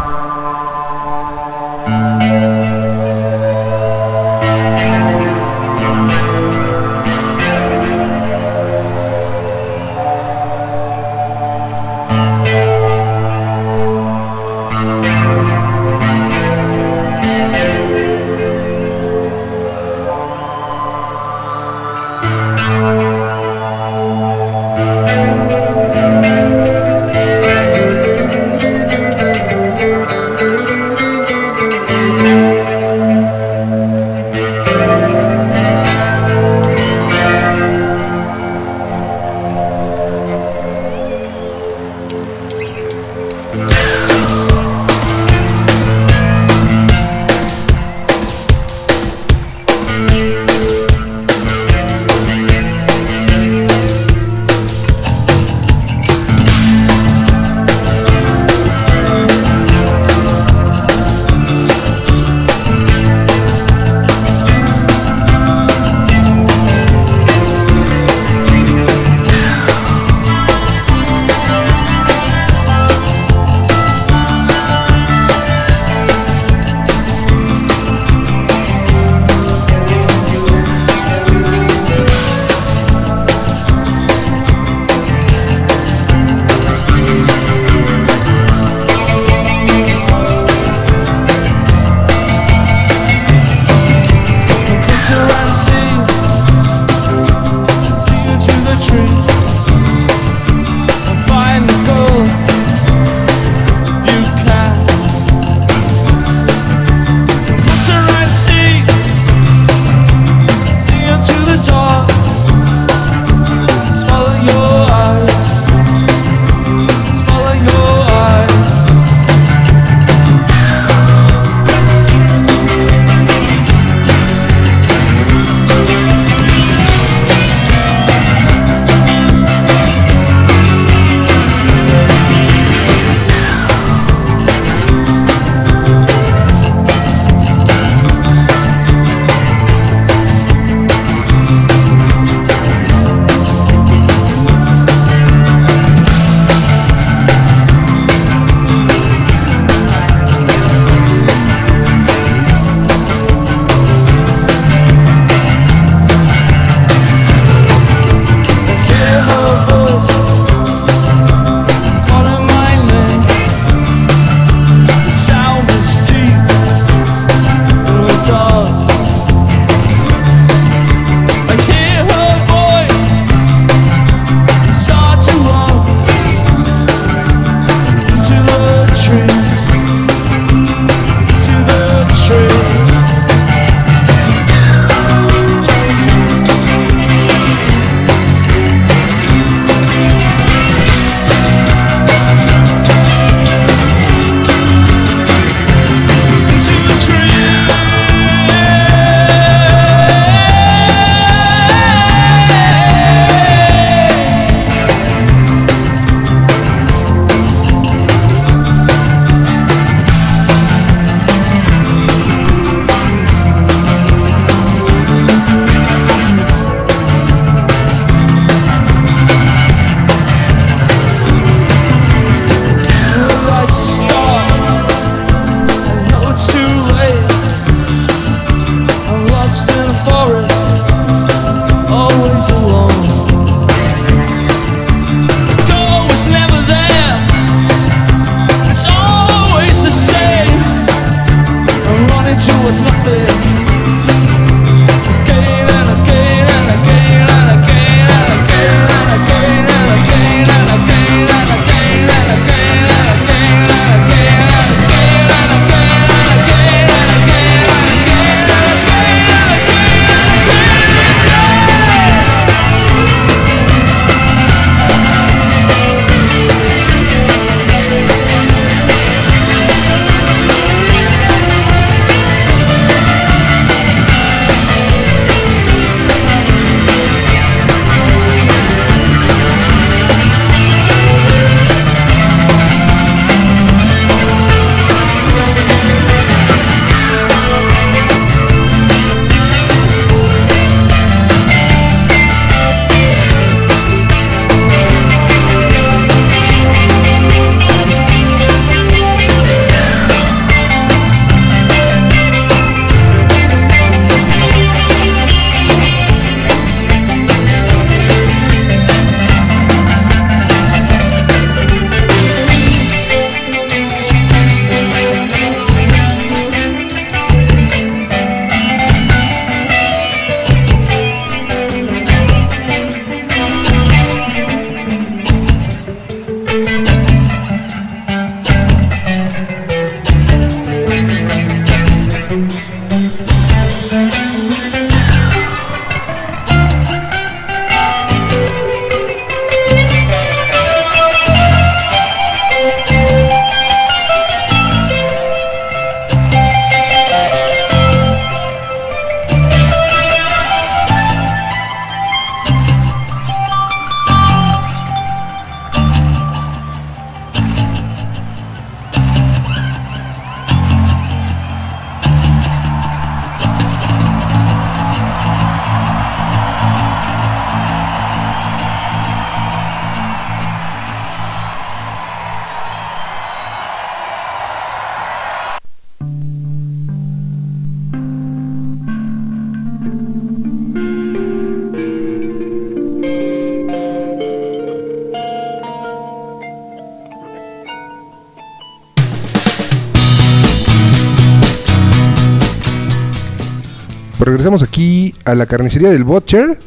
A la carnicería del Butcher.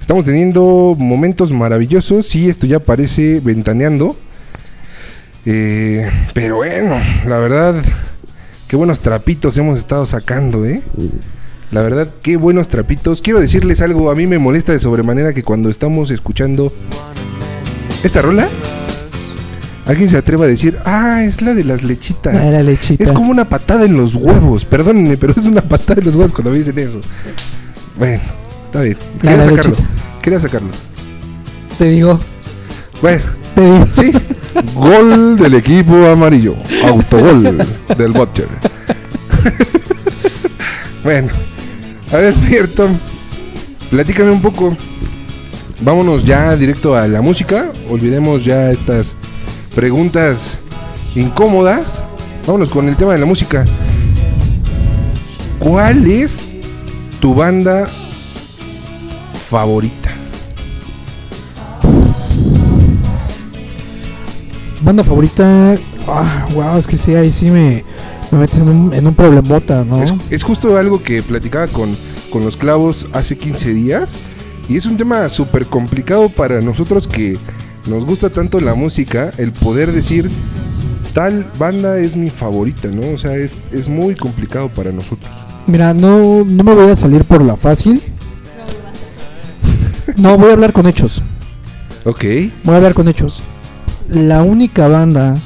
Estamos teniendo momentos maravillosos. Y esto ya parece ventaneando. Eh, pero bueno, la verdad, qué buenos trapitos hemos estado sacando, ¿eh? La verdad, qué buenos trapitos. Quiero decirles algo, a mí me molesta de sobremanera que cuando estamos escuchando esta rola, alguien se atreva a decir, ah, es la de las lechitas. La de la lechita. Es como una patada en los huevos, perdónenme, pero es una patada en los huevos cuando me dicen eso. Bueno, está bien. Quería la sacarlo. Quería sacarlo. Te digo, Bueno, te digo. sí. Gol del equipo amarillo. Autogol del Butcher. bueno, a ver, Ayrton, platícame un poco. Vámonos ya directo a la música. Olvidemos ya estas preguntas incómodas. Vámonos con el tema de la música. ¿Cuál es tu banda favorita? Banda favorita. Ah, wow, es que sí, ahí sí me, me metes en un, en un problemota, ¿no? Es, es justo algo que platicaba con, con los clavos hace 15 días. Y es un tema súper complicado para nosotros que nos gusta tanto la música, el poder decir tal banda es mi favorita, ¿no? O sea, es, es muy complicado para nosotros. Mira, no, no me voy a salir por la fácil. No, voy a hablar con hechos. Ok, Voy a hablar con hechos. La única banda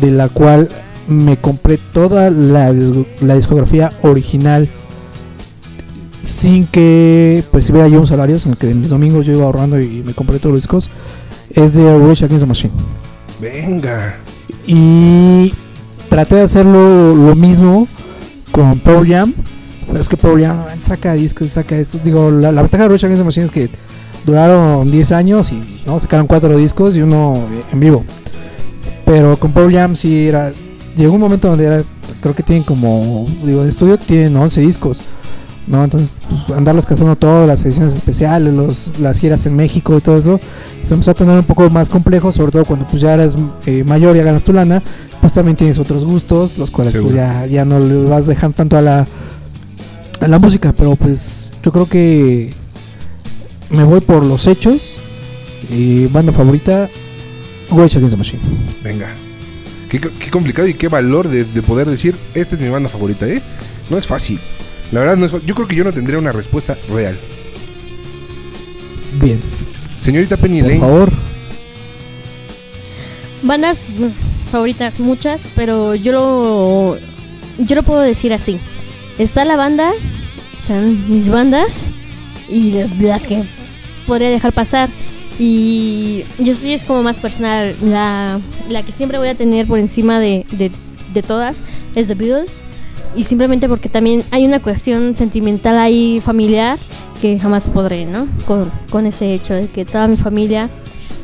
de la cual me compré toda la, la discografía original sin que percibiera yo un salario, sino que de mis domingos yo iba ahorrando y me compré todos los discos, es de Rage Against the Machine. venga. Y traté de hacerlo lo mismo con Pearl Jam. Pero es que Pearl Jam saca discos, saca esto. Digo, la, la ventaja de Rage Against the Machine es que duraron 10 años y no sacaron 4 discos y uno en vivo. Pero con Pearl Jam sí era. Llegó un momento donde era. Creo que tienen como. Digo, de estudio tienen 11 discos. ¿No? Entonces, pues, andarlos cazando todas las ediciones especiales, los, las giras en México y todo eso, se empezó a tener un poco más complejo, sobre todo cuando pues ya eres eh, mayor y ya ganas tu lana, pues también tienes otros gustos, los cuales pues ya, ya no le vas dejando tanto a la, a la música, pero pues yo creo que me voy por los hechos y banda favorita, Rage Against the Machine. Venga. Qué, qué complicado y qué valor de, de poder decir, esta es mi banda favorita, ¿eh? No es fácil. La verdad no es. Yo creo que yo no tendría una respuesta real. Bien, Señorita Penny por Lane, favor. Bandas mm, favoritas, muchas, pero yo lo, yo lo puedo decir así. Está la banda, están mis bandas y las que podría dejar pasar. Y yo sí es como más personal. La, la que siempre voy a tener por encima de, de, de todas es The Beatles. Y simplemente porque también hay una cuestión sentimental ahí familiar que jamás podré, ¿no? Con, con ese hecho de que toda mi familia,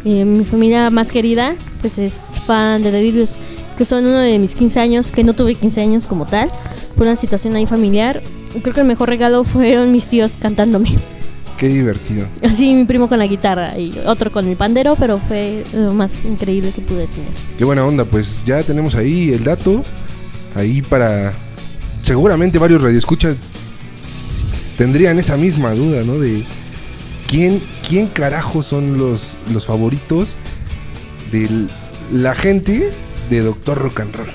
eh, mi familia más querida, pues es fan de The Beatles. Que son uno de mis 15 años, que no tuve 15 años como tal, por una situación ahí familiar. Creo que el mejor regalo fueron mis tíos cantándome. qué divertido. Así mi primo con la guitarra y otro con el pandero, pero fue lo más increíble que pude tener. Qué buena onda, pues ya tenemos ahí el dato. Ahí para. Seguramente varios radioescuchas tendrían esa misma duda, ¿no? De quién, quién carajo son los, los favoritos de la gente de Doctor Rock and Roll.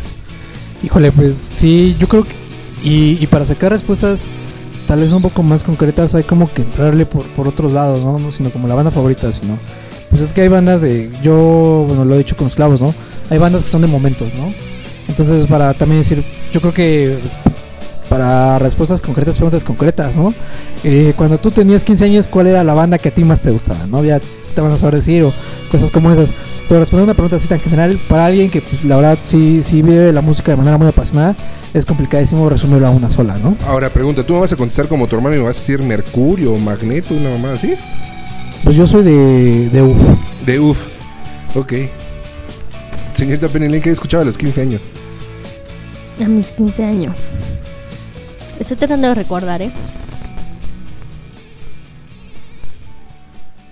Híjole, pues sí, yo creo que. Y, para sacar respuestas tal vez un poco más concretas, hay como que entrarle por, por otros lados, ¿no? No sino como la banda favorita, sino. Pues es que hay bandas de. Yo, bueno, lo he dicho con los clavos, ¿no? Hay bandas que son de momentos, ¿no? Entonces, para también decir, yo creo que. Para respuestas concretas, preguntas concretas, ¿no? Eh, cuando tú tenías 15 años, ¿cuál era la banda que a ti más te gustaba, ¿no? Ya te van a saber decir, o cosas como esas. Pero responder una pregunta así tan general, para alguien que pues, la verdad sí, sí vive la música de manera muy apasionada, es complicadísimo resumirlo a una sola, ¿no? Ahora pregunta, ¿tú me vas a contestar como tu hermano y me vas a decir Mercurio o Magneto, una mamá así? Pues yo soy de, de UF. De UF. Ok. Señorita Penny Lane, ¿qué escuchaba a los 15 años? A mis 15 años. Estoy tratando de recordar, ¿eh?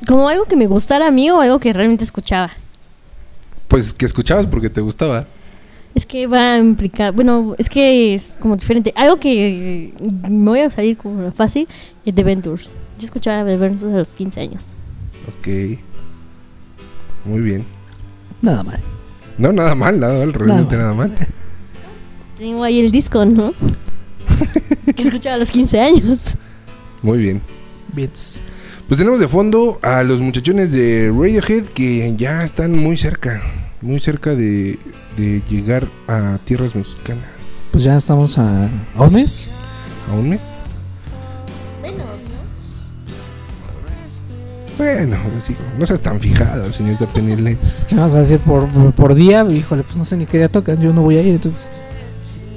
Como algo que me gustara a mí o algo que realmente escuchaba. Pues que escuchabas porque te gustaba. Es que va a implicar, bueno, es que es como diferente. Algo que me voy a salir como fácil es The Ventures. Yo escuchaba The Ventures a los 15 años. Ok. Muy bien. Nada mal. No, nada mal, nada mal, realmente nada mal. Tengo ahí el disco, ¿no? que escuchaba a los 15 años. Muy bien. Bits. Pues tenemos de fondo a los muchachones de Radiohead que ya están muy cerca, muy cerca de, de llegar a tierras mexicanas. Pues ya estamos a, a un mes. ¿A un mes? Menos, ¿no? Bueno, así, no seas tan fijada, señorita Penile. Es que me vas a decir por, por día, híjole, pues no sé ni qué día tocan, yo no voy a ir, entonces.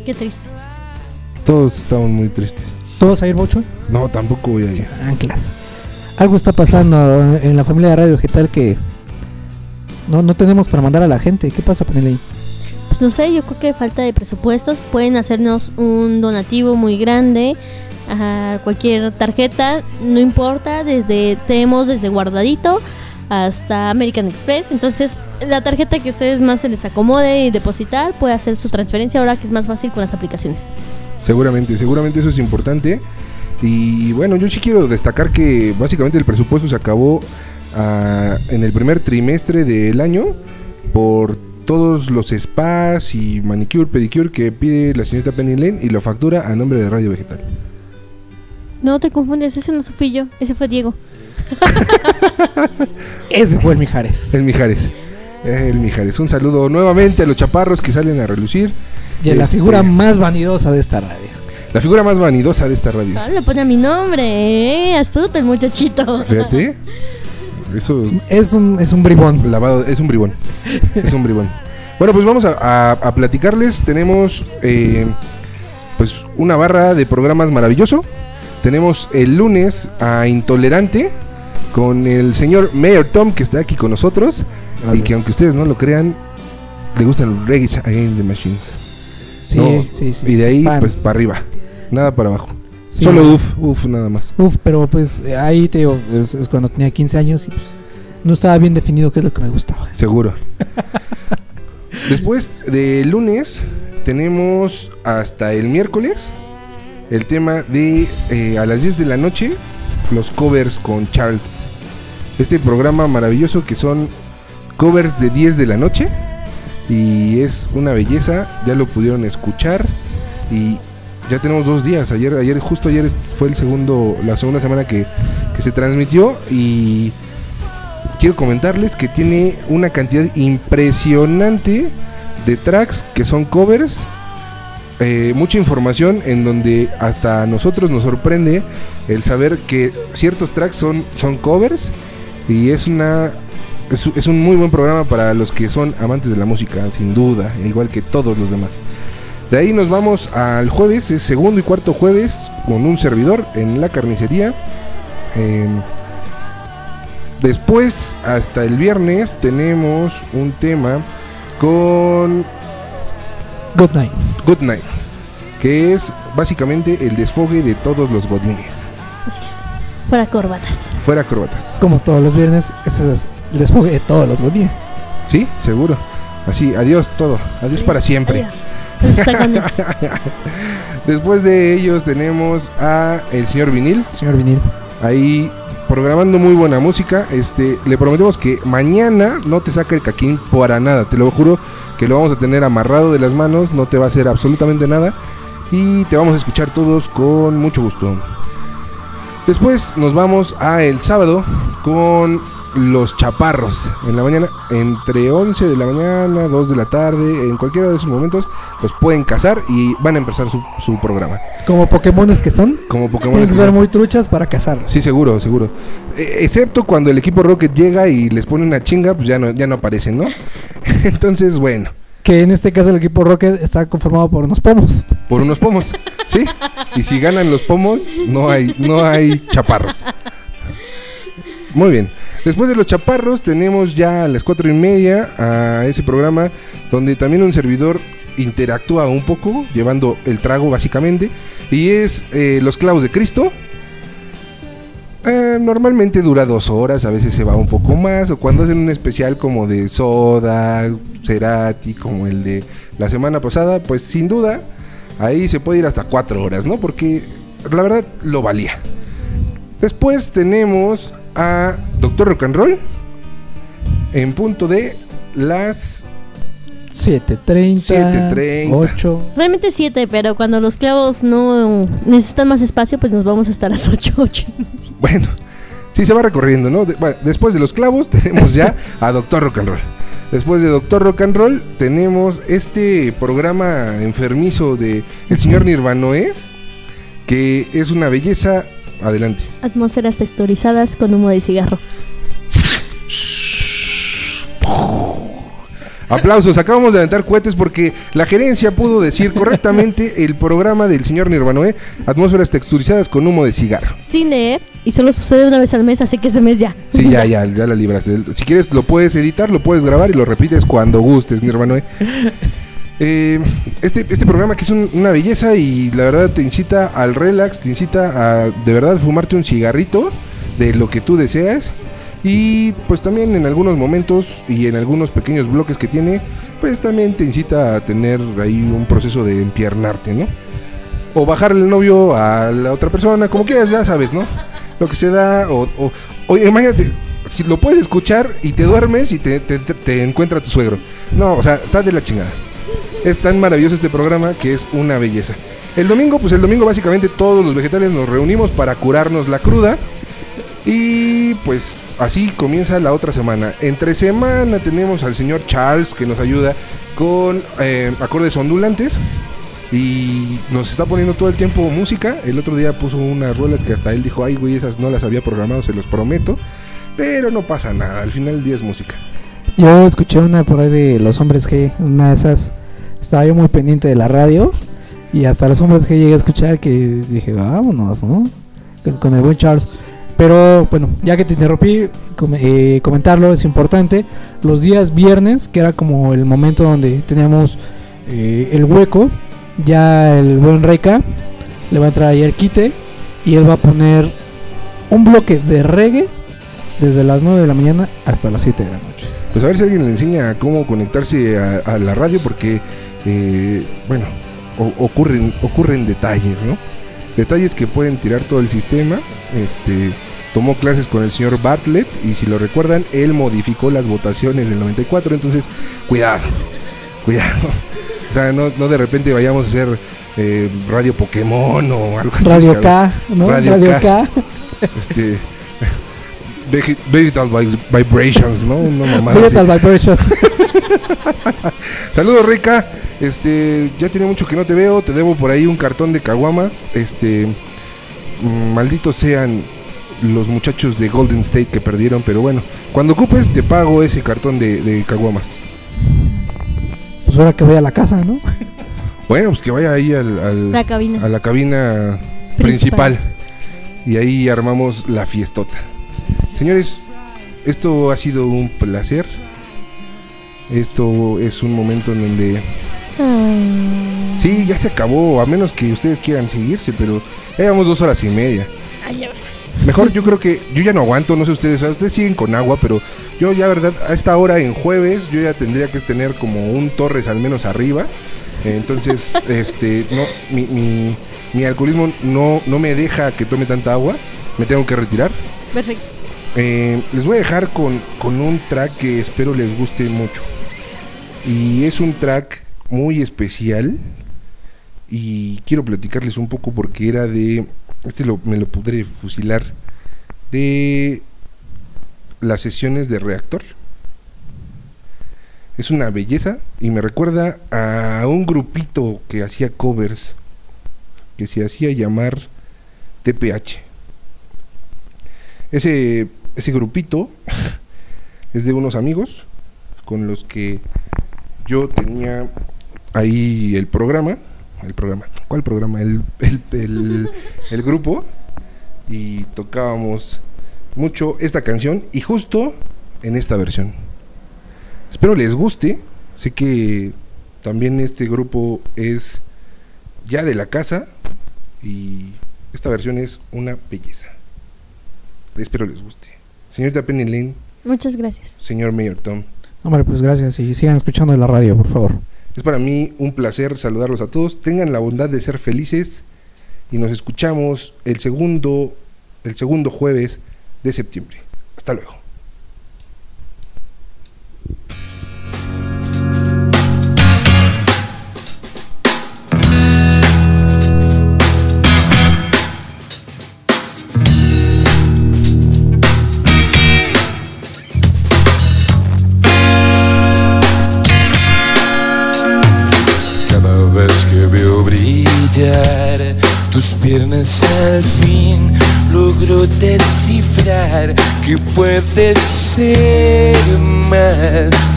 Qué triste. Todos estamos muy tristes. ¿Tú vas a ir, Bocho? No, tampoco voy a ir. Anclas. Algo está pasando en la familia de Radio Vegetal que no, no tenemos para mandar a la gente. ¿Qué pasa, Peneley? Pues no sé, yo creo que falta de presupuestos. Pueden hacernos un donativo muy grande a cualquier tarjeta, no importa, desde tenemos desde guardadito hasta American Express. Entonces, la tarjeta que a ustedes más se les acomode y depositar, puede hacer su transferencia ahora que es más fácil con las aplicaciones. Seguramente, seguramente eso es importante. Y bueno, yo sí quiero destacar que básicamente el presupuesto se acabó ah, en el primer trimestre del año por todos los spas y manicure, pedicure que pide la señorita Penny Lane y lo factura a nombre de Radio Vegetal. No te confundes, ese no fui yo, ese fue Diego. Ese fue el Mijares. El Mijares. El Mijares. Un saludo nuevamente a los chaparros que salen a relucir. Y a la Este, figura más vanidosa de esta radio. La figura más vanidosa de esta radio. Ah, le pone a mi nombre, ¿eh? Astuto el muchachito. Fíjate. Eso Es un, es un bribón. lavado, es un bribón. Es un bribón. Bueno, pues vamos a, a- a platicarles. Tenemos eh, pues una barra de programas maravilloso. Tenemos el lunes a Intolerante con el señor Mayor Tom que está aquí con nosotros. Y que aunque ustedes no lo crean, le gustan los Reggae Against the Machines. Sí, No, sí, sí. y de ahí, Pan. pues para arriba. Nada para abajo. Sí. Solo uf, uf, nada más. Uf, pero pues ahí te digo, es, es cuando tenía 15 años y pues no estaba bien definido qué es lo que me gustaba. Seguro. Después de lunes tenemos hasta el miércoles el tema de eh, a las 10 de la noche los covers con Charles. Este programa maravilloso que son covers de 10 de la noche y es una belleza, ya lo pudieron escuchar. Y ya tenemos dos días, ayer, ayer justo ayer fue el segundo, la segunda semana que, que se transmitió. Y quiero comentarles que tiene una cantidad impresionante de tracks que son covers. eh, mucha información en donde hasta a nosotros nos sorprende el saber que ciertos tracks son, son covers. Y es una es, es un muy buen programa para los que son amantes de la música, sin duda, igual que todos los demás. De ahí nos vamos al jueves, es segundo y cuarto jueves, con un servidor en la carnicería. Em, Después, hasta el viernes, tenemos un tema con Good night. Good Night, que es básicamente el desfogue de todos los godines. Así es. Fuera corbatas. Fuera acróbatas. Como todos los viernes, ese es el desfogue de todos los godines. ¿Sí? Seguro. Así, adiós todo. Adiós para siempre. Adiós. Después de ellos tenemos a el señor Vinil. Señor Vinil. Ahí programando muy buena música. Este, le prometemos que mañana no te saca el caquín para nada. Te lo juro que lo vamos a tener amarrado de las manos. No te va a hacer absolutamente nada. Y te vamos a escuchar todos con mucho gusto. Después nos vamos a el sábado con los chaparros. En la mañana, entre 11 de la mañana, 2 de la tarde, en cualquiera de esos momentos, los pueden cazar y van a empezar su, su programa. Como Pokémones que son, Como Pokémon. tienen que ser muy truchas para cazarlos. Sí, seguro, seguro. Eh, excepto cuando el equipo Rocket llega y les pone una chinga, pues ya no, ya no aparecen, ¿no? Entonces, bueno, Que en este caso el equipo Rocket está conformado por unos pomos. por unos pomos, ¿sí? Y si ganan los pomos, no hay, no hay chaparros. Muy bien. Después de los chaparros, tenemos ya a las cuatro y media a ese programa donde también un servidor interactúa un poco, llevando el trago básicamente. Y es eh, Los Clavos de Cristo. Eh, normalmente dura dos horas, a veces se va un poco más, o cuando hacen un especial como de Soda, Cerati, como el de la semana pasada, pues sin duda, ahí se puede ir hasta cuatro horas, ¿no? Porque la verdad lo valía. Después tenemos a Doctor Rock and Roll en punto de las 7.30, 7:30. 8. Realmente siete, pero cuando los clavos no necesitan más espacio, pues nos vamos hasta las 8, 8. Bueno, sí se va recorriendo, ¿no? De- bueno, después de los clavos tenemos ya a Doctor Rock and Roll. Después de Doctor Rock and Roll tenemos este programa enfermizo de el señor Nirvanoe, que es una belleza. Adelante. Atmósferas texturizadas con humo de cigarro. Aplausos, acabamos de aventar cohetes porque la gerencia pudo decir correctamente el programa del señor Nirvanoe, atmósferas texturizadas con humo de cigarro. Sin leer, y solo sucede una vez al mes, así que este mes ya. Sí, ya, ya, ya la libraste. Si quieres lo puedes editar, lo puedes grabar y lo repites cuando gustes, Nirvanoe. Eh, este, este programa que es un- una belleza y la verdad te incita al relax, te incita a de verdad fumarte un cigarrito de lo que tú deseas y pues también en algunos momentos y en algunos pequeños bloques que tiene, pues también te incita a tener ahí un proceso de empiernarte, ¿no? O bajarle el novio a la otra persona, como quieras, ya sabes, ¿no? Lo que se da, o, o, imagínate, si lo puedes escuchar y te duermes y te, te- encuentra tu suegro. No, o sea, está de la chingada. Es tan maravilloso este programa que es una belleza. El domingo, pues el domingo básicamente todos los vegetales nos reunimos para curarnos la cruda. Y pues así comienza la otra semana. Entre semana tenemos al señor Charles que nos ayuda con eh, acordes ondulantes. Y nos está poniendo todo el tiempo música. El otro día puso unas rolas que hasta él dijo, ay güey, esas no las había programado, se los prometo. Pero no pasa nada, al final del día es música. Yo escuché una por ahí de los hombres G, una de esas. Estaba yo muy pendiente de la radio y hasta los hombres G llegué a escuchar que dije, vámonos, ¿no? Con, el buen Charles. Pero bueno, ya que te interrumpí, eh, comentarlo es importante. Los días viernes, que era como el momento donde teníamos eh, el hueco, ya el buen Reika le va a entrar ahí el quite y él va a poner un bloque de reggae desde las 9 de la mañana hasta las 7 de la noche. Pues a ver si alguien le enseña cómo conectarse a la radio porque, eh, bueno, o- ocurren, ocurren detalles, ¿no? Detalles que pueden tirar todo el sistema. Este tomó clases con el señor Bartlett y si lo recuerdan, él modificó las votaciones del 94, entonces cuidado, cuidado. O sea, no, no de repente vayamos a hacer eh, Radio Pokémon o algo así. Radio. K, ¿no? Radio Radio, K. K. Este. Vegetal vi- Vibrations, ¿no? Una mamada Vegetal así. Vibration. Saludos, Rica. Este, ya tiene mucho que no te veo. Te debo por ahí un cartón de caguamas. Este, mm, malditos sean los muchachos de Golden State que perdieron. Pero bueno, cuando ocupes, te pago ese cartón de, de caguamas. Pues ahora que voy a la casa, ¿no? Bueno, pues que vaya ahí al, al- La cabina. a la cabina principal. Y ahí armamos la fiestota. Señores, esto ha sido un placer. Esto es un momento en donde. Sí, ya se acabó, a menos que ustedes quieran seguirse, pero ya llevamos dos horas y media. Ay, ya ves. Mejor yo creo que yo ya no aguanto, no sé ustedes, o sea, ustedes siguen con agua, pero yo ya verdad a esta hora en jueves yo ya tendría que tener como un Torres al menos arriba. Entonces, este, no, mi, mi, mi alcoholismo no, no me deja que tome tanta agua, me tengo que retirar. Perfecto. Eh, les voy a dejar con, con un track que espero les guste mucho. Y es un track muy especial. Y quiero platicarles un poco porque era de. Este lo, me lo podré fusilar. De las sesiones de reactor. Es una belleza y me recuerda a un grupito que hacía covers. Que se hacía llamar TPH. Ese, ese grupito es de unos amigos con los que yo tenía ahí el programa. El programa. ¿Cuál programa? El, el, el- el grupo. Y tocábamos mucho esta canción y justo en esta versión. Espero les guste. Sé que también este grupo es ya de la casa y esta versión es una belleza. Espero les guste. Señorita Penny Lane, Muchas gracias. señor Mayor Tom, Hombre, pues gracias y sigan escuchando la radio, por favor. Es para mí un placer saludarlos a todos. Tengan la bondad de ser felices y nos escuchamos el segundo, el segundo jueves de septiembre. Hasta luego. Piernas al fin logro descifrar que puedes ser más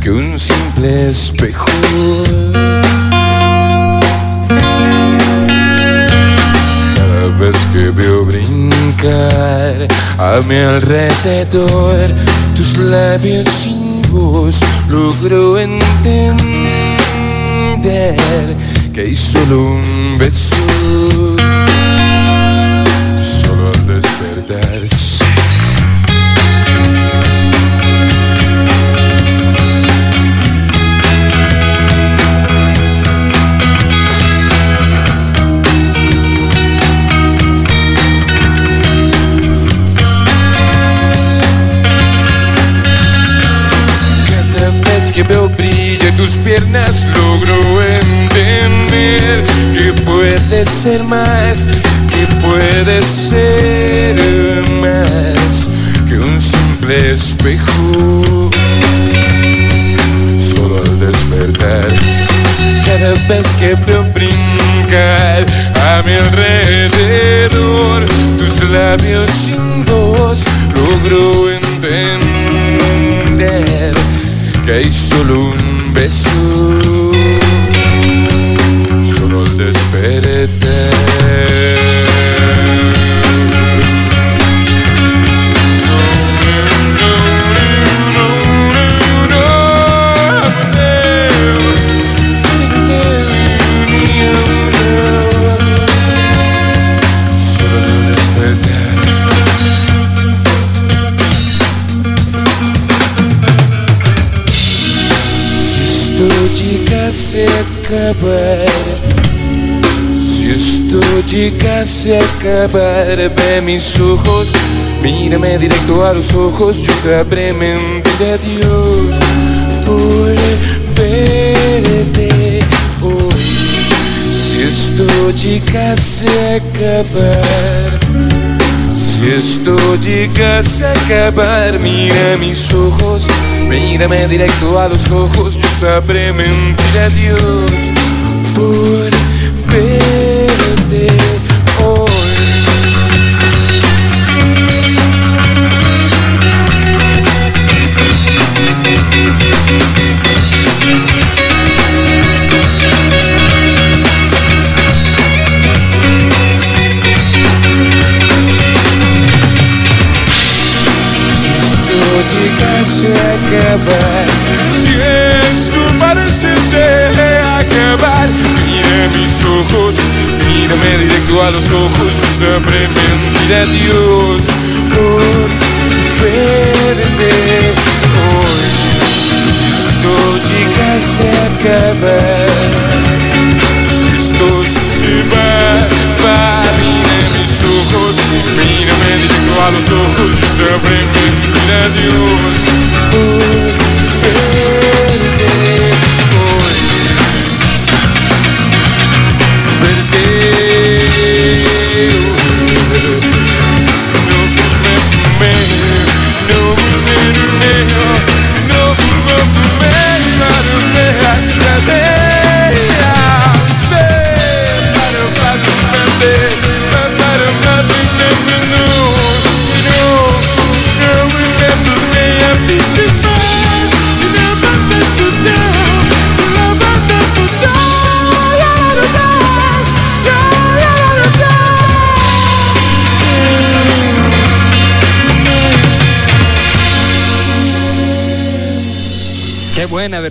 que un simple espejo. Cada vez que veo brincar a mi alrededor tus labios sin voz logro entender que hay solo un beso. Solo al despertar. sí. Cada vez que veo brillar tus piernas logro que puedes ser más, que puedes ser más que un simple espejo. Solo al despertar, cada vez que veo brincar a mi alrededor tus labios sin voz, logro entender que hay solo un beso. Solo al llegase a acabar, ve mis ojos, mírame directo a los ojos, yo sabré mentir a Dios por verte hoy. Si esto llegase a acabar, si esto llegase a acabar, mira mis ojos, mírame directo a los ojos, yo sabré mentir a Dios por verte hoy. Si esto pareciese acabar, mira mis ojos, mírame directo a los ojos, yo sabré mentir a Dios por verte hoy. Si esto llegase a acabar, si esto se va, mis ojos, mírame directo a los ojos, yo sabré mentir a Dios por verte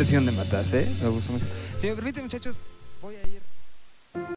De Matas, ¿eh? Me gustó mucho. Si me permiten, muchachos.